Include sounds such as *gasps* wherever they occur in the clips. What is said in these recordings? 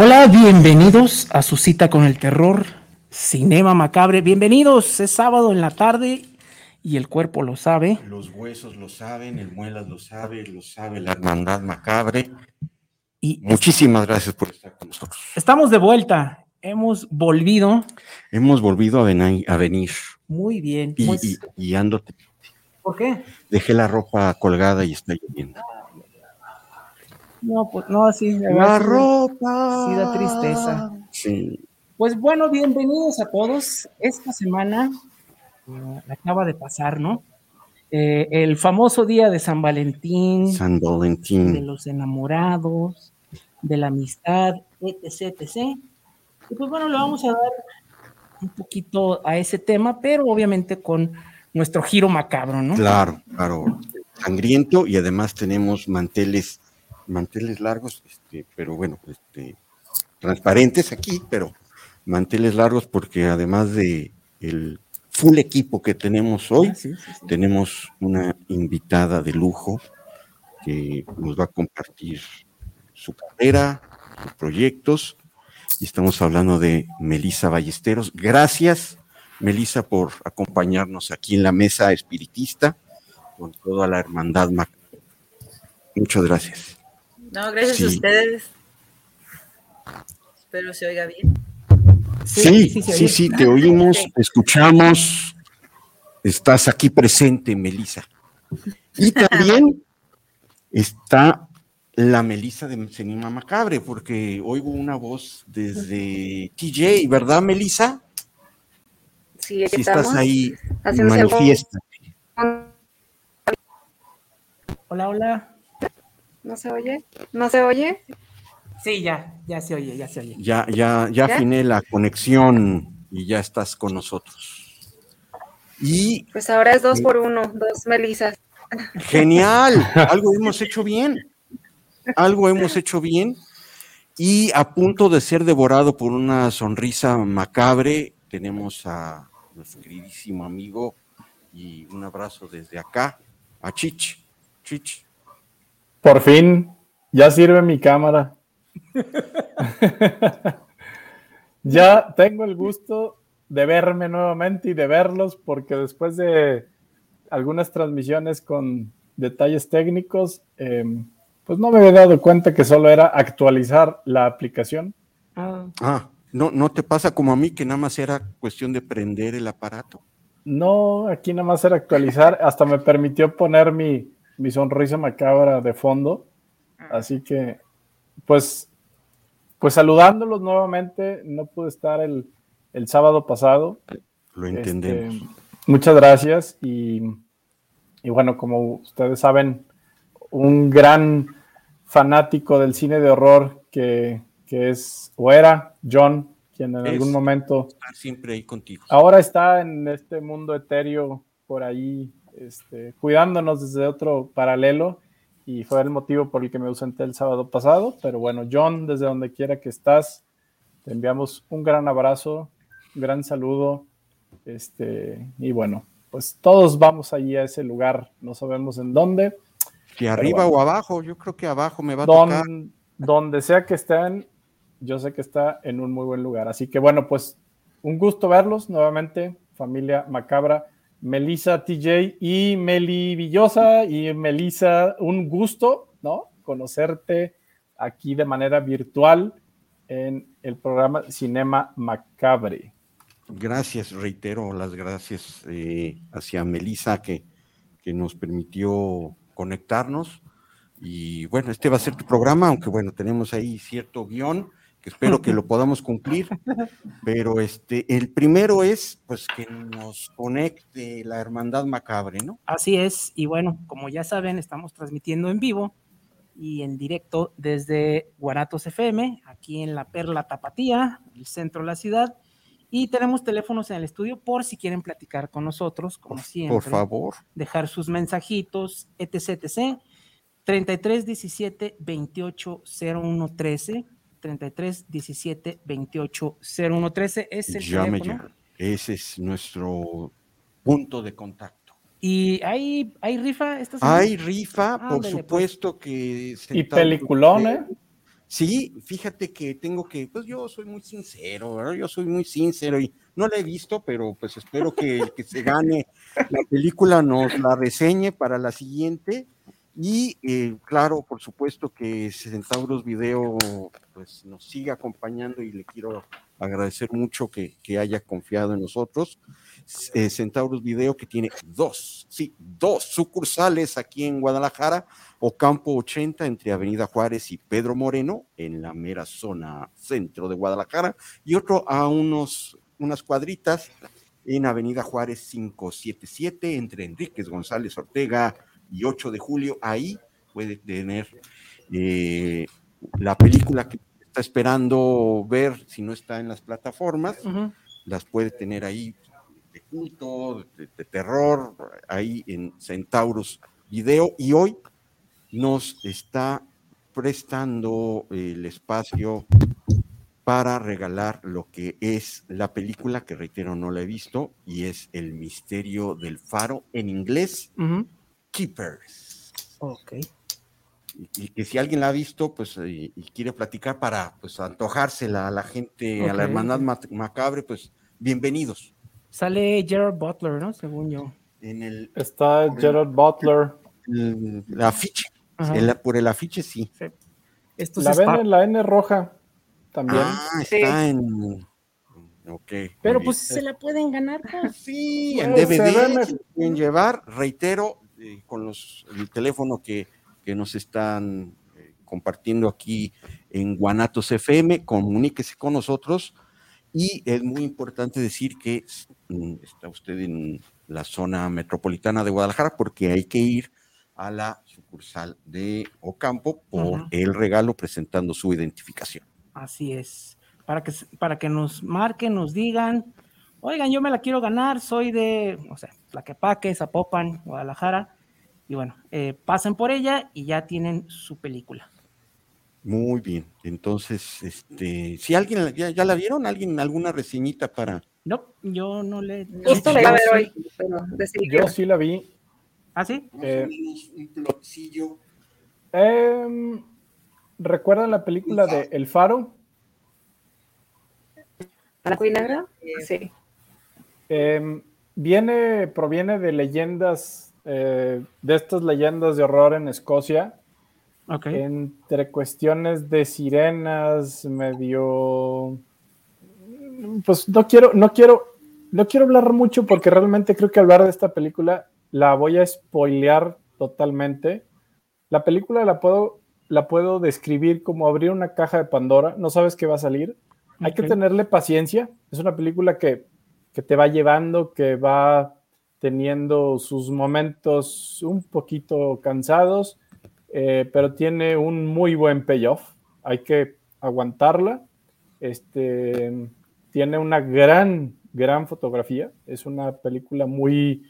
Hola, bienvenidos a su cita con el terror, Cinema Macabre. Bienvenidos, es sábado en la tarde y el cuerpo lo sabe. Los huesos lo saben, el muelas lo sabe, lo sabe la hermandad macabre. Y muchísimas gracias por estar con nosotros. Estamos de vuelta, hemos volvido. Hemos volvido a, venir. Muy bien. Y, pues y, ando. ¿Por qué? Dejé la ropa colgada y está lloviendo. No, pues no, sí. La ropa. Sí, da tristeza. Sí. Pues bueno, bienvenidos a todos. Esta semana uh, acaba de pasar, ¿no? Eh, el famoso día de San Valentín. San Valentín. De los enamorados, de la amistad, etc, etc. Y pues bueno, le vamos a dar un poquito a ese tema, pero obviamente con nuestro giro macabro, ¿no? Claro, claro. Sangriento y además tenemos manteles manteles largos, este, pero bueno, este, transparentes aquí, pero manteles largos porque además de el full equipo que tenemos hoy, Ah, tenemos una invitada de lujo que nos va a compartir su carrera, sus proyectos, y estamos hablando de Melisa Ballesteros. Gracias, Melisa, por acompañarnos aquí en la mesa espiritista con toda la hermandad. Mac Muchas gracias. No, gracias Sí. a ustedes. Espero se oiga bien. Sí, sí, sí, te oímos, te escuchamos. Estás aquí presente, Melisa. Y *laughs* también está la Melisa de Cinema Macabre, porque oigo una voz desde TJ, ¿verdad, Melisa? Sí, aquí Si estamos. estás ahí, haciendo manifiesta. Hola, hola. ¿No se oye? ¿No se oye? Sí, ya, ya se oye, ya se oye. Ya, ya, ya ¿Ya? afiné la conexión y ya estás con nosotros. Y Pues ahora es dos por uno, dos melisas. Genial, *laughs* algo hemos hecho bien, algo hemos hecho bien y a punto de ser devorado por una sonrisa macabre, tenemos a nuestro queridísimo amigo y un abrazo desde acá, a Chich. Chich, Por fin, ya sirve mi cámara. *laughs* ya tengo el gusto de verme nuevamente y de verlos porque después de algunas transmisiones con detalles técnicos, eh, pues no me había dado cuenta que solo era actualizar la aplicación. ah, no, no te pasa como a mí que nada más era cuestión de prender el aparato. No, aquí nada más era actualizar, hasta me permitió poner mi, mi sonrisa macabra de fondo. Así que, pues, pues saludándolos nuevamente, no pude estar el, el sábado pasado. Lo Este, entendemos. muchas gracias y, y bueno, como ustedes saben, un gran fanático del cine de horror que, que es o era John, quien en Es. algún momento Estar siempre ahí contigo. ahora está en este mundo etéreo por ahí, este, cuidándonos desde otro paralelo. y fue el motivo por el que me ausenté el sábado pasado. Pero bueno, John, desde donde quiera que estás, te enviamos un gran abrazo, un gran saludo. Este, y bueno, pues todos vamos allí a ese lugar, no sabemos en dónde. Que arriba bueno. o abajo, yo creo que abajo me va a Don- tocar. donde sea que estén, yo sé que está en un muy buen lugar. Así que bueno, pues un gusto verlos nuevamente, familia Macabra, Melissa TJ y Meli Villosa y Melissa, un gusto, ¿no? Conocerte aquí de manera virtual en el programa Cinema Macabre. Gracias, reitero las gracias eh, hacia Melissa que, que nos permitió conectarnos. Y bueno, este va a ser tu programa, aunque bueno, tenemos ahí cierto guion que espero que lo *laughs* podamos cumplir. Pero este, el primero es pues que nos conecte la Hermandad Macabre, ¿no? Así es, y bueno, como ya saben, estamos transmitiendo en vivo y en directo desde Guanatos FM, aquí en la Perla Tapatía, el centro de la ciudad, y tenemos teléfonos en el estudio por si quieren platicar con nosotros, como siempre. Por favor. Dejar sus mensajitos, etc, etc. 33 17 28 01 13, 33 17 28 01 13 es el Llame teléfono. ya. Ese es nuestro punto de contacto. Y hay, hay rifa esta semana. Hay rifa, por pues. supuesto que... Y peliculón, de- ¿eh? Sí, fíjate que tengo que, pues yo soy muy sincero, ¿verdad? yo soy muy sincero y no la he visto, pero pues espero que el que se gane la película nos la reseñe para la siguiente. Y eh, claro, por supuesto que Centauros Video pues nos sigue acompañando y le quiero agradecer mucho que, que haya confiado en nosotros. Eh, Centauros Video que tiene dos, sí, dos sucursales aquí en Guadalajara, Ocampo 80 entre Avenida Juárez y Pedro Moreno, en la mera zona centro de Guadalajara, y otro a unos, unas cuadritas en Avenida Juárez 577 entre Enríquez González Ortega y 8 de julio. Ahí puede tener eh, la película que está esperando ver si no está en las plataformas, las puede tener ahí de culto, de, de terror, ahí en Centauros Video. Y hoy nos está prestando el espacio para regalar lo que es la película, que reitero no la he visto, y es El misterio del faro en inglés, Ujú. Keepers. Ok. Y, y que si alguien la ha visto, pues, y, y quiere platicar para, pues, antojársela a la gente, a la hermandad ma- macabre, pues, bienvenidos. Sale Gerard Butler, ¿no? Según yo. En el, Está Gerard Butler. el- el afiche, el- por el afiche sí. Esto La ven en la N roja también. Ah, Sí. está en... Ok. muy Pero bien. pues se la pueden ganar. pues. Sí, en Pues, DVD mejor. se pueden llevar, reitero, eh, con los, el teléfono que, que nos están eh, compartiendo aquí en Guanatos FM, comuníquese con nosotros y es muy importante decir que mm, está usted en la zona metropolitana de Guadalajara porque hay que ir a la sucursal de Ocampo por el regalo presentando su identificación. Así es. Para que, para que nos marquen, nos digan, oigan, yo me la quiero ganar, soy de, o sea, Tlaquepaque, Zapopan, Guadalajara. Y bueno, eh, pasen por ella y ya tienen su película. Muy bien, entonces, este, si alguien ya, ya la vieron, alguien alguna reseñita para No, yo no le. Justo la iba a ver hoy, pero decidí Yo sí la vi. ¿Ah, sí? Eh, menos un. Em, ¿Recuerdan la película de El Faro? ¿Blanco y negro? Sí. Em, viene, proviene de leyendas, eh, de estas leyendas de horror en Escocia, Ok. entre cuestiones de sirenas, medio, pues no quiero, no quiero, no quiero hablar mucho porque realmente creo que hablar de esta película la voy a spoilear totalmente. La película la puedo, la puedo describir como abrir una caja de Pandora, no sabes qué va a salir. Hay que tenerle paciencia. Es una película que, que te va llevando, que va teniendo sus momentos un poquito cansados, eh, pero tiene un muy buen payoff. Hay que aguantarla. Este, tiene una gran, gran fotografía. Es una película muy,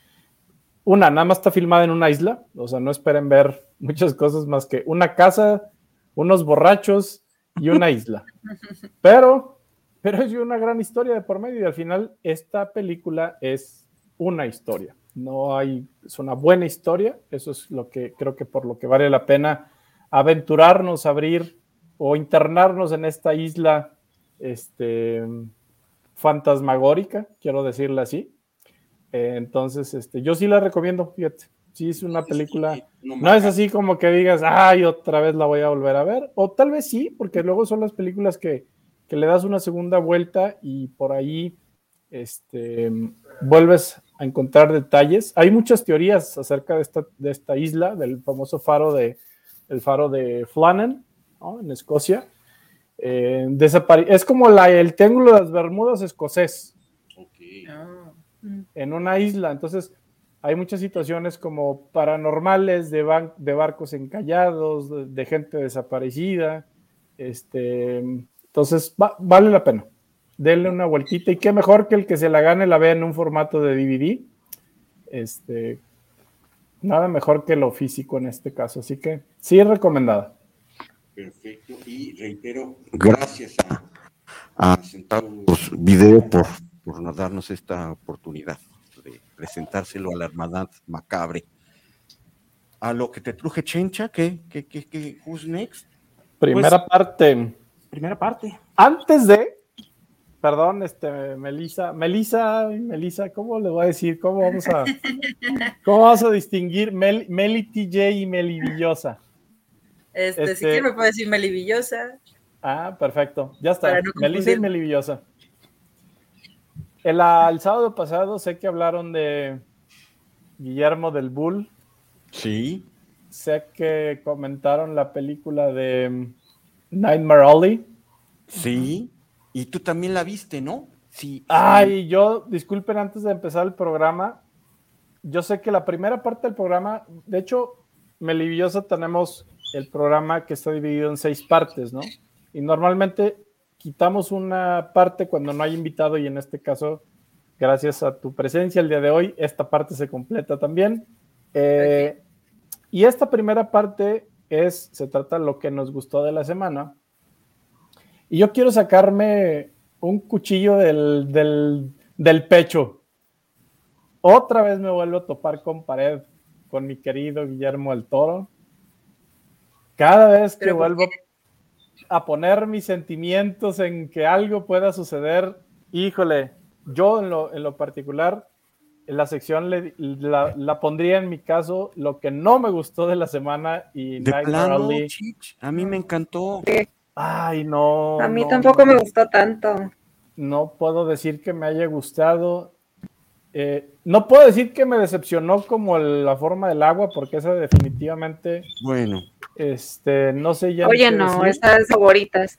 una, nada más está filmada en una isla, o sea, no esperen ver *laughs* muchas cosas más que una casa, unos borrachos y una isla. *laughs* Pero, pero es una gran historia de por medio y al final esta película es una historia. No hay, es una buena historia, eso es lo que creo que por lo que vale la pena aventurarnos, abrir o internarnos en esta isla este, fantasmagórica, quiero decirle así. Eh, entonces, este, yo sí la recomiendo, fíjate. Sí, es una película. No es así como que digas, ay, otra vez la voy a volver a ver. O tal vez sí, porque luego son las películas que, que le das una segunda vuelta y por ahí este, vuelves a encontrar detalles. Hay muchas teorías acerca de esta, de esta isla, del famoso faro de, el faro de Flannan, ¿no? en Escocia. Eh, es como la, el Triángulo de las Bermudas escocés. En una isla. Entonces, hay muchas situaciones como paranormales de, de barcos encallados, de, gente desaparecida. Este, entonces, vale la pena. Denle una vueltita. Y qué mejor que el que se la gane la vea en un formato de DVD. Este, nada mejor que lo físico en este caso. Así que sí, recomendada. Perfecto. Y reitero, gracias a, a Centavos Video por, por darnos esta oportunidad de presentárselo a la hermandad macabre. A lo que te truje Chencha, ¿qué, qué, qué, qué who's next? Primera pues, parte. Primera parte. Antes de, perdón, este, Melisa, Melisa, Melisa, ¿cómo le voy a decir? ¿Cómo vamos a, *laughs* cómo vamos a distinguir Mel, Meli TJ y Meli Villosa? Este, si este, me puede decir Melivillosa. Ah, perfecto. Ya está. No Melissa y Melivillosa. El, el, sábado pasado sé que hablaron de Guillermo del Bull. Sí. Sé que comentaron la película de Nightmare Alley. Sí. Y tú también la viste, ¿no? Sí. Ay, yo, disculpen antes de empezar el programa. Yo sé que la primera parte del programa, de hecho, Melivillosa tenemos el programa que está dividido en seis partes, ¿no? Y normalmente quitamos una parte cuando no hay invitado y en este caso, gracias a tu presencia el día de hoy, esta parte se completa también. Eh, y esta primera parte es, se trata de lo que nos gustó de la semana. Y yo quiero sacarme un cuchillo del, del, del pecho. Otra vez me vuelvo a topar con pared con mi querido Guillermo el Toro cada vez que vuelvo a poner mis sentimientos en que algo pueda suceder, híjole, yo en lo, en lo particular, la sección la, pondría en mi caso lo que no me gustó de la semana y de plano, a mí me encantó. Ay, no. A mí tampoco me gustó tanto. No puedo decir que me haya gustado. Eh, no puedo decir que me decepcionó como la forma del agua, porque esa definitivamente. Bueno. Este, no sé ya. Oye, no, esas favoritas.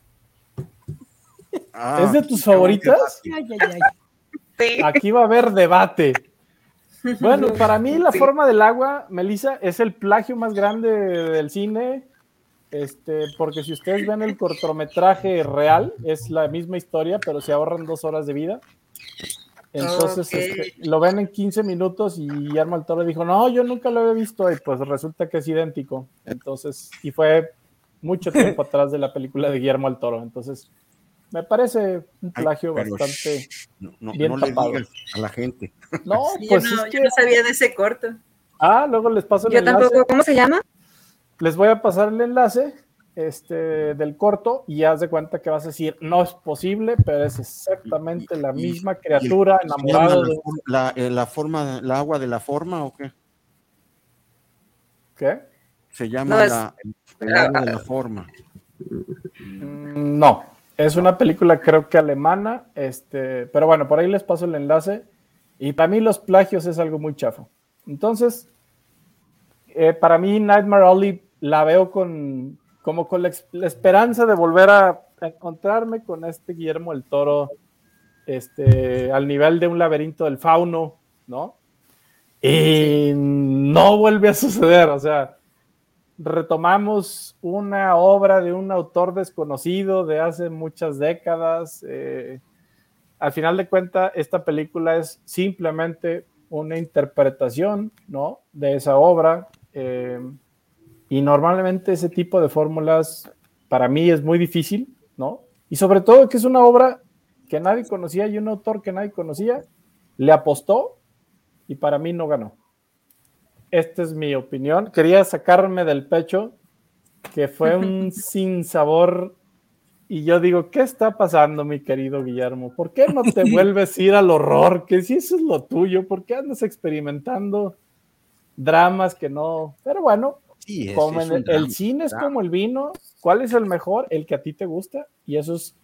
Ah, ¿Es de tus favoritas? Aquí va a haber debate. *laughs* Bueno, para mí la forma del agua, Melissa, es el plagio más grande del cine. Este, porque si ustedes ven el cortometraje real, es la misma historia, pero se ahorran dos horas de vida. Entonces este, lo ven en 15 minutos y Guillermo el Toro dijo, no, yo nunca lo había visto y pues resulta que es idéntico. Entonces, y fue mucho tiempo atrás de la película de Guillermo el Toro. Entonces, me parece un plagio bastante no, bien le digas a la gente. No, *laughs* pues yo, no, yo no sabía de ese corto. Ah, luego les paso el yo Tampoco, ¿cómo se llama? Les voy a pasar el enlace este, del corto y haz de cuenta que vas a decir, no es posible, pero es exactamente la misma criatura enamorada de... La, eh, la, forma, la agua de la forma o qué? ¿Qué? Se llama la, el agua de la forma. Mm, no, es una película creo que alemana, este, pero bueno, por ahí les paso el enlace. Y para mí los plagios es algo muy chafo. Entonces, eh, para mí Nightmare Alley la veo con, como con la, esperanza de volver a, encontrarme con este Guillermo el Toro, este, al nivel de un laberinto del fauno, ¿no? Y no vuelve a suceder, o sea, retomamos una obra de un autor desconocido de hace muchas décadas. Eh, al final de cuentas, esta película es simplemente una interpretación, ¿no? De esa obra. Eh, y normalmente ese tipo de fórmulas para mí es muy difícil, ¿no? Y sobre todo que es una obra que nadie conocía y un autor que nadie conocía le apostó y para mí no ganó. Esta es mi opinión. Quería sacarme del pecho que fue un *laughs* sinsabor y yo digo, ¿qué está pasando, mi querido Guillermo? ¿Por qué no te *laughs* vuelves a ir al horror? Que si eso es lo tuyo, ¿por qué andas experimentando dramas que no? Pero bueno, como el, cine es como el vino, ¿cuál es el mejor? El que a ti te gusta, y eso es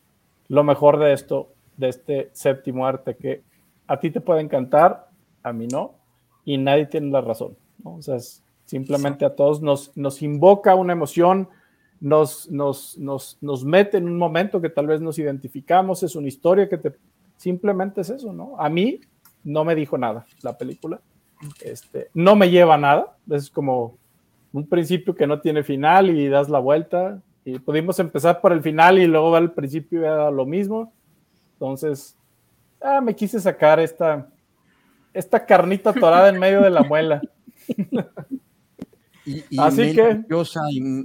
lo mejor de esto, de este séptimo arte, que a ti te puede encantar, a mí no, y nadie tiene la razón. O sea, simplemente a todos nos, nos invoca una emoción nos, nos, nos, nos mete en un momento que tal vez nos identificamos, es una historia que te, simplemente es eso, ¿no? A mí no me dijo nada la película, este, no me lleva a nada, es como un principio que no tiene final y das la vuelta, y pudimos empezar por el final y luego el principio era lo mismo, entonces, ah, me quise sacar esta, esta carnita torada en medio de la muela. *laughs* Y, Así que.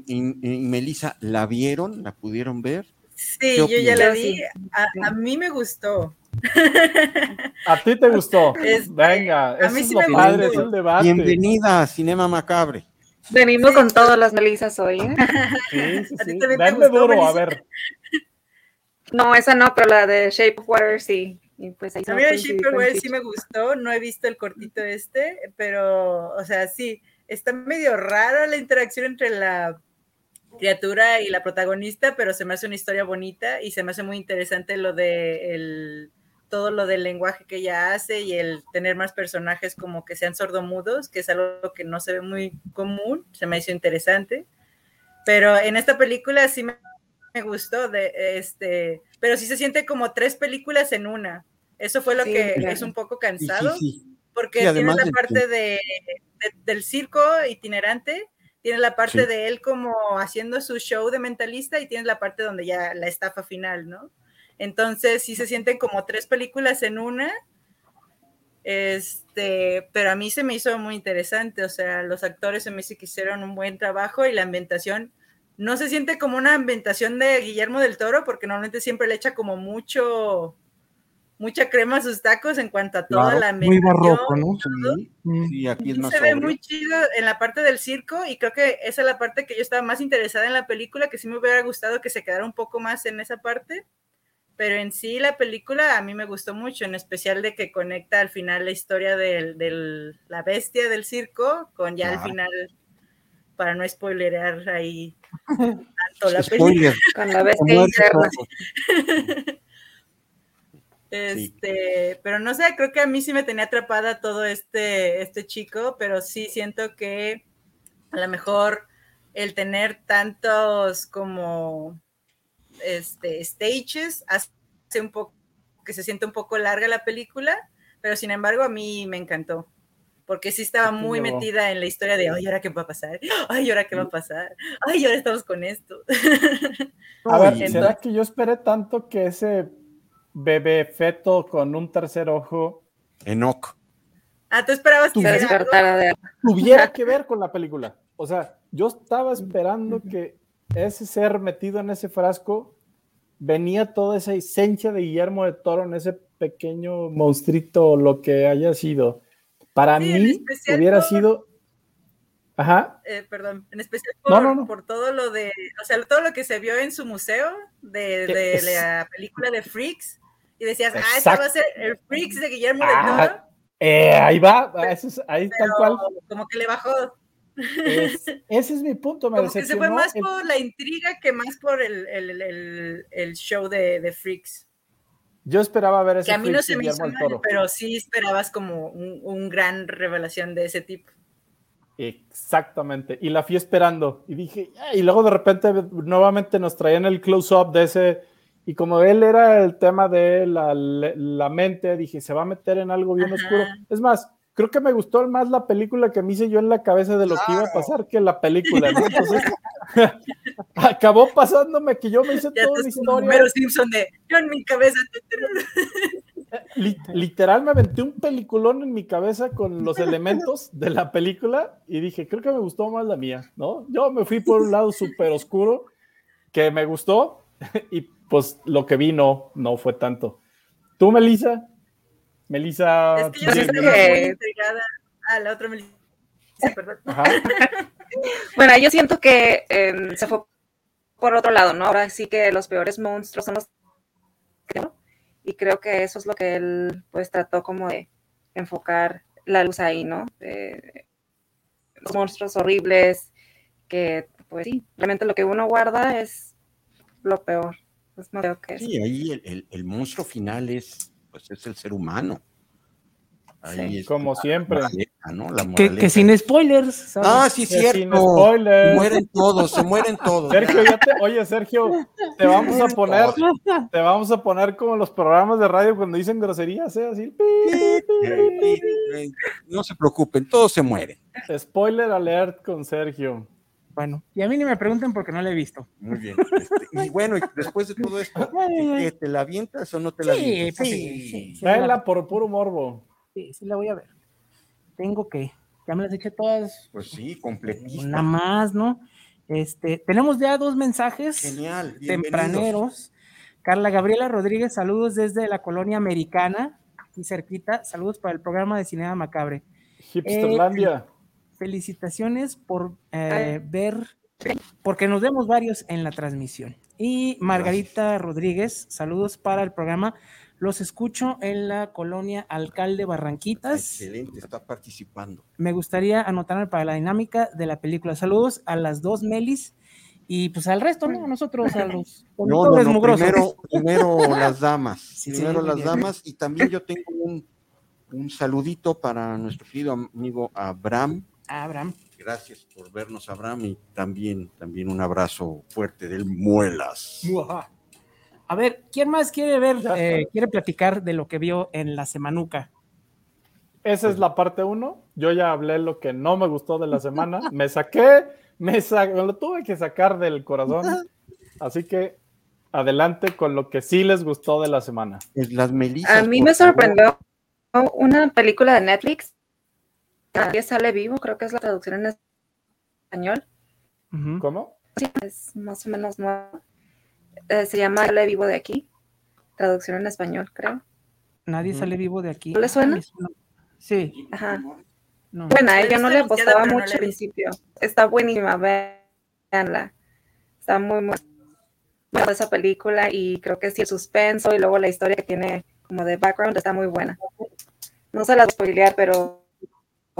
y, Melissa, ¿la vieron? ¿La pudieron ver? Sí, yo ya la vi. A, mí me gustó. ¿A ti te gustó? *laughs* Venga, a mí sí me padre, es el debate. Bienvenida a Cinema Macabre. Venimos con todas las Melisas hoy. ¿eh? Sí, sí, *laughs* sí. Dame duro, a ver. No, esa no, pero la de Shape of Water sí. Y pues a mí of Water sí me gustó. No he visto el cortito este, pero, o sea, sí está medio rara la interacción entre la criatura y la protagonista, pero se me hace una historia bonita y se me hace muy interesante lo de el, todo lo del lenguaje que ella hace y el tener más personajes como que sean sordomudos, que es algo que no se ve muy común, se me hizo interesante. Pero en esta película sí me, gustó, de, este, pero sí se siente como tres películas en una. Eso fue lo que es un poco cansado, porque tiene la parte de del circo itinerante, tiene la parte de él como haciendo su show de mentalista y tiene la parte donde ya la estafa final, ¿no? Entonces sí se sienten como tres películas en una. Este, pero a mí se me hizo muy interesante, o sea, los actores se me hizo que hicieron un buen trabajo y la ambientación no se siente como una ambientación de Guillermo del Toro, porque normalmente siempre le echa como mucho mucha crema a sus tacos en cuanto a toda la Muy barroco, ¿no? Sí, aquí es más Se ve muy chido en la parte del circo y creo que esa es la parte que yo estaba más interesada en la película, que sí me hubiera gustado que se quedara un poco más en esa parte, pero en sí la película a mí me gustó mucho, en especial de que conecta al final la historia de la bestia del circo con ya al final para no spoilerear ahí *laughs* tanto la película. Con la bestia *laughs* Este, pero no sé, creo que a mí sí me tenía atrapada todo este, este chico, pero sí siento que a lo mejor el tener tantos como este stages hace un poco que se siente un poco larga la película, pero sin embargo a mí me encantó. Porque sí estaba muy metida en la historia de, ay, ¿ahora qué va a pasar? Ay, ¿ahora qué va a pasar? Ay, ahora estamos con esto. A ver, ¿será que yo esperé tanto que ese bebé feto con un tercer ojo. Enoch. Ah, tú esperabas que tuviera *laughs* que ver con la película. O sea, yo estaba esperando que ese ser metido en ese frasco venía toda esa esencia de Guillermo de Toro en ese pequeño monstruito, lo que haya sido. Para mí hubiera sido Ajá. Eh, perdón, en especial por, por, todo lo de, o sea, todo lo que se vio en su museo de, de la película de Freaks, y decías, ah, este va a ser el Freaks de Guillermo del ah, Toro. Eh, ahí va, ahí tal cual. Como que le bajó. ese es mi punto, me como que se fue más por la intriga que más por el, el, el, show de, de, Freaks. Yo esperaba ver ese Que a mí no se me hizo mal, pero sí esperabas como un, un gran revelación de ese tipo. Exactamente, y la fui esperando y dije, y luego de repente nuevamente nos traían el close-up de ese y como él era el tema de la, la mente, dije, se va a meter en algo bien oscuro. Es más, creo que me gustó más la película que me hice yo en la cabeza de lo que iba a pasar que la película. Entonces, *laughs* *laughs* acabó pasándome que yo me hice toda la historia. Pero Simpson de yo en mi cabeza. li- literal me aventé un peliculón en mi cabeza con los elementos de la película y dije, creo que me gustó más la mía, ¿no? Yo me fui por un lado súper oscuro que me gustó *laughs* y pues lo que vi no, no fue tanto. ¿Tú, Melissa? Melissa. Es que yo sí estaba que- muy intrigada. Ah, la otra me sí, perdón. Ajá. *laughs* Bueno, yo siento que em, se fue por otro lado, ¿no? Ahora sí que los peores monstruos son los no. Y creo que eso es lo que él pues trató como de enfocar la luz ahí, ¿no? Los monstruos horribles que pues sí, realmente lo que uno guarda es lo peor. Que. Sí, ahí el, el- el monstruo final es, pues, es el ser humano. Ahí Sí. es Como la siempre. moraleja, ¿no? La Que, sin spoilers. ¿sabes? Ah, sí, Que cierto. sin spoilers. Mueren todos, se mueren todos. Sergio, ya te, oye, Sergio, te vamos a poner, te vamos a poner como los programas de radio cuando dicen groserías, ¿eh? Así, No se preocupen, todos se mueren. spoiler alert con Sergio. Bueno, y a mí ni me pregunten porque no la he visto. Muy bien. Este, y bueno, y después de todo esto, *laughs* ¿qué, ¿te la avientas o no te la Sí, avientas? pues sí, sí, sí, Vela por puro morbo. sí, sí la voy a ver. Tengo que, ya me las eché todas, Pues sí, completista. una más, ¿no? Este, tenemos ya dos mensajes Genial. tempraneros. Carla Gabriela Rodríguez, saludos desde la colonia americana, aquí cerquita. Saludos para el programa de Cinema Macabre. Hipsterlandia. Felicitaciones por eh, ver, porque nos vemos varios en la transmisión. Y Margarita Rodríguez, saludos para el programa. Los escucho en la colonia Alcalde Barranquitas. Excelente, está participando. Me gustaría anotarme para la dinámica de la película. Saludos a las dos Melis y pues al resto, ¿no? Nosotros, a los *laughs* No, primero, primero las damas. Sí, primero las bien. damas. Y también yo tengo un, un saludito para nuestro querido amigo Abraham. Abraham. Gracias por vernos, Abraham, y también, también un abrazo fuerte del Muelas. A ver, ¿quién más quiere ver, eh, quiere platicar de lo que vio en la semanuca? Esa es la parte uno. Yo ya hablé lo que no me gustó de la *laughs* semana. Me saqué, me, sa- me lo tuve que sacar del corazón. *laughs* Así que adelante con lo que sí les gustó de la semana. Las Melisas. A mí me favor. sorprendió una película de Netflix. Nadie sale vivo, creo que es la traducción en español. ¿Cómo? Sí, es más o menos nueva. Eh, se llama Sale vivo de aquí. Traducción en español, creo. Nadie sale vivo de aquí. ¿No le suena? Ah. Sí, Ajá. no. Bueno, ella no le apostaba no mucho al principio. Está buenísima, véanla. Está muy, muy buena esa película y creo que sí el suspenso y luego la historia que tiene como de background está muy buena. No se la voy a spoilear, pero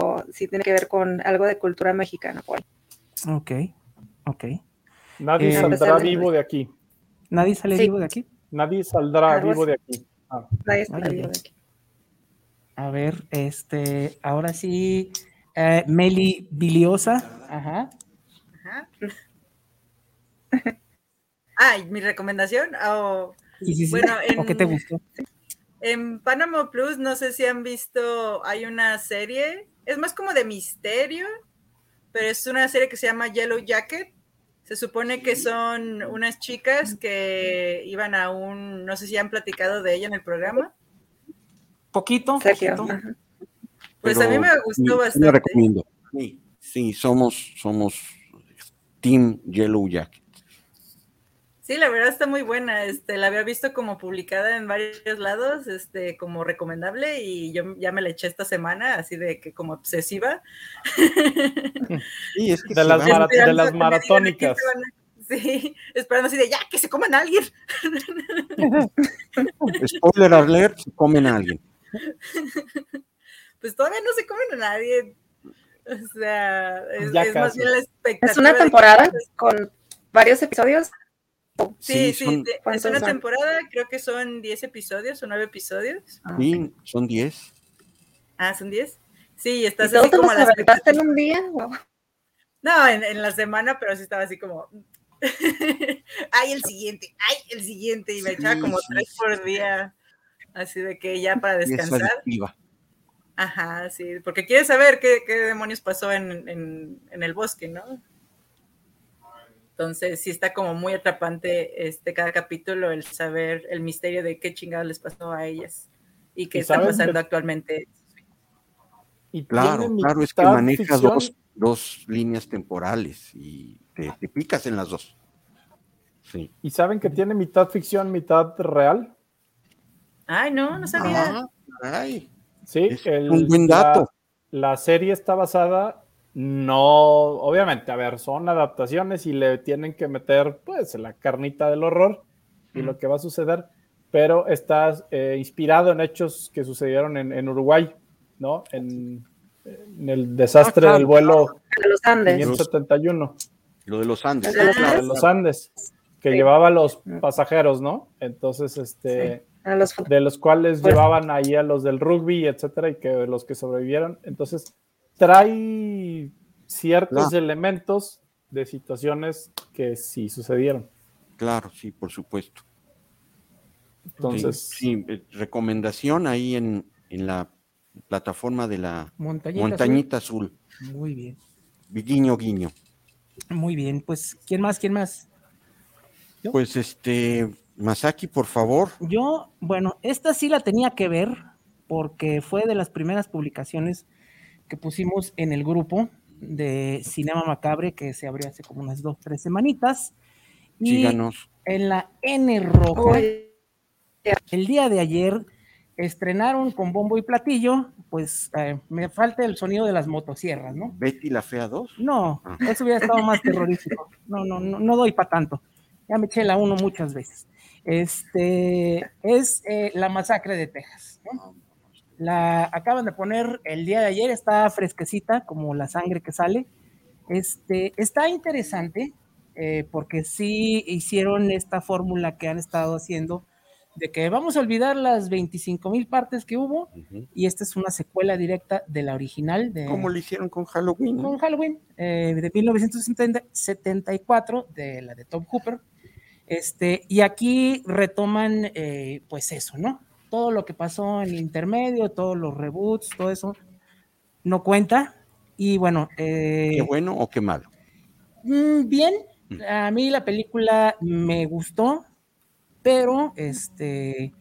o, sí tiene que ver con algo de cultura mexicana. por ahí. Ok, ok. Nadie Eh, saldrá vivo de aquí. ¿Nadie sale Sí. vivo de aquí? Nadie saldrá Algo vivo así. de aquí. Ah, Nadie sale Oye. vivo de aquí. A ver, este, ahora sí, eh, Meli Biliosa. Ajá. Ajá. *laughs* Ah, ¿y mi recomendación. Oh, Sí, sí, sí. Bueno, *laughs* ¿O qué te en- gustó? En Panama Plus, no sé si han visto, hay una serie, es más como de misterio, pero es una serie que se llama Yellow Jacket. Se supone que son unas chicas que iban a un, no sé si han platicado de ella en el programa. Poquito, Sergio. poquito. Pues Pero a mí me gustó bastante. la recomiendo. Sí, sí, somos, somos Team Yellow Jacket. Sí, la verdad está muy buena. Este, la había visto como publicada en varios lados, este, como recomendable, y yo ya me la eché esta semana, así de que como obsesiva. *laughs* Sí, es que De las mara- de maratónicas. Sí, esperando así de ya, que se coman a alguien. *laughs* spoiler alert, se comen a alguien. Pues todavía no se comen a nadie. O sea, es, más bien la expectativa. Es una de temporada con varios episodios. Sí, sí, son, de- es ¿Cuántos una son? temporada, creo que son 10 episodios o 9 episodios. sí, son 10. Ah, son 10. Sí, y ¿Y estás así como los a la aventaste en un día? Wow. No, en, en la semana, pero sí estaba así como. *laughs* ay, el siguiente, ay, el siguiente. Y me echaba como sí, tres sí. por día. Así de que ya para descansar. Ajá, sí, porque quieres saber qué, qué demonios pasó en, en- en el bosque, ¿no? Entonces sí está como muy atrapante este cada capítulo el saber el misterio de qué chingados les pasó a ellas. y que ¿Y está pasando actualmente. Y Claro, claro, es que mitad maneja ficción- dos, dos líneas temporales y te, te picas en las dos. Sí. ¿Y saben que tiene mitad ficción, mitad real? Ay, no, no sabía. Ah, ay, Sí, es el- un buen la- dato. La, serie está basada, no, obviamente, a ver, son adaptaciones y le tienen que meter, pues, la carnita del horror y lo que va a suceder, pero está eh, inspirado en hechos que sucedieron en, en Uruguay, ¿no? En, en el desastre Ah, claro. del vuelo De los Andes. 571. Lo de los Andes. Ah, de los Andes, que Sí. llevaba a los pasajeros, ¿no? Entonces, este, A los de los cuales Pues- llevaban ahí a los del rugby, etcétera, y que los que sobrevivieron. Entonces, trae ciertos Claro. elementos de situaciones que sí sucedieron. Claro, sí, por supuesto. Entonces, sí, sí, eh, recomendación ahí en, en la plataforma de la Montañita. Montañita Azul. Azul. Muy bien, Guiño, guiño. muy bien. Pues, ¿quién más? ¿Quién más? ¿Yo? Pues este, Masaki, por favor. Yo, bueno, esta sí la tenía que ver porque fue de las primeras publicaciones que pusimos en el grupo de Cinema Macabre que se abrió hace como unas dos, tres semanitas. Y Síganos. en la N roja, Uy, el día de ayer estrenaron con bombo y platillo, pues eh, me falta el sonido de las motosierras, ¿no? Betty la Fea 2. No, Ah. eso hubiera estado más terrorífico. No, no, no, no doy para tanto. Ya me eché la uno muchas veces. Este es eh, la masacre de Texas. ¿no? La acaban de poner el día de ayer, está fresquecita, como la sangre que sale. Este, está interesante, eh, porque sí hicieron esta fórmula que han estado haciendo de que vamos a olvidar las 25 mil partes que hubo, y esta es una secuela directa de la original de, Como lo hicieron con Halloween. con Halloween eh, de 1974 de la de Tom Hooper. Este, y aquí retoman, eh, pues eso, ¿no? Todo lo que pasó en el intermedio, todos los reboots, todo eso, no cuenta. Y bueno, eh, ¿Qué bueno o qué malo? mm, bien, Mm. a mí la película me gustó, pero este,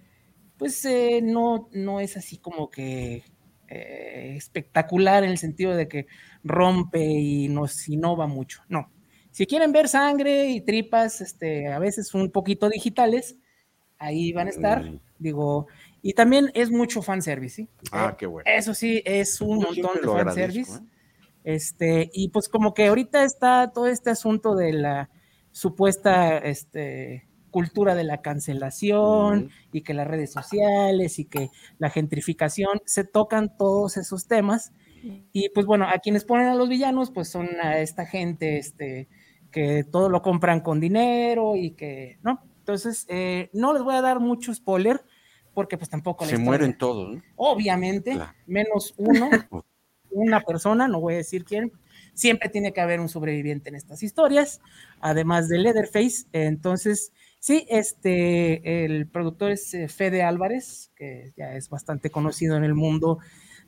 pues eh, no, no es así como que eh, espectacular en el sentido de que rompe y nos innova mucho. No. Si quieren ver sangre y tripas, este, a veces un poquito digitales, ahí van a estar. Mm. Digo, y también es mucho fanservice, ¿sí? Ah, qué bueno. Eso sí, es un Yo montón de fanservice. ¿eh? Este, y pues como que ahorita está todo este asunto de la supuesta este, cultura de la cancelación y que las redes sociales y que la gentrificación se tocan todos esos temas. Y pues bueno, a quienes ponen a los villanos, pues son a esta gente este, que todo lo compran con dinero y que, ¿no? Entonces, eh, no les voy a dar mucho spoiler porque pues tampoco Se mueren todos, ¿no? Obviamente, Claro. menos uno, *laughs* una persona, no voy a decir quién. Siempre tiene que haber un sobreviviente en estas historias, además de Leatherface. Entonces, sí, este, el productor es eh, Fede Álvarez, que ya es bastante conocido en el mundo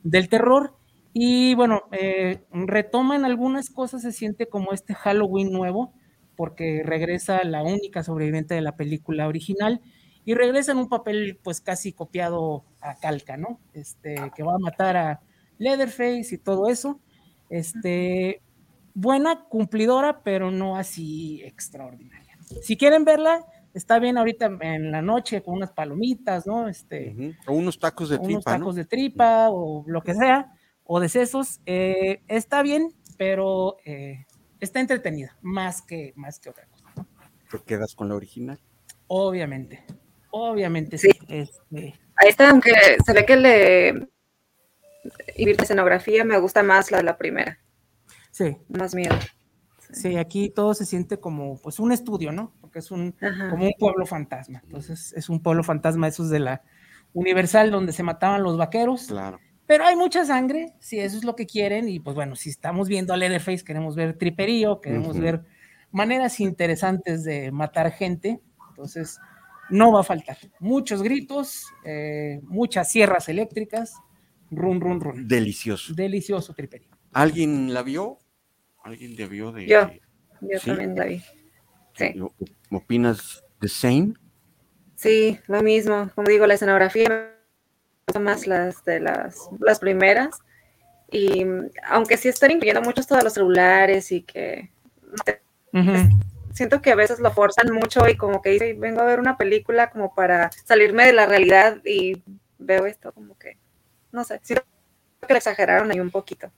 del terror. Y bueno, eh, retoman algunas cosas, se siente como este Halloween nuevo, porque regresa la única sobreviviente de la película original y regresa en un papel pues casi copiado a calca, ¿no? Este, que va a matar a Leatherface y todo eso. Este, buena, cumplidora, pero no así extraordinaria. Si quieren verla, está bien ahorita en la noche con unas palomitas, ¿no? Este. O unos tacos de unos tripa, tacos ¿no? de tripa o lo que sea, o de sesos, eh, está bien, pero eh, está entretenida, más que, más que otra cosa. ¿no? Te quedas con la original. Obviamente, obviamente sí. Sí. Este, Ahí está, aunque se ve que el de y la escenografía me gusta más la de la primera, sí, más miedo. sí, aquí todo se siente como pues un estudio, ¿no? Porque es un, Ajá. como un pueblo fantasma. Entonces, es un pueblo fantasma, esos de la Universal, donde se mataban los vaqueros. Claro. Pero hay mucha sangre, si eso es lo que quieren, y pues bueno, si estamos viendo a Leatherface, queremos ver triperío, queremos ver maneras interesantes de matar gente, entonces no va a faltar. Muchos gritos, eh, muchas sierras eléctricas, run, run, run. Delicioso. Delicioso triperío. ¿Alguien la vio? ¿Alguien debió de...? Yo. Yo ¿Sí? también la vi. Sí. ¿O- ¿Opinas the same? Sí, lo mismo. Como digo, la escenografía más las de las, las primeras. Y aunque sí están incluyendo mucho esto de los celulares y que siento que a veces lo forzan mucho y como que dice, vengo a ver una película como para salirme de la realidad y veo esto como que, no sé, siento que le exageraron ahí un poquito.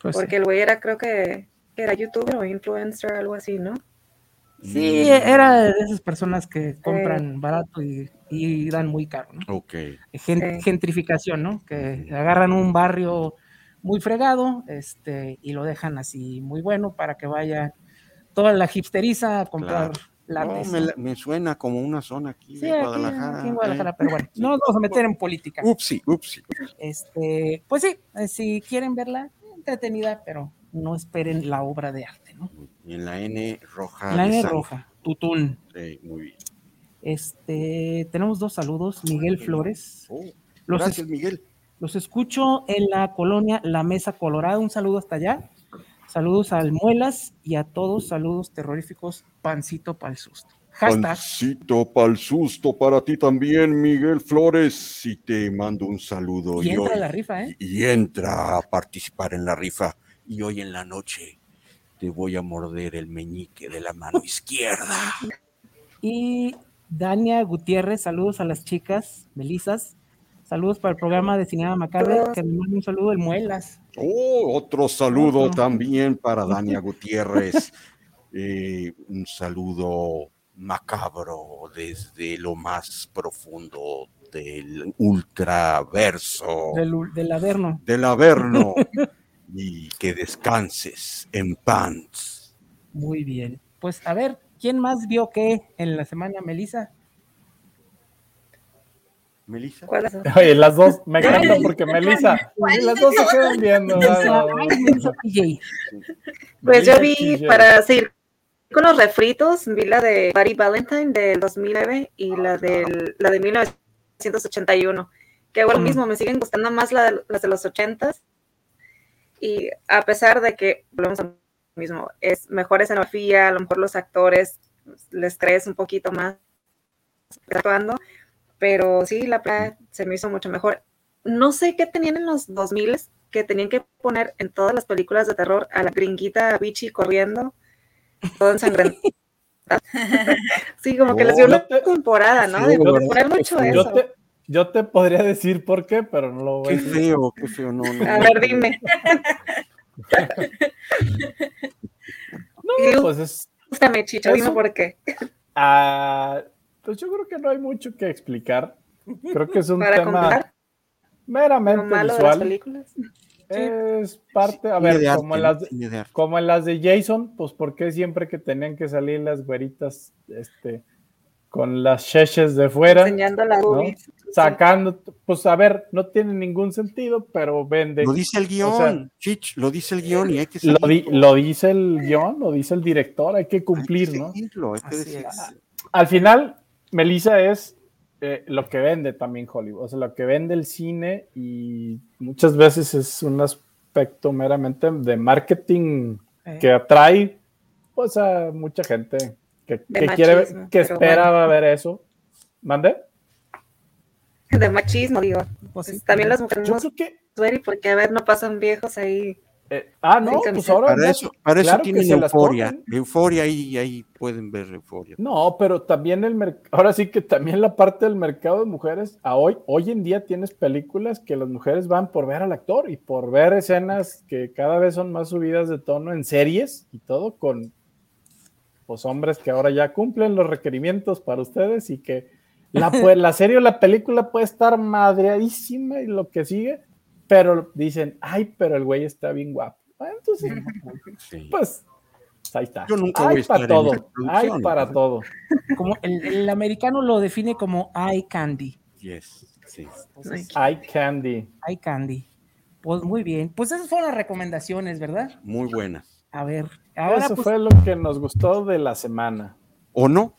Pues porque el güey era, creo que era youtuber o influencer, algo así, ¿no? Sí, era de esas personas que compran barato y, y dan muy caro, ¿no? Ok. Gen-. Gentrificación, ¿no? Que agarran un barrio muy fregado este, y lo dejan así muy bueno para que vaya toda la hipsteriza a comprar No, me, ¿no? la- me suena como una zona aquí Sí, de Guadalajara. aquí en Guadalajara, ¿eh? pero bueno, *laughs* no nos vamos a meter en política. Upsi, upsi. Este, pues sí, eh, si quieren verla, entretenida, pero no esperen la obra de arte, ¿no? Y en la N roja. La de N roja, tutún. Sí, muy bien. Este, tenemos dos saludos, Miguel Flores. Oh, Los, gracias, Miguel. los escucho en la colonia La Mesa Colorada. Un saludo hasta allá. Saludos al Muelas y a todos, saludos terroríficos, pancito pa'l susto. Hashtag. Pancito pa'l susto para ti también, Miguel Flores. Y te mando un saludo. Y entra hoy- la rifa, ¿eh? y entra a participar en la rifa. Y hoy en la noche te voy a morder el meñique de la mano izquierda. *laughs* Y Dania Gutiérrez, saludos a las chicas, Melisas. Saludos para el programa de Cinema Macabre, que me manda un saludo el Muelas. Oh, otro saludo también para *laughs* Dania Gutiérrez. Eh, un saludo macabro desde lo más profundo del ultraverso Del, del Averno. del Averno. *laughs* y que descanses en pants. Muy bien. Pues a ver, ¿quién más vio qué en la semana, Melisa? Melissa. ¿Cuál es? Oye, las dos, me encanta porque Melissa, las dos se quedan viendo. Pues yo vi, para seguir con los refritos, vi la de Barry Valentine del 2009 y la, del, la de 1981, que igual Mm. mismo me siguen gustando más la de- las de los 80s. Y a pesar de que, volvemos a lo mismo, es mejor escenografía, a lo mejor los actores les crees un poquito más actuando, pero sí, la playa se me hizo mucho mejor. No sé qué tenían en los 2000 que tenían que poner en todas las películas de terror a la gringuita bichi corriendo, todo ensangrentada. *laughs* sí, como que les dio una te- temporada, ¿no? sí, De poner mucho Yo eso. te, yo te podría decir por qué, pero no lo voy a Qué decir. feo, qué feo. No, no, A no. ver, dime. No, *laughs* pues es, Gústame, Chicho, dime por qué. ah, pues yo creo que no hay mucho que explicar. Creo que es un Para tema lo meramente malo de las visual. películas. Es parte, a ver, arte, como en ¿no? las, de como en las de Jason, pues ¿por qué siempre que tenían que salir las güeritas este, con las cheches de fuera, Enseñando la boobies. Sacando, pues a ver, no tiene ningún sentido, pero vende. Lo dice el guion, O sea, Chich, lo dice el guion y hay que Lo, di- seguirlo. lo dice el guion, lo dice el director, hay que Hay que cumplir, ¿no? seguirlo, hay que decir-. Al final, Melissa es eh, lo que vende también Hollywood, o sea, lo que vende el cine y muchas veces es un aspecto meramente de marketing Eh, que atrae pues a mucha gente que, quiere, que espera ver eso. ¿Mande? *laughs* De machismo, digo. pues sí. Pues también las mujeres Yo no que. porque a ver, no pasan viejos ahí. eh, ah, no, pues ahora. Para eso, para eso claro tienen euforia. Euforia ahí, ahí pueden ver euforia. No, pero también el mercado, ahora sí que también la parte del mercado de mujeres, a hoy, hoy en día tienes películas que las mujeres van por ver al actor y por ver escenas que cada vez son más subidas de tono en series y todo con pues hombres que ahora ya cumplen los requerimientos para ustedes y que la, pues, la serie o la película puede estar madreadísima y lo que sigue, pero dicen, ay, pero el güey está bien guapo. Ah, Entonces, Sí. pues ahí está. Yo nunca voy a Hay estar para en todo, hay para ¿no? todo. Como el, el americano lo define como eye candy. Yes, sí. Entonces, Eye candy. eye candy. Pues muy bien. Pues esas fueron las recomendaciones, ¿verdad? Muy buenas. A ver, ahora Eso pues, fue lo que nos gustó de la semana. ¿O no?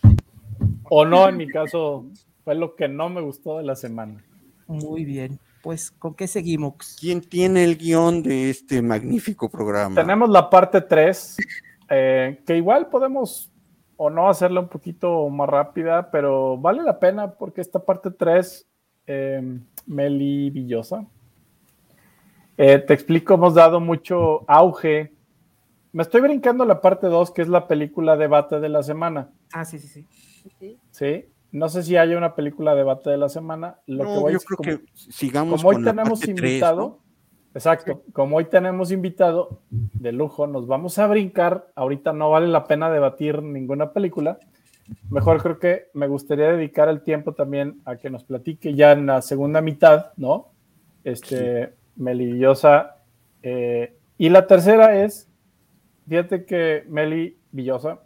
O no, en mi caso, fue lo que no me gustó de la semana. muy bien. Pues, ¿con qué seguimos? ¿Quién tiene el guion de este magnífico programa? Tenemos la parte 3, que igual podemos o no hacerla un poquito más rápida, pero vale la pena porque esta parte 3 Meli Villosa. Eh, te explico, hemos dado mucho auge. Me estoy brincando la parte 2, que es la película debate de la semana. Ah, sí, sí, sí. Sí. No sé si haya una película debate de la semana. Lo No, que voy yo es creo como- que sigamos como hoy con la tenemos parte invitado, ¿no? exacto, como hoy tenemos invitado de lujo, nos vamos a brincar. Ahorita no vale la pena debatir ninguna película. Mejor creo que me gustaría dedicar el tiempo también a que nos platique ya en la segunda mitad, ¿no? Este, Meli Villosa. eh, y la tercera es, fíjate que Meli Villosa,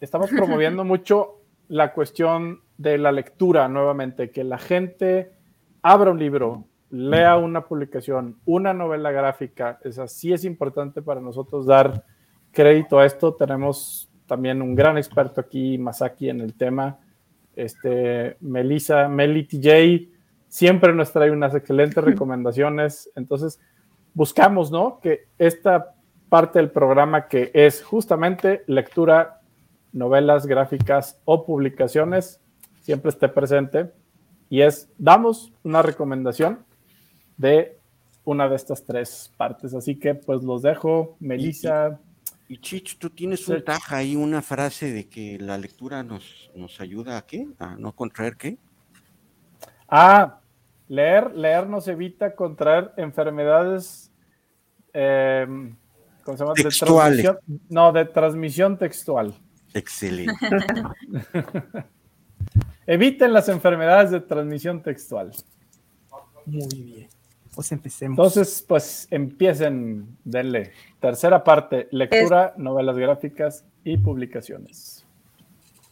estamos *laughs* promoviendo mucho la cuestión de la lectura nuevamente, que la gente abra un libro, lea una publicación, una novela gráfica, es así es importante para nosotros dar crédito a esto. Tenemos también un gran experto aquí, Masaki, en el tema. Este, Melissa, Meli TJ, siempre nos trae unas excelentes recomendaciones. Entonces, buscamos, ¿no? Que esta parte del programa que es justamente lectura, novelas gráficas o publicaciones, siempre esté presente. Y es, damos una recomendación de una de estas tres partes. Así que pues los dejo, Melissa. Y Chich, tú tienes un taja ahí, una frase de que la lectura nos, nos ayuda a qué? A no contraer qué? Ah, leer, leer nos evita contraer enfermedades eh, ¿cómo se llama? De Textuales. transmisión- no, de transmisión textual. Excelente. *laughs* Eviten las enfermedades de transmisión textual. Muy bien. Pues empecemos. Entonces, pues empiecen, denle. Tercera parte, lectura, novelas gráficas y publicaciones.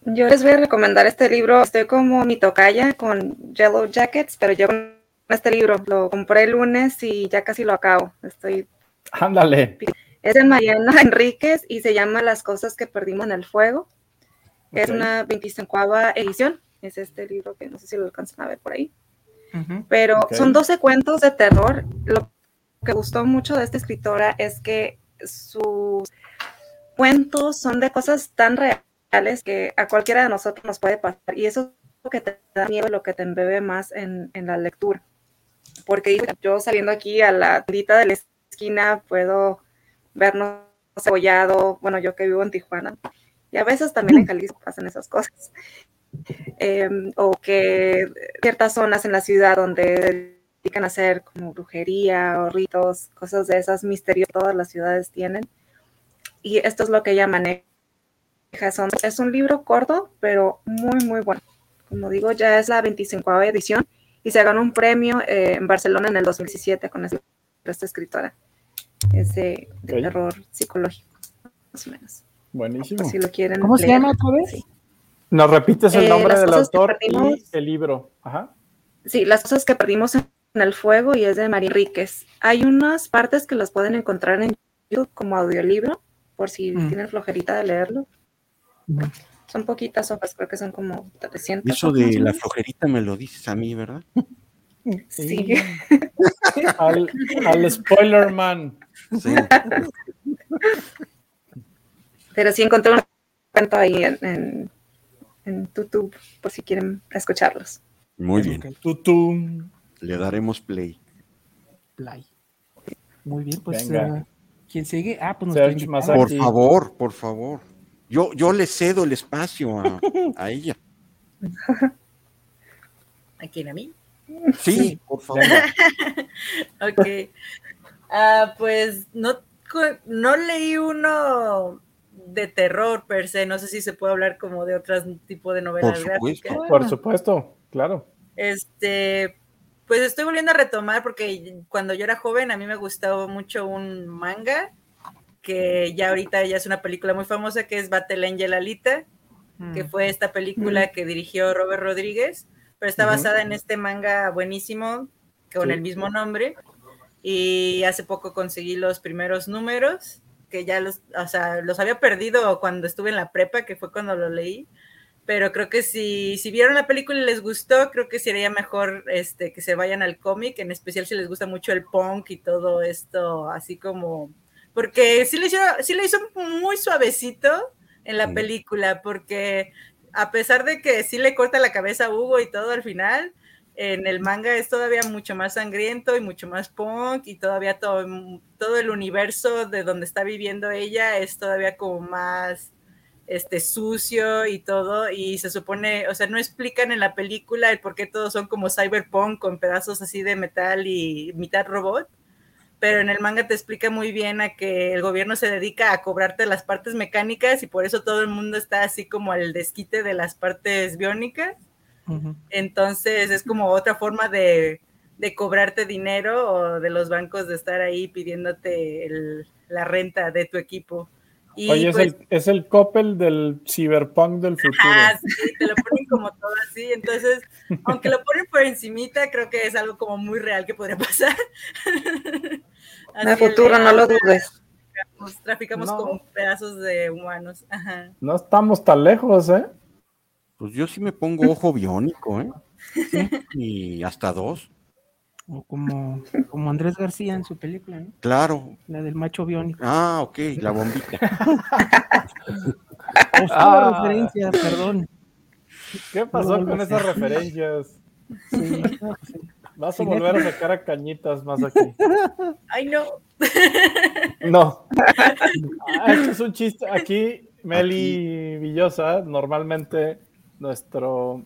Yo les voy a recomendar este libro. Estoy como mi tocaya con Yellow Jackets, pero yo con este libro lo compré el lunes y ya casi lo acabo. Estoy Ándale. Es de Mariana *laughs* Enríquez y se llama Las cosas que perdimos en el fuego. Es una 25 edición. Es este libro que no sé si lo alcanzan a ver por ahí. Pero son 12 cuentos de terror. Lo que gustó mucho de esta escritora es que sus cuentos son de cosas tan reales que a cualquiera de nosotros nos puede pasar. Y eso es lo que te da miedo, lo que te embebe más en, en la lectura. Porque yo saliendo aquí a la tiendita de la esquina puedo vernos cebollado, bueno, yo que vivo en Tijuana, y a veces también en Jalisco pasan esas cosas. Eh, o que ciertas zonas en la ciudad donde dedican a hacer como brujería o ritos, cosas de esas misterios todas las ciudades tienen. Y esto es lo que ella maneja. Son- es un libro corto, pero muy, muy bueno. Como digo, ya es la 25 edición y se ganó un premio eh, en Barcelona en el 2017 con esta, esta escritora. Es de, de Ok. terror psicológico, más o menos. Buenísimo. Por si lo quieren ¿Cómo se leer. llama otra vez? Sí. ¿Nos repites el Eh, nombre del autor perdimos. y el libro? Ajá. Sí, las cosas que perdimos en el fuego y es de María Enríquez. Hay unas partes que las pueden encontrar en YouTube como audiolibro, por si Mm. tienen flojerita de leerlo. Ujú. Son poquitas hojas, creo que son como 300. Eso de la flojerita me lo dices a mí, ¿verdad? Sí. *laughs* Al, al spoiler man. Sí. Pero sí encontré un cuento ahí en, en, en YouTube, por si quieren escucharlos. Muy bien. Ok, Tutum. Le daremos play. play. Muy bien, pues. Eh, ¿Quién sigue? Ah, pues. Masaki. Por favor, por favor. Yo, yo le cedo el espacio a, *laughs* a ella. ¿A quién? ¿A mí? Sí, por favor. *laughs* Ok. Ah, pues no, no leí uno de terror per se. No sé si se puede hablar como de otros tipo de novelas Por supuesto. gráficas. Por supuesto, claro. Este, pues estoy volviendo a retomar porque cuando yo era joven a mí me gustaba mucho un manga que ya ahorita ya es una película muy famosa que es Battle Angel Alita, que Mm. fue esta película que dirigió Robert Rodríguez, pero está basada en este manga buenísimo con Sí. el mismo nombre. Y hace poco conseguí los primeros números, que ya los, o sea, los había perdido cuando estuve en la prepa, que fue cuando lo leí. Pero creo que si, si vieron la película y les gustó, creo que sería mejor este, que se vayan al cómic, en especial si les gusta mucho el punk y todo esto, así como porque sí le hizo, sí le hizo muy suavecito en la película, porque a pesar de que sí le corta la cabeza a Hugo y todo al final, En el manga es todavía mucho más sangriento y mucho más punk y todavía todo, todo el universo de donde está viviendo ella es todavía como más este sucio y todo y se supone, o sea, no explican en la película el por qué todos son como cyberpunk con pedazos así de metal y mitad robot, pero en el manga te explica muy bien a que el gobierno se dedica a cobrarte las partes mecánicas y por eso todo el mundo está así como al desquite de las partes biónicas. Entonces es como otra forma de, de, cobrarte dinero o de los bancos de estar ahí pidiéndote el, la renta de tu equipo. Y Oye, es, el, pues es el Coppel del Cyberpunk del futuro. Ah, sí, te lo ponen como todo así. Entonces, aunque lo ponen por encimita, creo que es algo como muy real que podría pasar. *laughs* En el futuro, no lo dudes. Traficamos, con pedazos de humanos. Ajá. No estamos tan lejos, ¿eh? Pues yo sí me pongo ojo biónico, ¿eh? *laughs* Y hasta dos. O como, como Andrés García en su película, ¿no? Claro. La del macho biónico. Ah, ok, la bombita. *laughs* ah, referencia, perdón. ¿Qué pasó con esas referencias? *laughs* Sí, Vas a volver a sacar a cañitas más aquí. Ay, no. No. Ah, esto es un chiste. Aquí, Meli Villosa, normalmente nuestro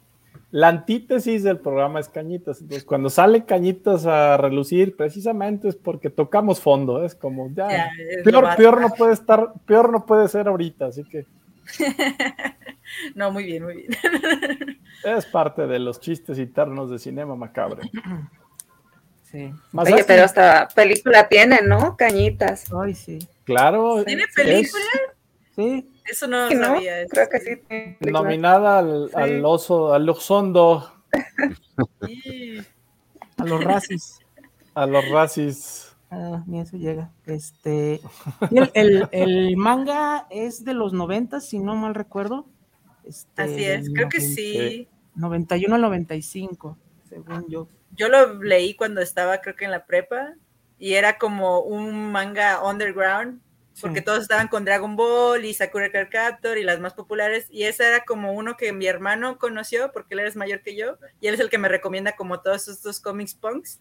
la antítesis del programa es Cañitas. Entonces, cuando sale Cañitas a relucir, precisamente es porque tocamos fondo. Es como ya, peor, peor no puede estar, peor no puede ser ahorita, así que. *laughs* no, muy bien, muy bien. *laughs* es parte de los chistes internos de Cinema Macabre. Sí. Oye, pero hasta película tiene, ¿no? Cañitas. Ay, sí. Claro. ¿Tiene película? Sí. Eso no lo sabía. Creo que sí. Nominada al, al oso, al osondo. a los racis. A los racis. Ah, ni eso llega. Este, el, el, el, manga es de los 90, si no mal recuerdo. Este, Así es, creo que sí. 91 al 95, según yo. Yo lo leí cuando estaba, creo que en la prepa, y era como un manga underground porque todos estaban con Dragon Ball y Sakura Card Captor y las más populares, y ese era como uno que mi hermano conoció, porque él es mayor que yo, y él es el que me recomienda como todos estos cómics punks.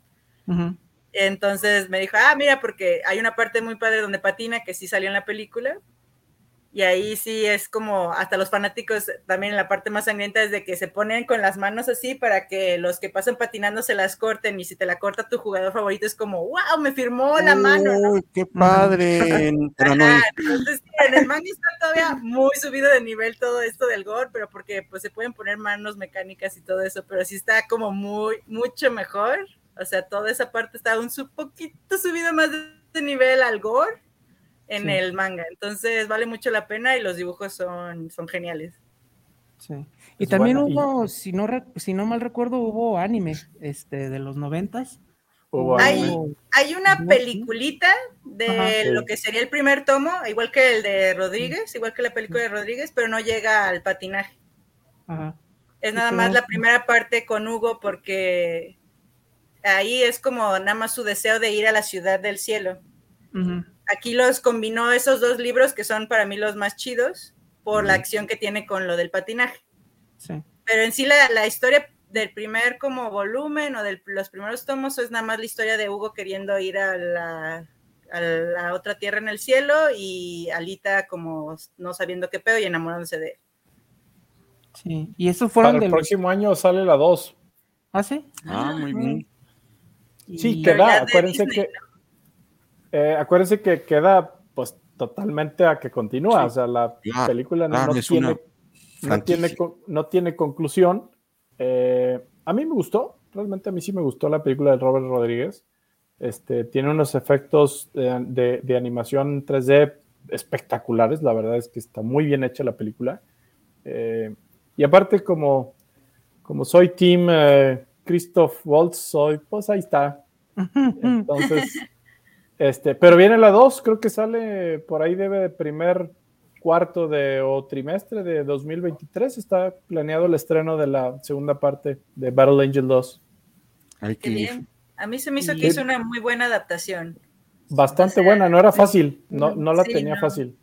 Entonces me dijo, ah, mira, porque hay una parte muy padre donde patina que sí salió en la película, y ahí sí es como, hasta los fanáticos también en la parte más sangrienta es de que se ponen con las manos así para que los que pasan patinando se las corten y si te la corta tu jugador favorito es como, wow, me firmó la mano. Uy, qué padre. *laughs* Entonces, en el manga está todavía muy subido de nivel todo esto del gore, pero porque pues se pueden poner manos mecánicas y todo eso, pero sí está como muy, mucho mejor. O sea, toda esa parte está un poquito subido más de nivel al gore en el manga. Entonces vale mucho la pena y los dibujos son, son geniales. Sí. Y también hubo, si no si no mal recuerdo, hubo anime este, de los noventas. Hay, hay, una peliculita de lo que sería el primer tomo, igual que el de Rodríguez, igual que la película de Rodríguez, pero no llega al patinaje. Es nada más la primera parte con Hugo porque ahí es como nada más su deseo de ir a la ciudad del cielo aquí los combinó esos dos libros que son para mí los más chidos por la acción que tiene con lo del patinaje. Sí. Pero en sí la, historia del primer como volumen o de los primeros tomos es nada más la historia de Hugo queriendo ir a la, a la otra tierra en el cielo y Alita como no sabiendo qué pedo y enamorándose de él. Sí, y eso fueron Para el próximo año sale la 2. ¿Ah, sí? Ah, muy bien. Sí, queda, acuérdense que... Eh, acuérdense que queda pues totalmente a que continúa, o sea, la película no, tiene, no, tiene, conclusión. Eh, a mí me gustó, realmente a mí sí me gustó la película de Robert Rodríguez. Este, tiene unos efectos de, animación 3D espectaculares, la verdad es que está muy bien hecha la película. Eh, y aparte, como, como soy Team Christoph Waltz, soy, pues ahí está. Entonces, *laughs* este, pero viene la 2, creo que sale por ahí debe de primer cuarto de o trimestre de 2023 está planeado el estreno de la segunda parte de Battle Angel 2. Qué A mí se me hizo que hizo una muy buena adaptación. Bastante buena, no era fácil, no, no la tenía fácil.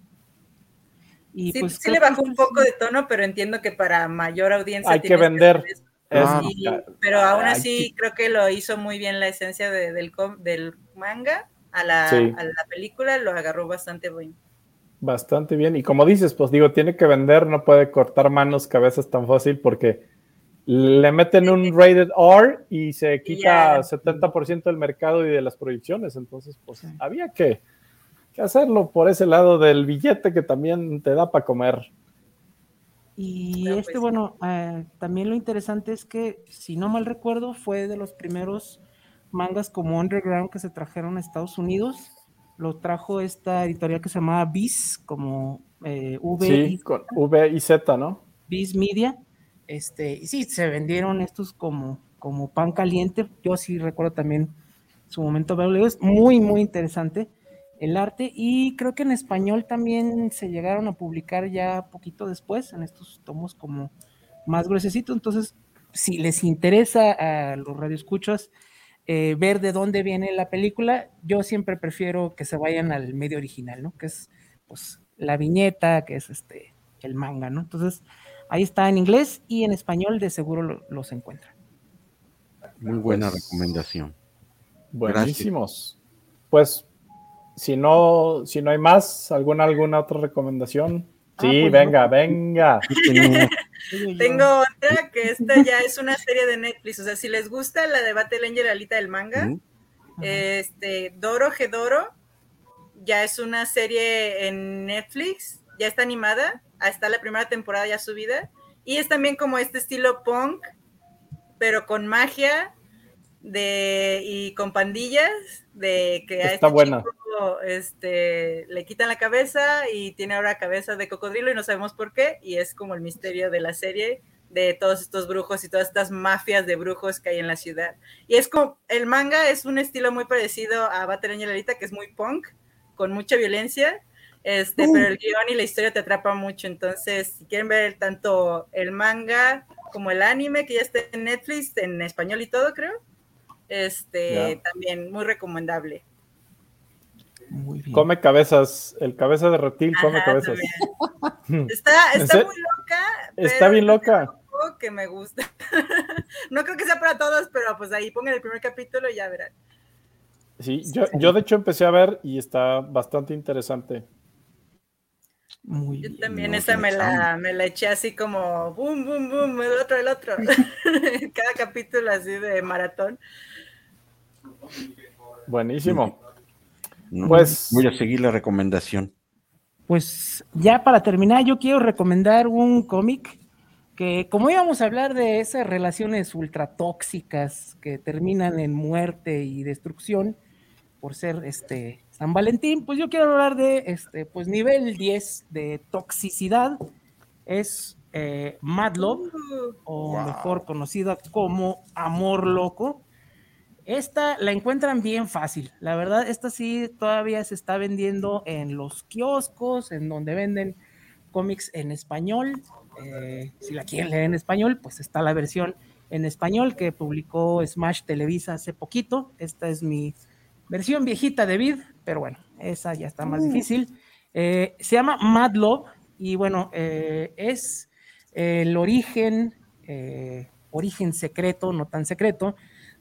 Y sí, pues, sí le bajó un poco de tono, pero entiendo que para mayor audiencia hay que vender. Ah, Y- pero aún Ay, así sí. creo que lo hizo muy bien la esencia de- del, del manga a la, Sí. a la película, lo agarró bastante bien. Bastante bien. Y como dices, pues digo, tiene que vender, no puede cortar manos, cabezas tan fácil porque le meten un rated R y se quita ya. 70% del mercado y de las proyecciones. Entonces, pues había que, que hacerlo por ese lado del billete que también te da para comer. Y No, este, pues. bueno, eh, también lo interesante es que, si no mal recuerdo, fue de los primeros mangas como Underground que se trajeron a Estados Unidos. Lo trajo esta editorial que se llamaba Viz, como eh, V Sí, con V y Z, ¿no? Viz Media. Este, y sí, se vendieron estos como, como pan caliente. Yo sí recuerdo también su momento verlo. Es muy, muy interesante el arte. Y creo que en español también se llegaron a publicar ya poquito después, en estos tomos como más gruesecitos. Entonces, si les interesa a los radioescuchas eh, ver de dónde viene la película, yo siempre prefiero que se vayan al medio original, ¿no? Que es pues la viñeta, que es este el manga, ¿no? Entonces, ahí está en inglés y en español de seguro lo- los encuentran. Muy buena Pues- recomendación. Buenísimos. Pues, si no, si no hay más, ¿alguna, alguna otra recomendación? Ah, Sí, pues, venga, no. venga. Tengo otra que esta ya es una serie de Netflix, o sea, si les gusta la de Battle Angel Alita del manga, ¿Mm? este Doro Gedoro ya es una serie en Netflix, ya está animada, está la primera temporada ya subida y es también como este estilo punk, pero con magia de y con pandillas de que a Está este buena. chico, este le quitan la cabeza y tiene ahora cabeza de cocodrilo y no sabemos por qué y es como el misterio de la serie de todos estos brujos y todas estas mafias de brujos que hay en la ciudad. Y es como, el manga es un estilo muy parecido a Battle Angel Alita, que es muy punk, con mucha violencia, este, pero el guion y la historia te atrapa mucho. Entonces, si quieren ver tanto el manga como el anime, que ya está en Netflix, en español y todo, creo, este, Ya. también muy recomendable. Muy bien. Come cabezas. El cabeza de reptil come cabezas. *laughs* Está, ¿En está muy loca. Está bien loca. Que me gusta. *laughs* no creo que sea para todos, pero pues ahí pongan el primer capítulo y ya verán. Sí, yo, yo de hecho empecé a ver y está bastante interesante. Muy Yo bien. también no, esa me la, me la eché así como boom, boom, boom, el otro, el otro. *laughs* Cada capítulo así de maratón. Buenísimo. No, Pues- voy a seguir la recomendación. Pues ya para terminar, yo quiero recomendar un cómic que como íbamos a hablar de esas relaciones ultra tóxicas que terminan en muerte y destrucción por ser este San Valentín, pues yo quiero hablar de este pues nivel 10 de toxicidad es eh, Mad Love o Wow. mejor conocida como Amor Loco. Esta la encuentran bien fácil. La verdad, esta sí todavía se está vendiendo en los kioscos, en donde venden cómics en español. Eh, si la quieren leer en español, pues está la versión en español que publicó Smash Televisa hace poquito. Esta es mi versión viejita de Vid, pero bueno, esa ya está más difícil. Eh, se llama Mad Love y bueno, eh, es el origen, origen secreto, no tan secreto,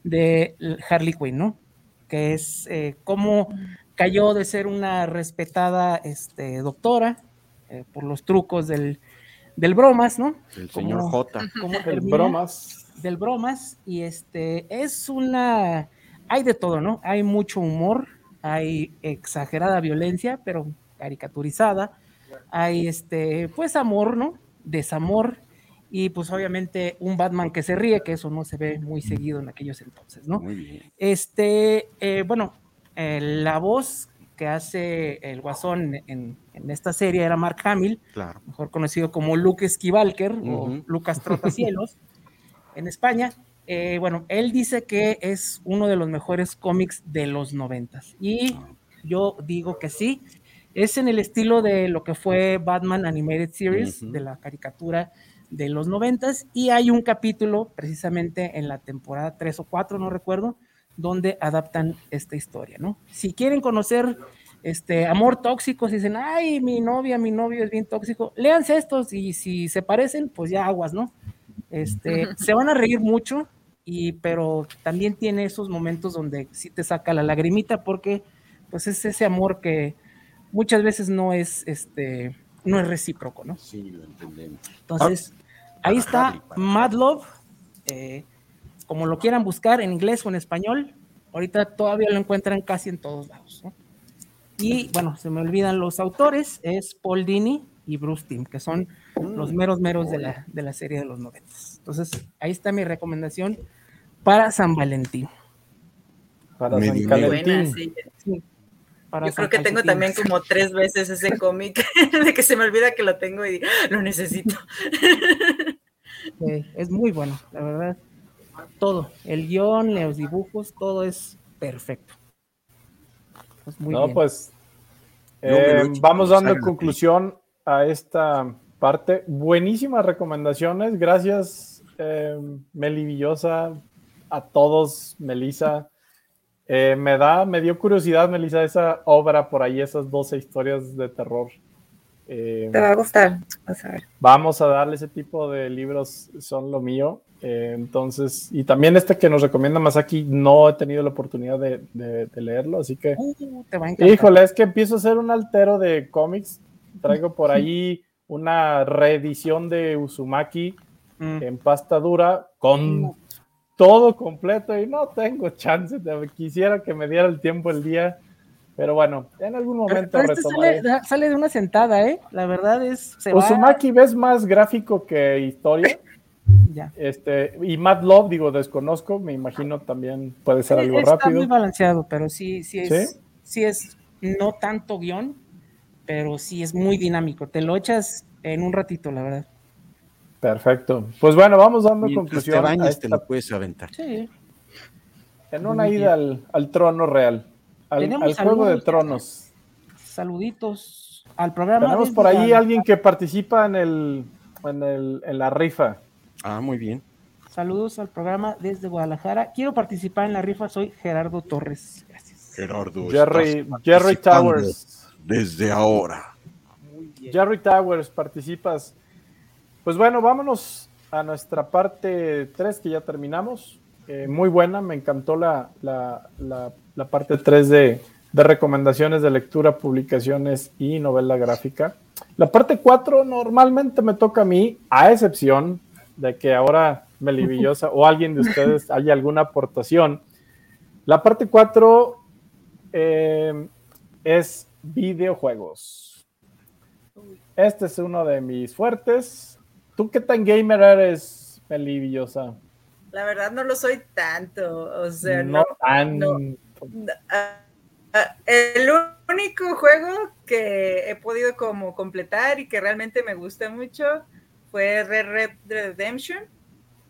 de Harley Quinn, ¿no? Que es eh, cómo cayó de ser una respetada este, doctora eh, por los trucos del, del bromas, ¿no? El Como- señor J. El termina bromas. del bromas y este es una hay de todo, ¿no? Hay mucho humor, hay exagerada violencia, pero caricaturizada, hay este pues amor, ¿no? Desamor y pues obviamente un Batman que se ríe, que eso no se ve muy seguido en aquellos entonces, ¿no? Muy bien. Este, eh, bueno, eh, la voz que hace el guasón en, en esta serie era Mark Hamill, Claro. mejor conocido como Luke Esquivalker o Ujú. Lucas Trotacielos *laughs* en España. Eh, bueno, él dice que es uno de los mejores cómics de los noventas y yo digo que sí. Es en el estilo de lo que fue Batman Animated Series, Ujú. de la caricatura de los noventas, y hay un capítulo precisamente en la temporada 3 o 4, no recuerdo, donde adaptan esta historia, ¿no? Si quieren conocer este amor tóxico, si dicen, ay, mi novia, mi novio es bien tóxico, léanse estos y si se parecen, pues ya aguas, ¿no? Este, *laughs* se van a reír mucho, y, pero también tiene esos momentos donde sí te saca la lagrimita porque pues es ese amor que muchas veces no es este no es recíproco, ¿no? Sí, lo entendemos. Entonces, ahí está Mad Love, eh, como lo quieran buscar en inglés o en español, ahorita todavía lo encuentran casi en todos lados. ¿no? Y bueno, se me olvidan los autores, es Paul Dini y Bruce Timm, que son los meros meros de la, de la serie de los noventas. Entonces, ahí está mi recomendación para San Valentín. Para San. Buena, sí. Sí, para Yo creo que tengo también como tres veces ese *laughs* cómic *laughs* de que se me olvida que lo tengo y lo necesito. Sí, es muy bueno, la verdad. Todo, el guion, los dibujos, todo es perfecto. Pues muy no, bien. pues eh, hecho vamos dando conclusión a esta parte. Buenísimas recomendaciones. Gracias, eh, Meli Villosa, a todos, Melissa. Eh, me da, me dio curiosidad, Melissa, esa obra por ahí, esas 12 historias de terror. Eh, Te va a gustar. Vas a ver. vamos a darle ese tipo de libros, son lo mío. Eh, entonces, y también este que nos recomienda Masaki, no he tenido la oportunidad de, de- de leerlo, así que, Uh, te va a híjole, es que empiezo a ser un altero de cómics. Traigo por ahí una reedición de Uzumaki Mm. en pasta dura con todo completo y no tengo chance. de- quisiera que me diera el tiempo el día, pero bueno, en algún momento Pero este retomaré. sale, sale de una sentada, ¿eh? La verdad es. Se va- ves más gráfico que historia. *laughs* ya. Este, y Mad Love, digo, desconozco, me imagino también puede ser algo Está rápido. muy balanceado, pero sí, sí es, ¿Sí? ¿Sí? es no tanto guion, pero sí es muy dinámico. Te lo echas en un ratito, la verdad. Perfecto. Pues bueno, vamos dando Mientras conclusión te a bañas, te lo puedes aventar. Sí. en una ida al, al trono real, al, Tenemos al juego de tronos. Saluditos al programa. Tenemos por ahí Guadalajara. alguien que participa en el, en el en la rifa. Ah, muy bien. Saludos al programa desde Guadalajara. Quiero participar en la rifa, soy Gerardo Torres. Gracias. Gerardo. Jerry, Towers. Desde ahora. Jerry Towers, participas. Pues bueno, vámonos a nuestra parte 3 que ya terminamos. Eh, muy buena, me encantó la, la, la- la parte 3 de, de recomendaciones de lectura, publicaciones y novela gráfica. La parte 4 normalmente me toca a mí, a excepción de que ahora Melivillosa o alguien de ustedes *laughs* haya alguna aportación. La parte 4 eh, es videojuegos. Este es uno de mis fuertes. ¿Tú qué tan gamer eres, Melivillosa? La verdad no lo soy tanto. O sea, no no. tan. no. Ah, ah, el único juego que he podido como completar y que realmente me gusta mucho fue Red Red Redemption.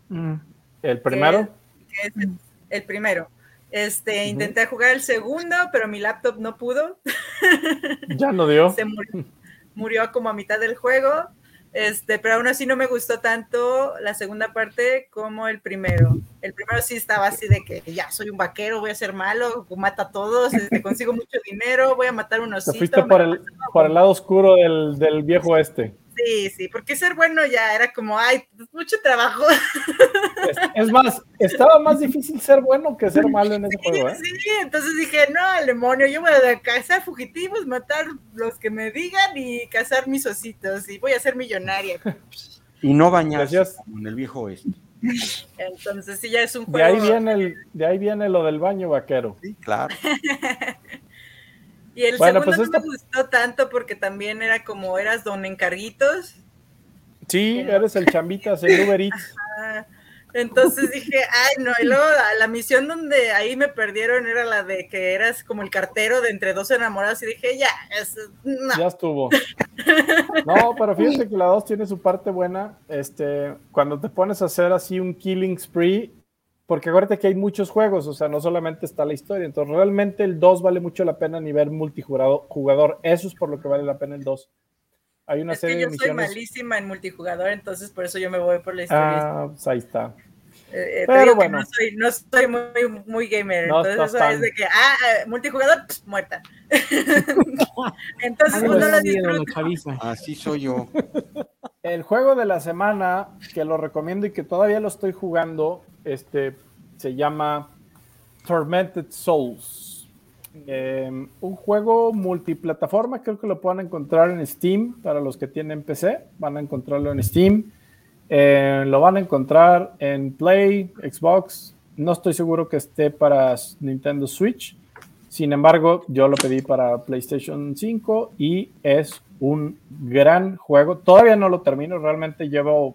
Mm. ¿El primero? que es el, el primero. Este, intenté jugar el segundo, pero mi laptop no pudo. Ya no dio. *laughs* Se murió, murió como a mitad del juego. Este, pero aún así no me gustó tanto la segunda parte como el primero. El primero sí estaba así de que ya soy un vaquero, voy a ser malo, mata a todos, este, consigo mucho dinero, voy a matar unos Te fuiste por el, por el lado oscuro del, del viejo este. Sí, sí, porque ser bueno ya era como, ay, mucho trabajo. Es, es más, estaba más difícil ser bueno que ser malo en ese juego, ¿eh? Sí, entonces dije, no, al demonio, yo voy a cazar fugitivos, matar los que me digan y cazar mis ositos y voy a ser millonaria. Y no bañarse en el viejo este. Entonces sí, ya es un De juego. ahí viene el, de ahí viene lo del baño vaquero. Sí, claro. *laughs* Y el Bueno, segundo pues no esta- me gustó tanto porque también era como eras don encarguitos. Sí, eres el chambitas, el Uber Eats. *laughs* Entonces dije, ay, no, y luego la, la misión donde ahí me perdieron era la de que eras como el cartero de entre dos enamorados y dije, ya, es, no. Ya estuvo. *laughs* No, pero fíjate que la 2 tiene su parte buena. Este, cuando te pones a hacer así un killing spree, porque acuérdate que hay muchos juegos, o sea, no solamente está la historia. Entonces, realmente el 2 vale mucho la pena a nivel multijugador. Jugador. Eso es por lo que vale la pena el 2. Hay una es serie que yo de soy malísima en multijugador, entonces por eso yo me voy por la historia. Ah, pues ahí está. Eh, eh, pero bueno. no soy, no soy muy, muy gamer, No entonces eso es de que, ah, eh, multijugador, pss, muerta. *laughs* entonces pues, lo. Así soy yo. el juego de la semana que lo recomiendo y que todavía lo estoy jugando, este, se llama Tormented Souls. Eh, un juego multiplataforma, creo que lo pueden encontrar en Steam para los que tienen PC, van a encontrarlo en Steam. Eh, lo van a encontrar en Play, Xbox. No estoy seguro que esté para Nintendo Switch. Sin embargo, yo lo pedí para PlayStation 5 y es un gran juego. Todavía no lo termino, realmente llevo,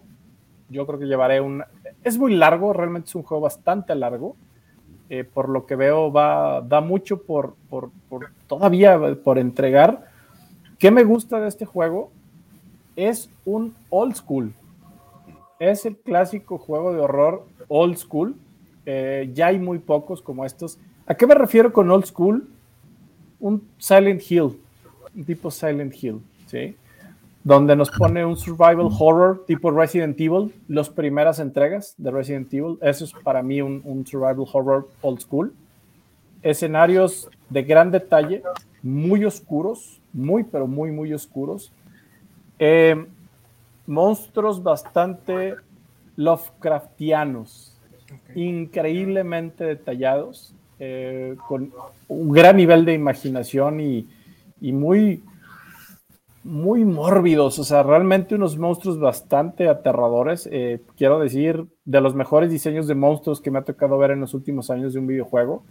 yo creo que llevaré un... Es muy largo, realmente es un juego bastante largo. Eh, por lo que veo, va, da mucho por, por, por, todavía por entregar. ¿Qué me gusta de este juego? Es un old school. Es el clásico juego de horror old school. Eh, ya hay muy pocos como estos. ¿A qué me refiero con old school? Un Silent Hill, un tipo Silent Hill. ¿sí? Donde nos pone un survival horror tipo Resident Evil, las primeras entregas de Resident Evil. Eso es para mí un, un survival horror old school. Escenarios de gran detalle, muy oscuros, muy, pero muy, muy oscuros. Eh, monstruos bastante Lovecraftianos, increíblemente detallados, eh, con un gran nivel de imaginación y, y muy, muy mórbidos, o sea, realmente unos monstruos bastante aterradores. Eh, quiero decir, de los mejores diseños de monstruos que me ha tocado ver en los últimos años de un videojuego.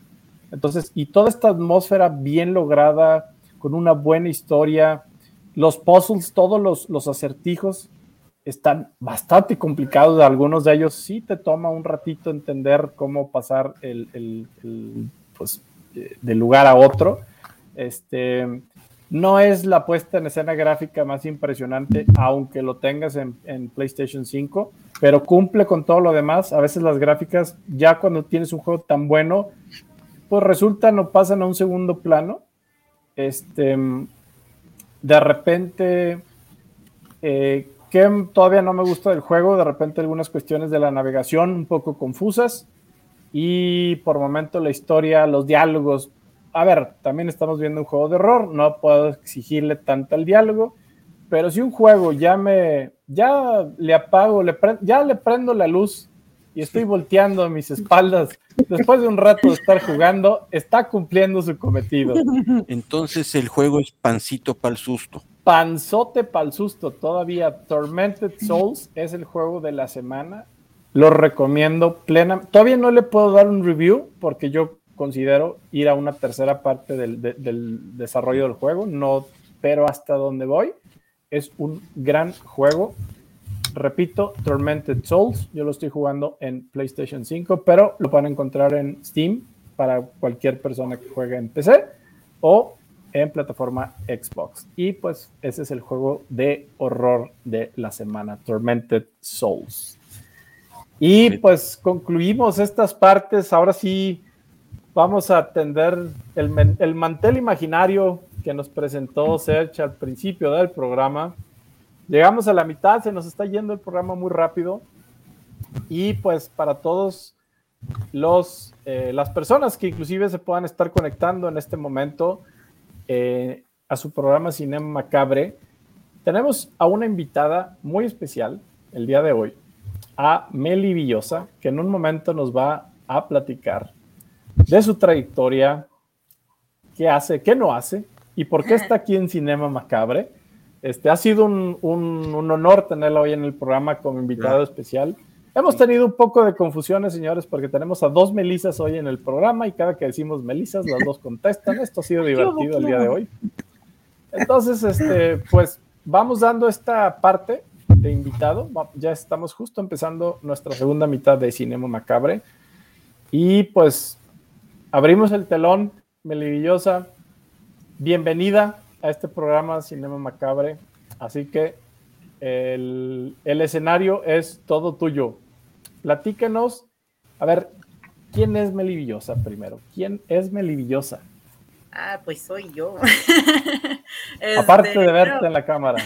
Entonces, y toda esta atmósfera bien lograda, con una buena historia, los puzzles, todos los, los acertijos están bastante complicados. Algunos de ellos sí te toma un ratito entender cómo pasar el, el, el pues, eh, de lugar a otro. Este, no es la puesta en escena gráfica más impresionante, aunque lo tengas en, en, PlayStation 5, pero cumple con todo lo demás. A veces las gráficas, ya cuando tienes un juego tan bueno, pues resultan o pasan a un segundo plano. Este, de repente, eh, que todavía no me gusta del juego, de repente algunas cuestiones de la navegación un poco confusas y por momento la historia, los diálogos a ver, también estamos viendo un juego de horror, no puedo exigirle tanto el diálogo, pero si un juego ya me, ya le apago, le ya le prendo la luz y estoy volteando a mis espaldas después de un rato de estar jugando, está cumpliendo su cometido. Entonces el juego es pancito para el susto. Panzote para el susto, todavía Tormented Souls es el juego de la semana. Lo recomiendo plena. Todavía no le puedo dar un review porque yo considero ir a una tercera parte del, de, del, desarrollo del juego, no, pero hasta donde voy es un gran juego. Repito, Tormented Souls, yo lo estoy jugando en PlayStation 5, pero lo pueden encontrar en Steam para cualquier persona que juegue en PC o en plataforma Xbox. Y pues ese es el juego de horror de la semana, Tormented Souls. Y pues concluimos estas partes. Ahora sí, vamos a atender el, el, mantel imaginario que nos presentó Serge al principio del programa. Llegamos a la mitad, se nos está yendo el programa muy rápido. Y pues para todos los, eh, las personas que inclusive se puedan estar conectando en este momento eh, a su programa Cinema Macabre, tenemos a una invitada muy especial el día de hoy, a Meli Villosa, que en un momento nos va a platicar de su trayectoria, qué hace, qué no hace y por qué está aquí en Cinema Macabre. Este, ha sido un, un, un honor tenerla hoy en el programa como invitado especial. Hemos tenido un poco de confusiones, señores, porque tenemos a dos Melisas hoy en el programa y cada que decimos Melisas, las dos contestan. Esto ha sido divertido el día de hoy. Entonces, este, pues vamos dando esta parte de invitado. Ya estamos justo empezando nuestra segunda mitad de Cinema Macabre. Y pues abrimos el telón, Melivillosa. Bienvenida a este programa Cinema Macabre. Así que el, el, escenario es todo tuyo. Platíquenos. A ver, ¿quién es Melivillosa primero? ¿Quién es Melivillosa? Ah, pues soy yo. *laughs* Aparte este, de verte no. en la cámara.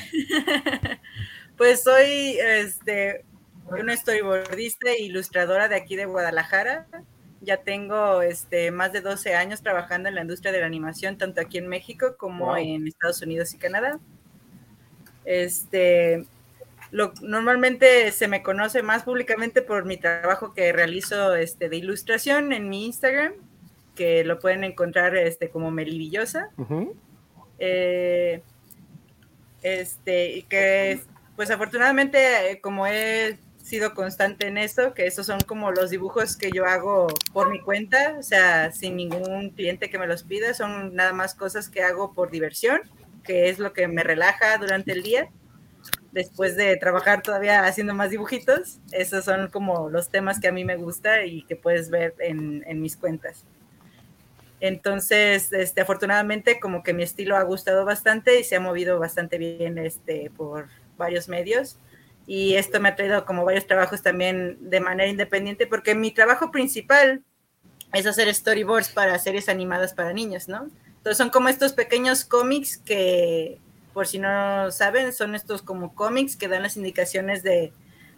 *laughs* pues soy este, una storyboardista e ilustradora de aquí de Guadalajara ya tengo este, más de 12 años trabajando en la industria de la animación, tanto aquí en México como wow. en Estados Unidos y Canadá. Este, lo, normalmente se me conoce más públicamente por mi trabajo que realizo este, de ilustración en mi Instagram, que lo pueden encontrar este, como Melivillosa. Eh, este, y que pues afortunadamente como he sido constante en eso, que esos son como los dibujos que yo hago por mi cuenta, o sea, sin ningún cliente que me los pida, son nada más cosas que hago por diversión, que es lo que me relaja durante el día, después de trabajar todavía haciendo más dibujitos, esos son como los temas que a mí me gusta y que puedes ver en, mis cuentas. Entonces, este, afortunadamente, como que mi estilo ha gustado bastante y se ha movido bastante bien este, por varios medios y esto me ha traído como varios trabajos también de manera independiente, porque mi trabajo principal es hacer storyboards para series animadas para niños, ¿no? Entonces son como estos pequeños cómics que, por si no saben, son estos como cómics que dan las indicaciones de,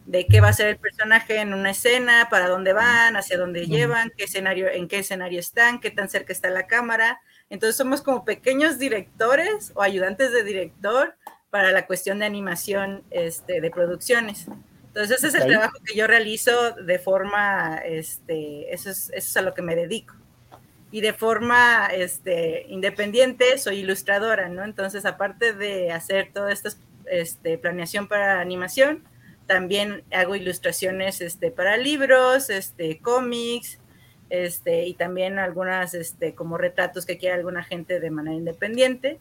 de qué va a ser el personaje en una escena, para dónde van, hacia dónde llevan, qué escenario, en qué escenario están, qué tan cerca está la cámara. Entonces somos como pequeños directores o ayudantes de director para la cuestión de animación este, de producciones. Entonces, ese es el trabajo que yo realizo de forma, este, eso es, eso es a lo que me dedico. Y de forma este, independiente, soy ilustradora, ¿no? Entonces, aparte de hacer toda esta este, planeación para animación, también hago ilustraciones este, para libros, este, cómics, y también algunas como retratos que quiera alguna gente de manera independiente.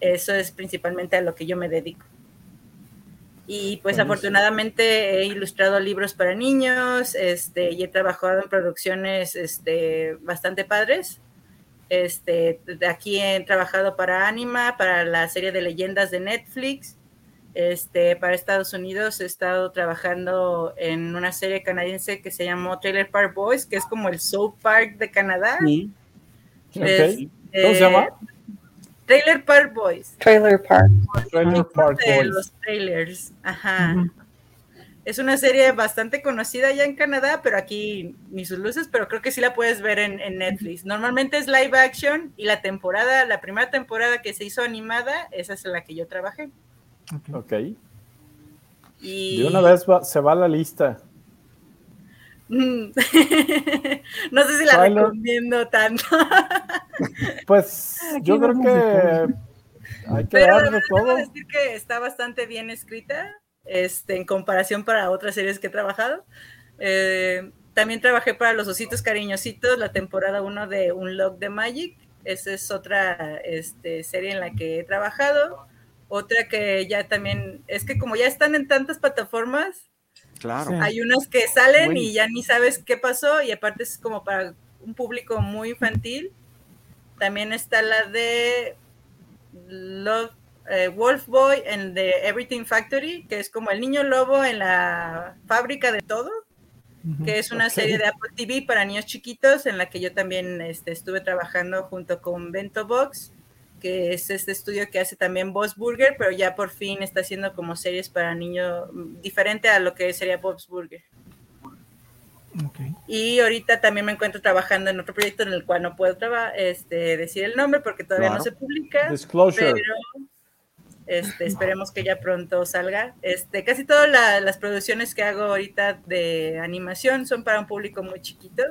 Eso es principalmente a lo que yo me dedico. Y pues afortunadamente he ilustrado libros para niños, este, y he trabajado en producciones este, bastante padres. Este, de aquí he trabajado para Anima, para la serie de leyendas de Netflix. Este, para Estados Unidos he estado trabajando en una serie canadiense que se llamó Trailer Park Boys, que es como el South Park de Canadá. ¿Cómo se llama? Trailer Park Boys. Trailer Park. Trailer Park Boys. Los trailers. Ajá. Es una serie bastante conocida ya en Canadá, pero aquí ni sus luces, pero creo que sí la puedes ver en, Netflix. Normalmente es live action y la temporada, la primera temporada que se hizo animada, esa es la que yo trabajé. Ok. Y... De una vez se va a la lista. *laughs* no sé si la recomiendo tanto. *laughs* pues yo creo que hay que darle todo. decir que está bastante bien escrita este, en comparación para otras series que he trabajado. Eh, también trabajé para Los Ositos Cariñositos, la temporada 1 de Un Log de Magic. Esa es otra este, serie en la que he trabajado. Otra que ya también, es que como ya están en tantas plataformas, Claro. Hay unos que salen y ya ni sabes qué pasó y aparte es como para un público muy infantil. También está la de Love, eh, Wolf Boy en The Everything Factory, que es como el niño lobo en la fábrica de todo, que es una serie de Apple TV para niños chiquitos en la que yo también este, estuve trabajando junto con Bento Box que es este estudio que hace también Boss Burger, pero ya por fin está haciendo como series para niños diferente a lo que sería Bob's Burger. Y ahorita también me encuentro trabajando en otro proyecto en el cual no puedo este, decir el nombre porque todavía no se publica. Disclosure. Pero este, esperemos que ya pronto salga. Este, casi todas las producciones que hago ahorita de animación son para un público muy chiquito.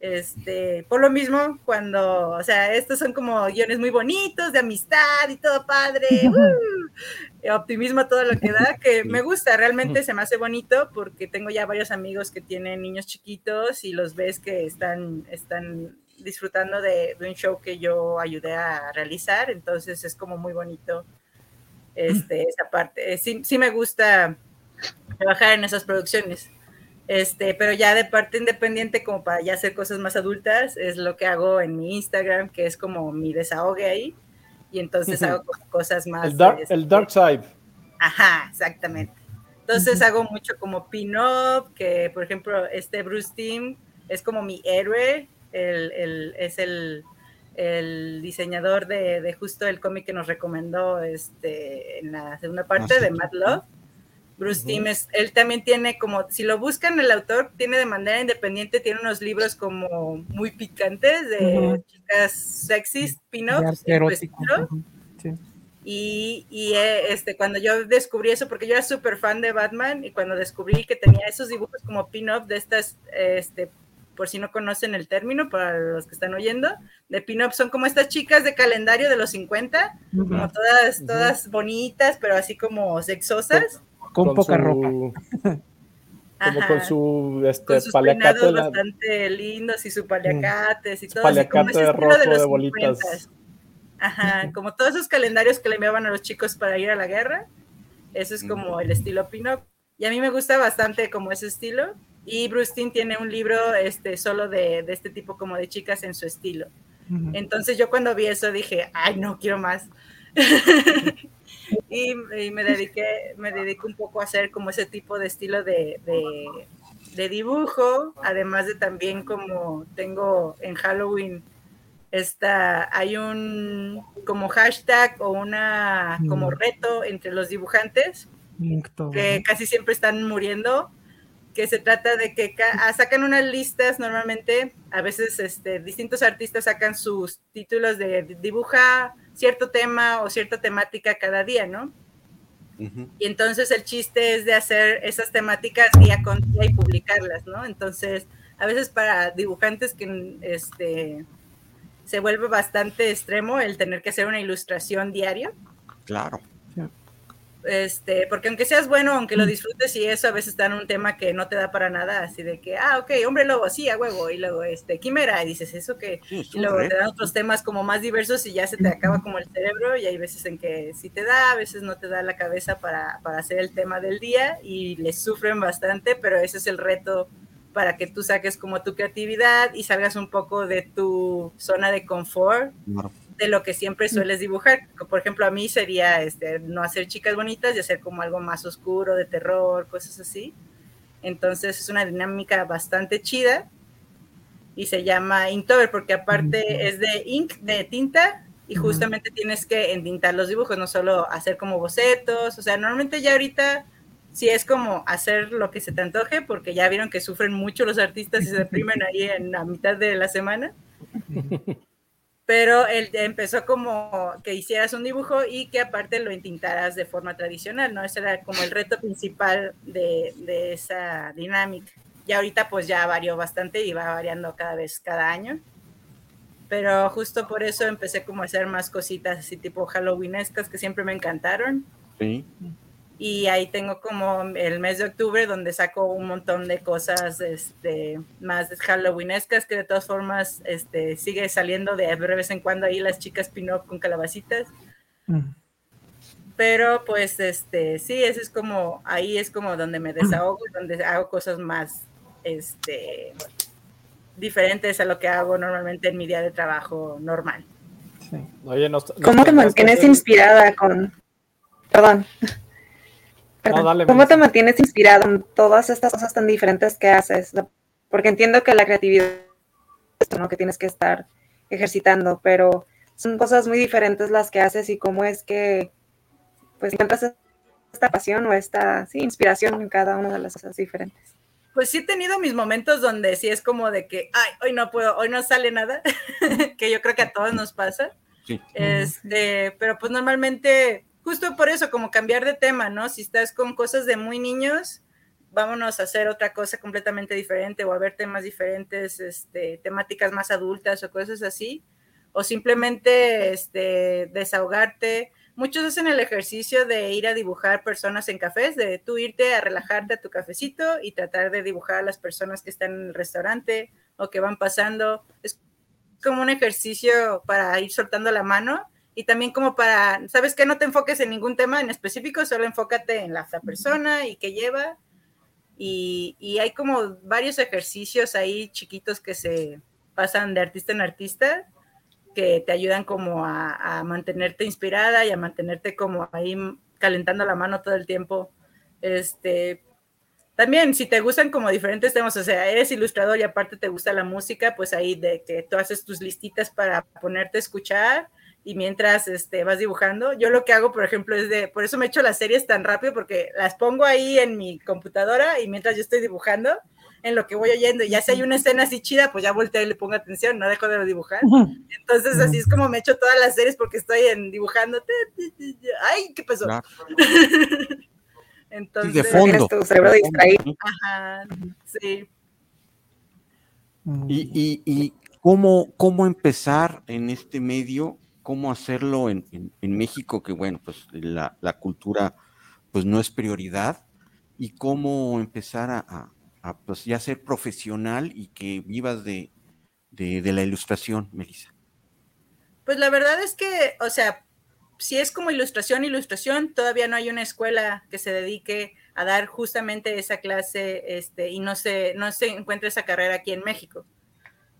Este, por lo mismo, cuando, o sea, estos son como guiones muy bonitos, de amistad y todo padre, *laughs* uh, optimismo todo lo que da, *laughs* que me gusta, realmente se me hace bonito porque tengo ya varios amigos que tienen niños chiquitos y los ves que están, están disfrutando de, un show que yo ayudé a realizar, entonces es como muy bonito este, esa parte. Sí, sí me gusta trabajar en esas producciones. Este, pero ya de parte independiente, como para ya hacer cosas más adultas, es lo que hago en mi Instagram, que es como mi desahogue ahí. Y entonces hago cosas más. El dark, el dark side. Ajá, exactamente. Entonces hago mucho como pin-up, que por ejemplo, este Bruce Team es como mi héroe, el, el, es el, el diseñador de, de, justo el cómic que nos recomendó este, en la segunda parte ah, de Mad Love. Bruce Timm, él también tiene como, si lo buscan, el autor tiene de manera independiente, tiene unos libros como muy picantes de chicas sexys, pin-ups. Y, y, eh, este, cuando yo descubrí eso, porque yo era súper fan de Batman, y cuando descubrí que tenía esos dibujos como pin-up de estas, este, por si no conocen el término, para los que están oyendo, de pin-up son como estas chicas de calendario de los 50, como todas, todas bonitas, pero así como sexosas. Con, Con poca su- ropa. *laughs* Como Ajá. con su este, con sus paliacate. la- bastante lindos y su paliacates y todo. así paliacate como ese estilo rojo de los de bolitas. 50s. Ajá, *laughs* como todos esos calendarios que le enviaban a los chicos para ir a la guerra. Eso es como el estilo pin-up. Y a mí me gusta bastante como ese estilo. Y Bruce Timm tiene un libro este, solo de, de este tipo como de chicas en su estilo. Entonces yo cuando vi eso dije, ay, no, quiero más. *laughs* y, y me dediqué, me dedico un poco a hacer como ese tipo de estilo de, de, de dibujo, además de también como tengo en Halloween, esta, hay un como hashtag o una como Mm. reto entre los dibujantes Linktober. que casi siempre están muriendo, que se trata de que ah, sacan unas listas normalmente, a veces este, distintos artistas sacan sus títulos de dibuja cierto tema o cierta temática cada día, ¿no? Y entonces el chiste es de hacer esas temáticas día con día y publicarlas, ¿no? Entonces, a veces para dibujantes que este, se vuelve bastante extremo el tener que hacer una ilustración diaria. Claro. Este, porque aunque seas bueno, aunque lo disfrutes y eso, a veces dan un tema que no te da para nada, así de que, ah, ok, hombre lobo, sí, a huevo, y luego, este, quimera, y dices, ¿eso que Sí, Y luego te dan otros temas como más diversos y ya se te acaba como el cerebro y hay veces en que sí te da, a veces no te da la cabeza para, para hacer el tema del día y les sufren bastante, pero ese es el reto para que tú saques como tu creatividad y salgas un poco de tu zona de confort Claro. De lo que siempre sueles dibujar. Por ejemplo, a mí sería este, no hacer chicas bonitas y hacer como algo más oscuro, de terror, cosas así. Entonces es una dinámica bastante chida y se llama Inktober porque aparte es de ink, de tinta, y justamente tienes que entintar los dibujos, no solo hacer como bocetos. O sea, normalmente ya ahorita sí es como hacer lo que se te antoje, porque ya vieron que sufren mucho los artistas y se deprimen *laughs* ahí en la mitad de la semana pero él empezó como que hicieras un dibujo y que aparte lo entintaras de forma tradicional, ¿no? Ese era como el reto principal de, de esa dinámica. Y ahorita pues ya varió bastante y va variando cada vez, cada año. Pero justo por eso empecé como a hacer más cositas así tipo halloweenescas que siempre me encantaron. Sí. Y ahí tengo como el mes de octubre donde saco un montón de cosas este, más halloweenescas que de todas formas este, sigue saliendo de de vez en cuando ahí las chicas pin-up con calabacitas. Ujú. Pero pues este, sí, eso es como, ahí es como donde me desahogo, donde hago cosas más este, diferentes a lo que hago normalmente en mi día de trabajo normal. Sí. Oye, nos- nos ¿Cómo te mantienes inspirada con... Perdón. Perdón. dale, ¿Cómo te mantienes inspirada en todas estas cosas tan diferentes que haces? Porque entiendo que la creatividad es esto, ¿no? que tienes que estar ejercitando, pero son cosas muy diferentes las que haces y cómo es que pues encuentras esta pasión o esta sí, inspiración en cada una de las cosas diferentes. Pues sí he tenido mis momentos donde sí es como de que, ay, hoy no puedo, hoy no sale nada, *laughs* que yo creo que a todos nos pasa. Sí. Este, pero pues normalmente, justo por eso, como cambiar de tema, ¿no? Si estás con cosas de muy niños, vámonos a hacer otra cosa completamente diferente o a ver temas diferentes, este, temáticas más adultas o cosas así. O simplemente este, desahogarte. Muchos hacen el ejercicio de ir a dibujar personas en cafés, de tú irte a relajarte a tu cafecito y tratar de dibujar a las personas que están en el restaurante o que van pasando. Es como un ejercicio para ir soltando la mano y también como para, ¿sabes qué? No te enfoques en ningún tema en específico, solo enfócate en la, persona y qué lleva. Y, y hay como varios ejercicios ahí chiquitos que se pasan de artista en artista que te ayudan como a, a mantenerte inspirada y a mantenerte como ahí calentando la mano todo el tiempo. Este, también, si te gustan como diferentes temas, o sea, eres ilustrador y aparte te gusta la música, pues ahí de que tú haces tus listitas para ponerte a escuchar y mientras este, vas dibujando. Yo lo que hago, por ejemplo, es de, por eso me echo las series tan rápido, porque las pongo ahí en mi computadora y mientras yo estoy dibujando, en lo que voy oyendo. Y ya si hay una escena así chida, pues ya volteo y le pongo atención, no dejo de dibujar. Entonces, así es como me echo todas las series porque estoy en dibujando. Ay, ¿qué pasó? *laughs* Entonces, de fondo. Tu cerebro distraído. Ajá, sí. ¿Y, y, y cómo, cómo empezar en este medio? ¿Cómo hacerlo en, en, México? Que bueno, pues la, cultura pues no es prioridad. ¿Y cómo empezar a pues ya ser profesional y que vivas de, de, de la ilustración, Melissa? Pues la verdad es que, o sea, si es como ilustración, ilustración, todavía no hay una escuela que se dedique a dar justamente esa clase este, y no se, no se encuentra esa carrera aquí en México.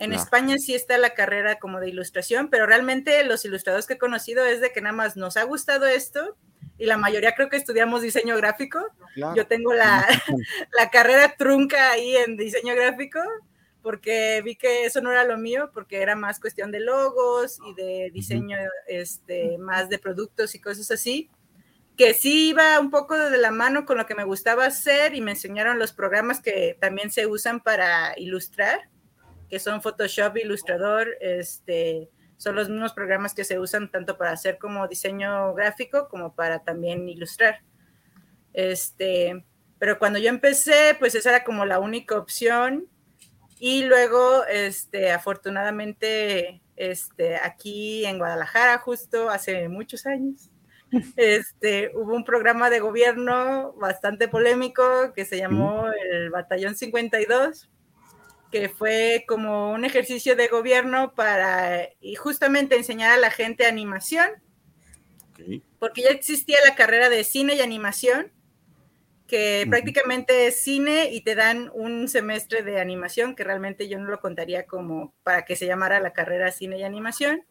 En. España sí está la carrera como de ilustración, pero realmente los ilustradores que he conocido es de que nada más nos ha gustado esto y la mayoría creo que estudiamos diseño gráfico. Claro. Yo tengo la, *laughs* la carrera trunca ahí en diseño gráfico porque vi que eso no era lo mío, porque era más cuestión de logos y de diseño este, más de productos y cosas así, que sí iba un poco de la mano con lo que me gustaba hacer y me enseñaron los programas que también se usan para ilustrar, que son Photoshop, Ilustrador, este, son los mismos programas que se usan tanto para hacer como diseño gráfico como para también ilustrar. Este, pero cuando yo empecé, pues esa era como la única opción. Y luego, este, afortunadamente, este, aquí en Guadalajara, justo hace muchos años, este, hubo un programa de gobierno bastante polémico que se llamó el Batallón 52, que fue como un ejercicio de gobierno para y justamente enseñar a la gente animación, okay. porque ya existía la carrera de cine y animación, que prácticamente es cine y te dan un semestre de animación, que realmente yo no lo contaría como para que se llamara la carrera cine y animación.